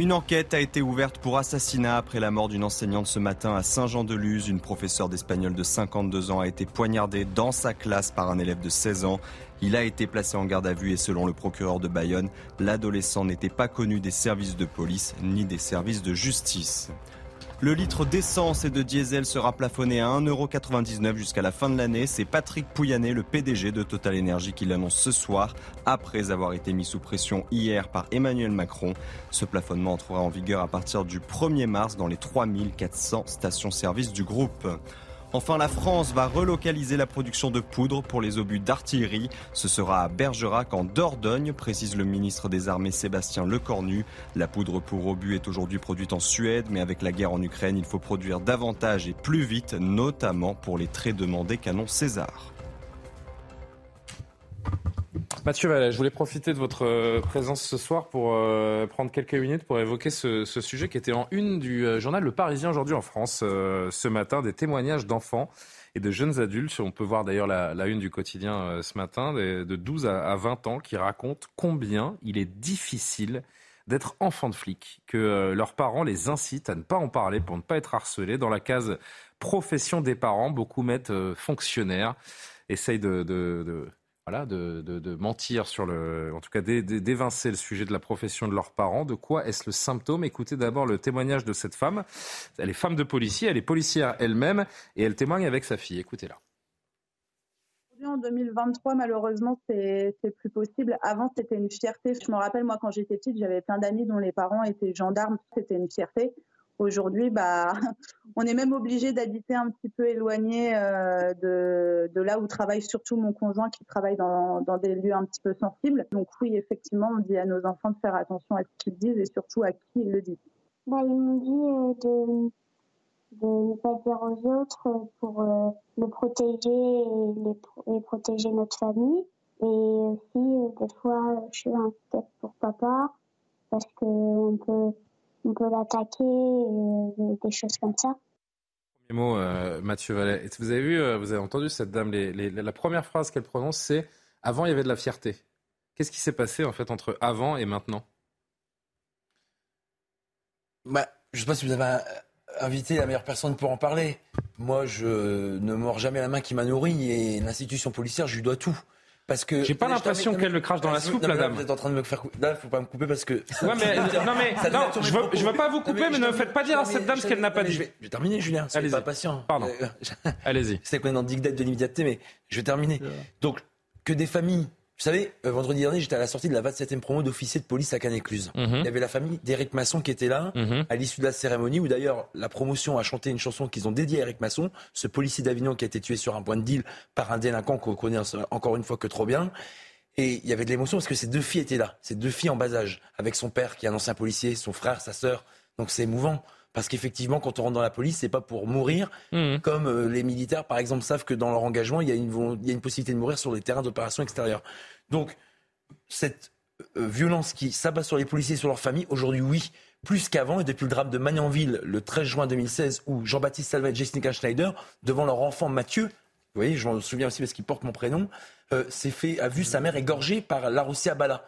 Une enquête a été ouverte pour assassinat après la mort d'une enseignante ce matin à Saint-Jean-de-Luz. Une professeure d'espagnol de 52 ans a été poignardée dans sa classe par un élève de 16 ans. Il a été placé en garde à vue et selon le procureur de Bayonne, l'adolescent n'était pas connu des services de police ni des services de justice. Le litre d'essence et de diesel sera plafonné à 1,99€ jusqu'à la fin de l'année. C'est Patrick Pouyanné, le PDG de Total Energy, qui l'annonce ce soir, après avoir été mis sous pression hier par Emmanuel Macron. Ce plafonnement entrera en vigueur à partir du 1er mars dans les 3400 stations-service du groupe. Enfin, la France va relocaliser la production de poudre pour les obus d'artillerie. Ce sera à Bergerac en Dordogne, précise le ministre des Armées Sébastien Lecornu. La poudre pour obus est aujourd'hui produite en Suède, mais avec la guerre en Ukraine, il faut produire davantage et plus vite, notamment pour les très demandés canons César. Mathieu je voulais profiter de votre euh, présence ce soir pour euh, prendre quelques minutes pour évoquer ce, sujet qui était en une du euh, journal Le Parisien aujourd'hui en France ce matin, des témoignages d'enfants et de jeunes adultes. On peut voir d'ailleurs la, une du quotidien ce matin, de 12 à 20 ans, qui racontent combien il est difficile d'être enfant de flic, que leurs parents les incitent à ne pas en parler pour ne pas être harcelés. Dans la case profession des parents, beaucoup mettent fonctionnaire, essayent de, mentir sur le, en tout cas d'évincer le sujet de la profession de leurs parents. De quoi est-ce le symptôme? Écoutez d'abord le témoignage de cette femme. Elle est femme de policier, elle est policière elle-même et elle témoigne avec sa fille. Écoutez-la. En 2023, malheureusement, c'est plus possible. Avant, c'était une fierté. Je me rappelle, moi, quand j'étais petite, j'avais plein d'amis dont les parents étaient gendarmes. C'était une fierté. Aujourd'hui, bah, on est même obligé d'habiter un petit peu éloigné euh, de, là où travaille surtout mon conjoint qui travaille dans, des lieux un petit peu sensibles. Donc oui, effectivement, on dit à nos enfants de faire attention à ce qu'ils disent et surtout à qui ils le disent. Bah, ils m'ont dit euh, de, ne pas dire aux autres pour euh, le protéger et, protéger notre famille. Et aussi, des fois, je suis inquiète pour papa parce qu'on peut on peut l'attaquer, euh, des choses comme ça. Premier mot, euh, Mathieu Vallet. Vous avez vu, euh, vous avez entendu cette dame, la première phrase qu'elle prononce, c'est Avant, il y avait de la fierté. Qu'est-ce qui s'est passé en fait entre avant et maintenant? Bah, Je ne sais pas si vous avez invité la meilleure personne pour en parler. Moi, je ne mords jamais la main qui m'a nourri et l'institution policière, je lui dois tout. Parce que j'ai pas l'impression qu'elle le crache dans la soupe, la dame. Vous êtes en train de me faire couper. Là, faut pas me couper parce que. Ouais, mais non, mais non, je veux, je veux pas vous couper, mais, ne faites pas dire à cette dame ce qu'elle n'a pas dit. Je vais, terminer, Julien. Soyez pas patient. Pardon. Euh, Allez-y. C'est qu'on est dans dictate de l'immédiateté, mais je vais terminer. Donc, que des familles vous savez, euh, vendredi dernier, j'étais à la sortie de la 27e promo d'officier de police à Canécluse. Mhm. Il y avait la famille d'Éric Masson qui était là, mhm. à l'issue de la cérémonie, où d'ailleurs la promotion a chanté une chanson qu'ils ont dédiée à Éric Masson, ce policier d'Avignon qui a été tué sur un point de deal par un délinquant qu'on connaît encore une fois que trop bien. Et il y avait de l'émotion parce que ces deux filles étaient là, ces deux filles en bas âge, avec son père qui est un ancien policier, son frère, sa sœur. Donc c'est émouvant. Parce qu'effectivement, quand on rentre dans la police, c'est pas pour mourir, mmh. comme euh, les militaires, par exemple, savent que dans leur engagement, il y a une, il y a une possibilité de mourir sur les terrains d'opération extérieure. Donc, cette euh, violence qui s'abat sur les policiers et sur leurs familles, aujourd'hui, oui, plus qu'avant, et depuis le drame de Magnanville, le 13 juin 2016, où Jean-Baptiste Salva et Jessica Schneider, devant leur enfant Mathieu, vous voyez, je m'en souviens aussi parce qu'il porte mon prénom, euh, fait, a vu sa mère égorgée par à Bala.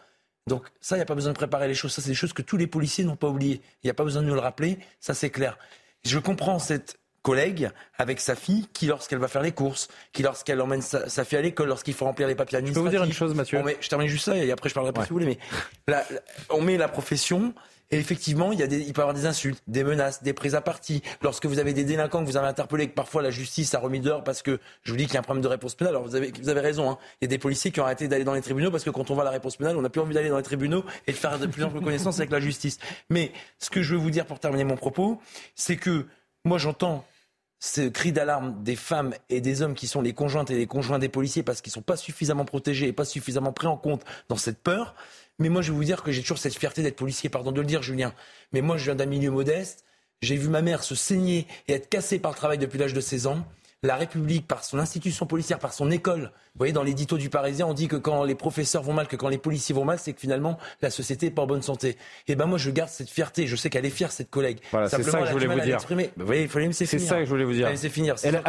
Donc ça, il n'y a pas besoin de préparer les choses. Ça, c'est des choses que tous les policiers n'ont pas oubliées. Il n'y a pas besoin de nous le rappeler. Ça, c'est clair. Je comprends cette collègue avec sa fille qui, lorsqu'elle va faire les courses, qui, lorsqu'elle emmène sa, fille à l'école, lorsqu'il faut remplir les papiers administratifs. Je peux vous dire une chose, Mathieu. je termine juste ça et après je parlerai plus si vous voulez. Mais on met la profession et effectivement, il, y a des, il peut y avoir des insultes, des menaces, des prises à partie. Lorsque vous avez des délinquants que vous avez interpellés, que parfois la justice a remis dehors parce que je vous dis qu'il y a un problème de réponse pénale. Alors vous avez, vous avez raison. Hein. Il y a des policiers qui ont arrêté d'aller dans les tribunaux parce que quand on voit la réponse pénale, on n'a plus envie d'aller dans les tribunaux et de faire de plus en plus avec la justice. Mais ce que je veux vous dire pour terminer mon propos, c'est que moi j'entends ce cri d'alarme des femmes et des hommes qui sont les conjointes et les conjoints des policiers parce qu'ils ne sont pas suffisamment protégés et pas suffisamment pris en compte dans cette peur. Mais moi, je vais vous dire que j'ai toujours cette fierté d'être policier, pardon de le dire, Julien. Mais moi, je viens d'un milieu modeste. J'ai vu ma mère se saigner et être cassée par le travail depuis l'âge de 16 ans la République, par son institution policière, par son école. Vous voyez, dans l'édito du Parisien, on dit que quand les professeurs vont mal, que quand les policiers vont mal, c'est que finalement la société n'est pas en bonne santé. Et eh ben moi, je garde cette fierté. Je sais qu'elle est fière, cette collègue. Voilà, c'est ça que je voulais vous dire. vous voyez, il faut. C'est ça que je voulais vous dire. finir. Elle,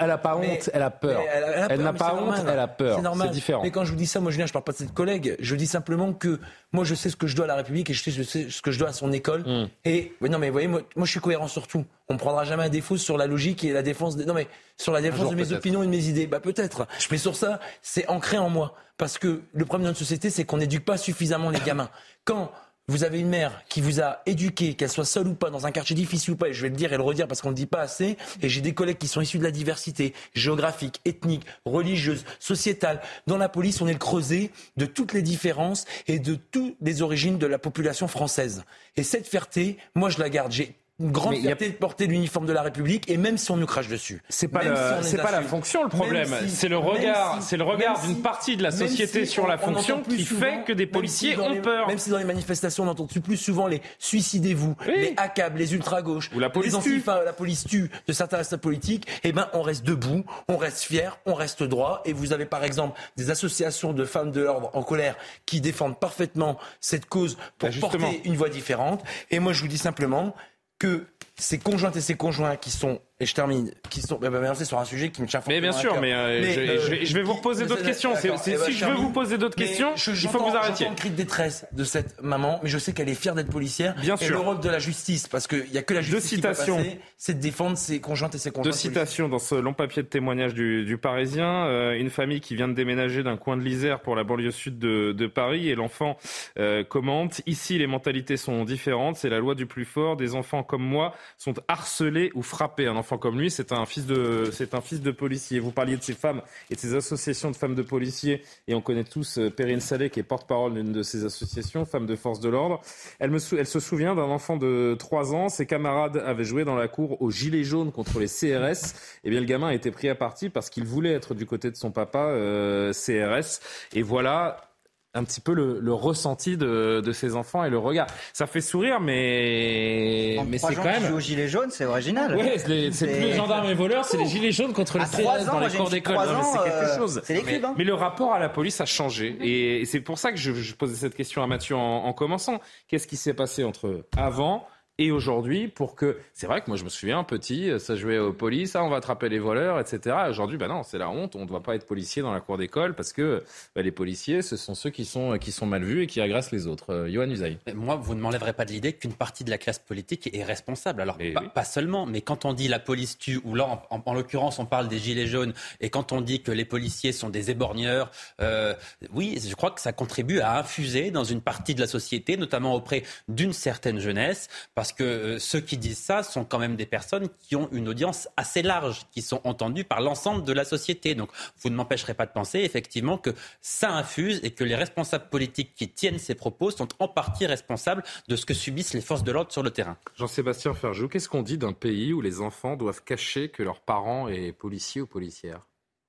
n'a pas honte, elle a peur. Elle, n'a pas honte, elle a peur. C'est normal. Différent. Mais quand je vous dis ça, moi, Julien, je parle pas de cette collègue. Je dis simplement que moi, je sais ce que je dois à la République et je sais ce que je dois à son école. Hmm. Et non, mais vous voyez, moi, moi, je suis cohérent sur tout. On ne prendra jamais un défaut sur la logique et la défense. Des... Non, mais sur la défense de mes opinions et de mes idées. Bah peut-être. Mais sur ça, c'est ancré en moi. Parce que le problème de notre société, c'est qu'on n'éduque pas suffisamment les gamins. Quand vous avez une mère qui vous a éduqué, qu'elle soit seule ou pas, dans un quartier difficile ou pas, et je vais le dire et le redire parce qu'on ne dit pas assez, et j'ai des collègues qui sont issus de la diversité géographique, ethnique, religieuse, sociétale. Dans la police, on est le creuset de toutes les différences et de toutes les origines de la population française. Et cette fierté, moi je la garde. J'ai une grande fierté de porter l'uniforme de la République et même si on nous crache dessus. C'est pas c'est pas la fonction le problème, c'est le regard, c'est le regard d'une partie de la société sur la fonction qui fait que des policiers ont peur. Même si dans les manifestations on entend plus souvent les suicidez-vous, les ACAB, les ultra gauches, la police les tue. la police tue de certains responsables politiques, eh ben on reste debout, on reste fier, on reste droit. Et vous avez par exemple des associations de femmes de l'ordre en colère qui défendent parfaitement cette cause pour Bah, porter une voix différente. Et moi je vous dis simplement que ces conjointes et ces conjoints qui sont et je termine, qui sont, bah, bah, c'est sur un sujet qui me tient Mais bien sûr, mais, euh, je, je vais, je vais vous reposer d'autres questions. C'est- c'est- si je veux vous poser d'autres questions, il faut que vous arrêtiez. J'entends le cri de détresse de cette maman, mais je sais qu'elle est fière d'être policière. Bien et sûr. le rôle de la justice, parce qu'il n'y a que la Deux justice qui citations. passer, c'est de défendre ses conjointes et ses conjoints. Deux citations dans ce long papier de témoignage du, du Parisien. Euh, une famille qui vient de déménager d'un coin de l'Isère pour la banlieue sud de, de Paris et l'enfant euh, commente Ici, les mentalités sont différentes. C'est la loi du plus fort. Des enfants comme moi sont harcelés ou frappés. Un enfant comme lui, c'est un fils de, c'est un fils de policier. Vous parliez de ces femmes et de ces associations de femmes de policiers et on connaît tous euh, Perrine Salé qui est porte-parole d'une de ces associations, femmes de force de l'ordre. Elle, me elle se souvient d'un enfant de 3 ans. Ses camarades avaient joué dans la cour au gilet jaune contre les CRS. Eh bien, le gamin a été pris à partie parce qu'il voulait être du côté de son papa euh, CRS. Et voilà un petit peu le, le ressenti de, de ces enfants et le regard. Ça fait sourire, mais, mais c'est quand qui même. jouent au gilet jaune, c'est original. Ouais, c'est plus les gendarmes et voleurs, c'est les gilets jaunes contre les CRS ans, dans les cours d'école. c'est quelque euh, chose. c'est les mais, hein. mais le rapport à la police a changé. Et c'est pour ça que je, je posais cette question à Mathieu en, en commençant. Qu'est-ce qui s'est passé entre avant et aujourd'hui pour que c'est vrai que moi je me souviens petit ça jouait aux police ah, on va attraper les voleurs etc aujourd'hui bah non c'est la honte on ne doit pas être policier dans la cour d'école parce que bah, les policiers ce sont ceux qui sont qui sont mal vus et qui agressent les autres. Euh, Johan Usaï. Moi, vous ne m'enlèverez pas de l'idée qu'une partie de la classe politique est responsable. Alors, pas, pas seulement, mais quand on dit la police tue, ou là, en, en- en l'occurrence, on parle des gilets jaunes, et quand on dit que les policiers sont des éborgneurs, euh, oui, je crois que ça contribue à infuser dans une partie de la société, notamment auprès d'une certaine jeunesse, parce que euh, ceux qui disent ça sont quand même des personnes qui ont une audience assez large, qui sont entendues par l'ensemble de la société. Donc, vous ne m'empêcherez pas de penser, effectivement, que ça infuse et que les responsables politiques qui tiennent ces propos sont en partie responsables de ce que subissent les forces de l'ordre sur le terrain. Jean-Sébastien Ferjou qu'est-ce qu'on dit d'un pays où les enfants doivent cacher que leurs parents est policier ou policière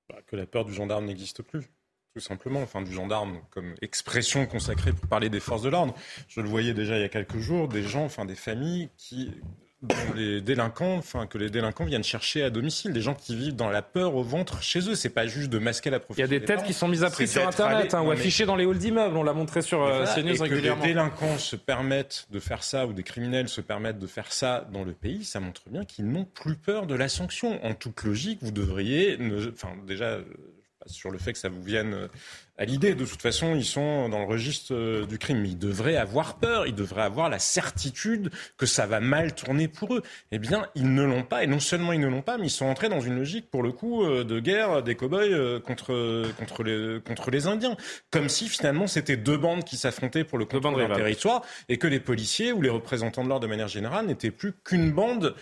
Bah, que la peur du gendarme n'existe plus. Tout simplement, enfin du gendarme comme expression consacrée pour parler des forces de l'ordre. Je le voyais déjà il y a quelques jours, des gens, enfin des familles qui les délinquants, enfin que les délinquants viennent chercher à domicile, des gens qui vivent dans la peur au ventre chez eux. C'est pas juste de masquer la Il y profession. a des têtes qui sont mises à prix sur Internet allé- hein, ou mais- affichées dans les halls d'immeubles. On l'a montré sur euh, CNews et que régulièrement. les délinquants se permettent de faire ça ou des criminels se permettent de faire ça dans le pays, ça montre bien qu'ils n'ont plus peur de la sanction. En toute logique, vous devriez, ne- enfin déjà sur le fait que ça vous vienne euh, à l'idée. De toute façon, ils sont dans le registre euh, du crime, ils devraient avoir peur, ils devraient avoir la certitude que ça va mal tourner pour eux. Eh bien, ils ne l'ont pas, et non seulement ils ne l'ont pas, mais ils sont entrés dans une logique, pour le coup, euh, de guerre des cow-boys contre, contre, les, contre les Indiens. Comme si finalement c'était deux bandes qui s'affrontaient pour le contrôle d'un territoire, et que les policiers ou les représentants de l'ordre de manière générale n'étaient plus qu'une bande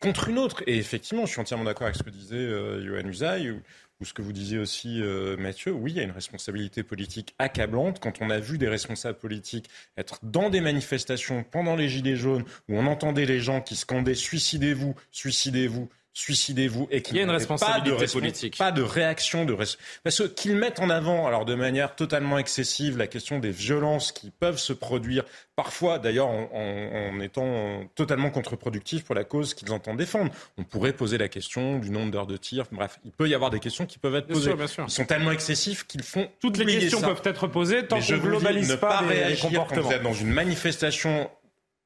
contre une autre. Et effectivement, je suis entièrement d'accord avec ce que disait euh, Yohann Usaï, ou, ce que vous disiez aussi, euh, Mathieu. Oui, il y a une responsabilité politique accablante. Quand on a vu des responsables politiques être dans des manifestations pendant les Gilets jaunes, où on entendait les gens qui scandaient « suicidez-vous, suicidez-vous », suicidez-vous et qu'il n'y responsabilité pas de politique. pas de réaction de parce qu'ils mettent en avant alors de manière totalement excessive la question des violences qui peuvent se produire parfois d'ailleurs en, en- en étant totalement contre-productifs pour la cause qu'ils entendent défendre. On pourrait poser la question du nombre d'heures de tir. Bref, il peut y avoir des questions qui peuvent être Bien posées. sûr, bien sûr. Ils sont tellement excessifs qu'ils font Toutes les questions ça. peuvent être posées tant qu'on dis, globalise ne pas, pas les- réagir quand vous êtes dans une manifestation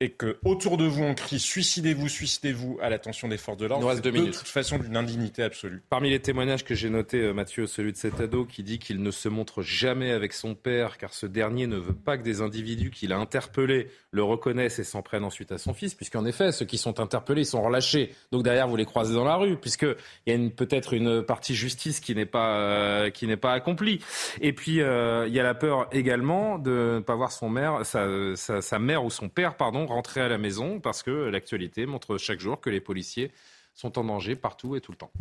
et que autour de vous on crie suicidez-vous, suicidez-vous à l'attention des forces de l'ordre, c'est de toute façon d'une indignité absolue. Parmi les témoignages que j'ai notés, euh, Mathieu, celui de cet ado qui dit qu'il ne se montre jamais avec son père car ce dernier ne veut pas que des individus qu'il a interpellés le reconnaissent et s'en prennent ensuite à son fils, puisqu'en effet, ceux qui sont interpellés sont relâchés. Donc derrière, vous les croisez dans la rue, puisqu'il y a peut-être une partie justice qui n'est pas, euh, qui n'est pas accomplie. Et puis, euh, il y a la peur également de ne pas voir son mère, sa, sa, sa mère ou son père, pardon, rentrer à la maison parce que l'actualité montre chaque jour que les policiers sont en danger partout et tout le temps.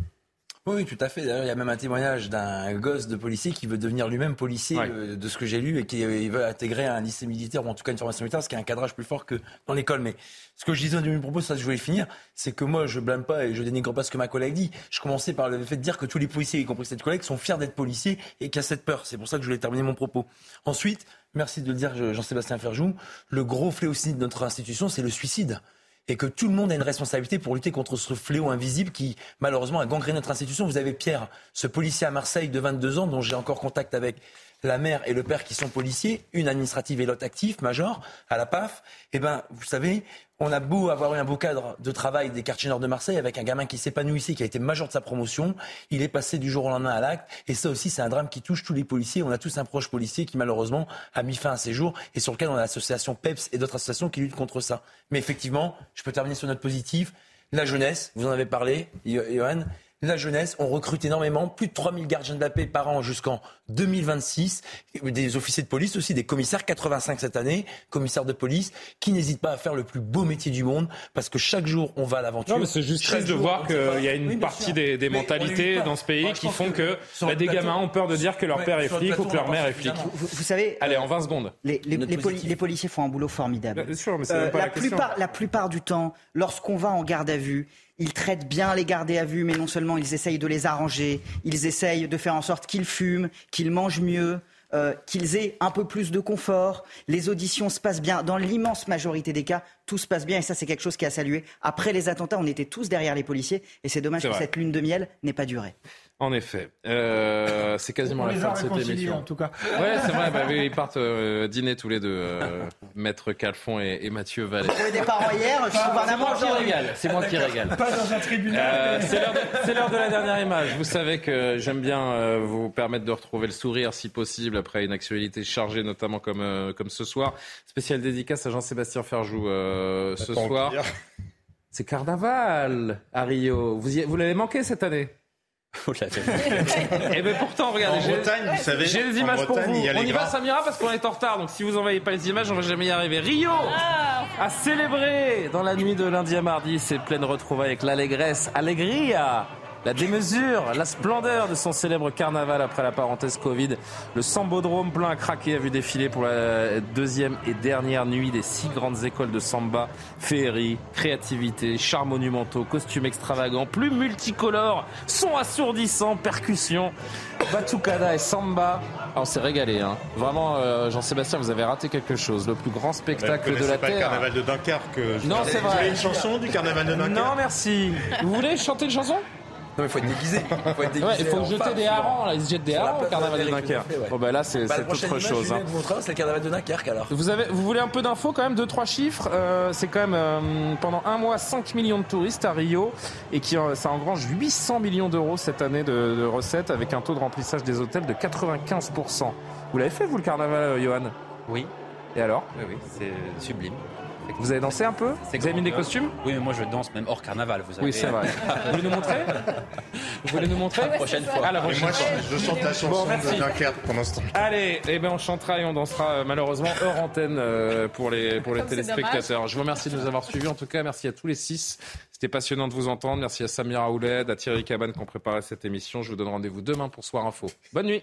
Oui, tout à fait. D'ailleurs, il y a même un témoignage d'un gosse de policier qui veut devenir lui-même policier, euh, de ce que j'ai lu, et qui euh, veut intégrer un lycée militaire, ou en tout cas une formation militaire, qu'il y a un cadrage plus fort que dans l'école. Mais ce que je disais dans mes propos, ça je voulais finir, c'est que moi, je blâme pas et je dénigre pas ce que ma collègue dit. Je commençais par le fait de dire que tous les policiers, y compris cette collègue, sont fiers d'être policiers et qu'il y a cette peur. C'est pour ça que je voulais terminer mon propos. Ensuite, merci de le dire, Jean-Sébastien Ferjou, le gros fléau de notre institution, c'est le suicide et que tout le monde a une responsabilité pour lutter contre ce fléau invisible qui, malheureusement, a gangréné notre institution. Vous avez Pierre, ce policier à Marseille de 22 ans, dont j'ai encore contact avec la mère et le père qui sont policiers, une administrative et l'autre actif, major, à la PAF. Eh ben, vous savez, on a beau avoir eu un beau cadre de travail des quartiers nord de Marseille avec un gamin qui s'épanouissait, qui a été major de sa promotion. Il est passé du jour au lendemain à l'acte. Et ça aussi, c'est un drame qui touche tous les policiers. On a tous un proche policier qui, malheureusement, a mis fin à ses jours et sur lequel on a l'association PEPS et d'autres associations qui luttent contre ça. Mais effectivement, je peux terminer sur notre positif. La jeunesse, vous en avez parlé, Johan la jeunesse. On recrute énormément, plus de 3000 gardiens de la paix par an jusqu'en 2026. Des officiers de police aussi, des commissaires, 85 cette année, commissaires de police, qui n'hésitent pas à faire le plus beau métier du monde parce que chaque jour on va à l'aventure. Non, mais c'est juste triste de voir qu'il y a une partie des, mentalités dans ce pays qui font que, bah, des gamins ont peur de dire que leur père est flic ou que leur mère est flic. Vous, savez. Allez, en 20 secondes. Les, les, policiers font un boulot formidable. Bien sûr, mais euh, la, plupart, la plupart du temps, lorsqu'on va en garde à vue, ils traitent bien les gardés à vue, mais non seulement ils essayent de les arranger, ils essayent de faire en sorte qu'ils fument, qu'ils mangent mieux, euh, qu'ils aient un peu plus de confort. Les auditions se passent bien. Dans l'immense majorité des cas, tout se passe bien et ça, c'est quelque chose qui a salué. Après les attentats, on était tous derrière les policiers et c'est dommage que cette lune de miel n'ait pas duré. En effet, euh, c'est quasiment la fin de cette émission. En tout cas. Ouais, c'est vrai. Bah, ils partent euh, dîner tous les deux, euh, Maître Calfon et, Mathieu Vallée. Vous des parents hier, je C'est moi qui régale. C'est moi qui régale. Pas dans un tribunal. c'est l'heure de, la dernière image. Vous savez que j'aime bien vous permettre de retrouver le sourire si possible après une actualité chargée, notamment comme comme ce soir. Spécial dédicace à Jean-Sébastien Ferjou ce soir. C'est carnaval à Rio. Vous, vous l'avez manqué cette année? et eh ben pourtant, regardez, j'ai des images pour vous. On y va, Samira, parce qu'on est en retard. Donc si vous n'envoyez pas les images, on va jamais y arriver. Rio ah. a célébré dans la nuit de lundi à mardi ses pleines retrouvailles avec l'allégresse, Allegria la démesure, la splendeur de son célèbre carnaval après la parenthèse Covid. Le Sambodrome plein à craquer a vu défiler pour la deuxième et dernière nuit des six grandes écoles de samba. Féerie, créativité, chars monumentaux, costumes extravagants, plus multicolores, sons assourdissants, percussions, batucada et samba. Ah, on s'est régalé, hein. Vraiment, euh, Jean-Sébastien, vous avez raté quelque chose. Le plus grand spectacle de la pas Terre. le carnaval de Dunkerque. Non, c'est vrai. Vous voulez une chanson du carnaval de Dunkerque Non, merci. Vous voulez chanter une chanson? Non, il faut être déguisé. Il faut, être déguisé il faut jeter des harengs. Là. Ils se jettent des harengs au carnaval de Dunkerque. Bon, ben là, c'est bah, autre chose. Hein. C'est le carnaval de Dunkerque alors. Vous, avez, vous voulez un peu d'infos quand même Deux, trois chiffres. Euh, c'est quand même euh, pendant un mois 5 millions de touristes à Rio et qui, euh, ça engrange 800 millions d'euros cette année de, de, recettes avec un taux de remplissage des hôtels de 95%. Vous l'avez fait, vous, le carnaval, Johan? Oui. Et alors? Oui, oui, c'est sublime. Vous avez dansé un peu Vous avez mis des costumes Oui, mais moi je danse même hors carnaval. Vous Oui, c'est vrai. vous voulez nous montrer Vous voulez nous montrer La prochaine fois. Ah, la prochaine moi, je, chante la chanson de Dunkerque pendant ce temps. Allez, eh ben, on chantera et on dansera euh, malheureusement hors antenne euh, pour les, pour les téléspectateurs. Je vous remercie de nous avoir suivis. En tout cas, merci à tous les six. C'était passionnant de vous entendre. Merci à Samira Ouled, à Thierry Caban qui ont préparé cette émission. Je vous donne rendez-vous demain pour Soir Info. Bonne nuit.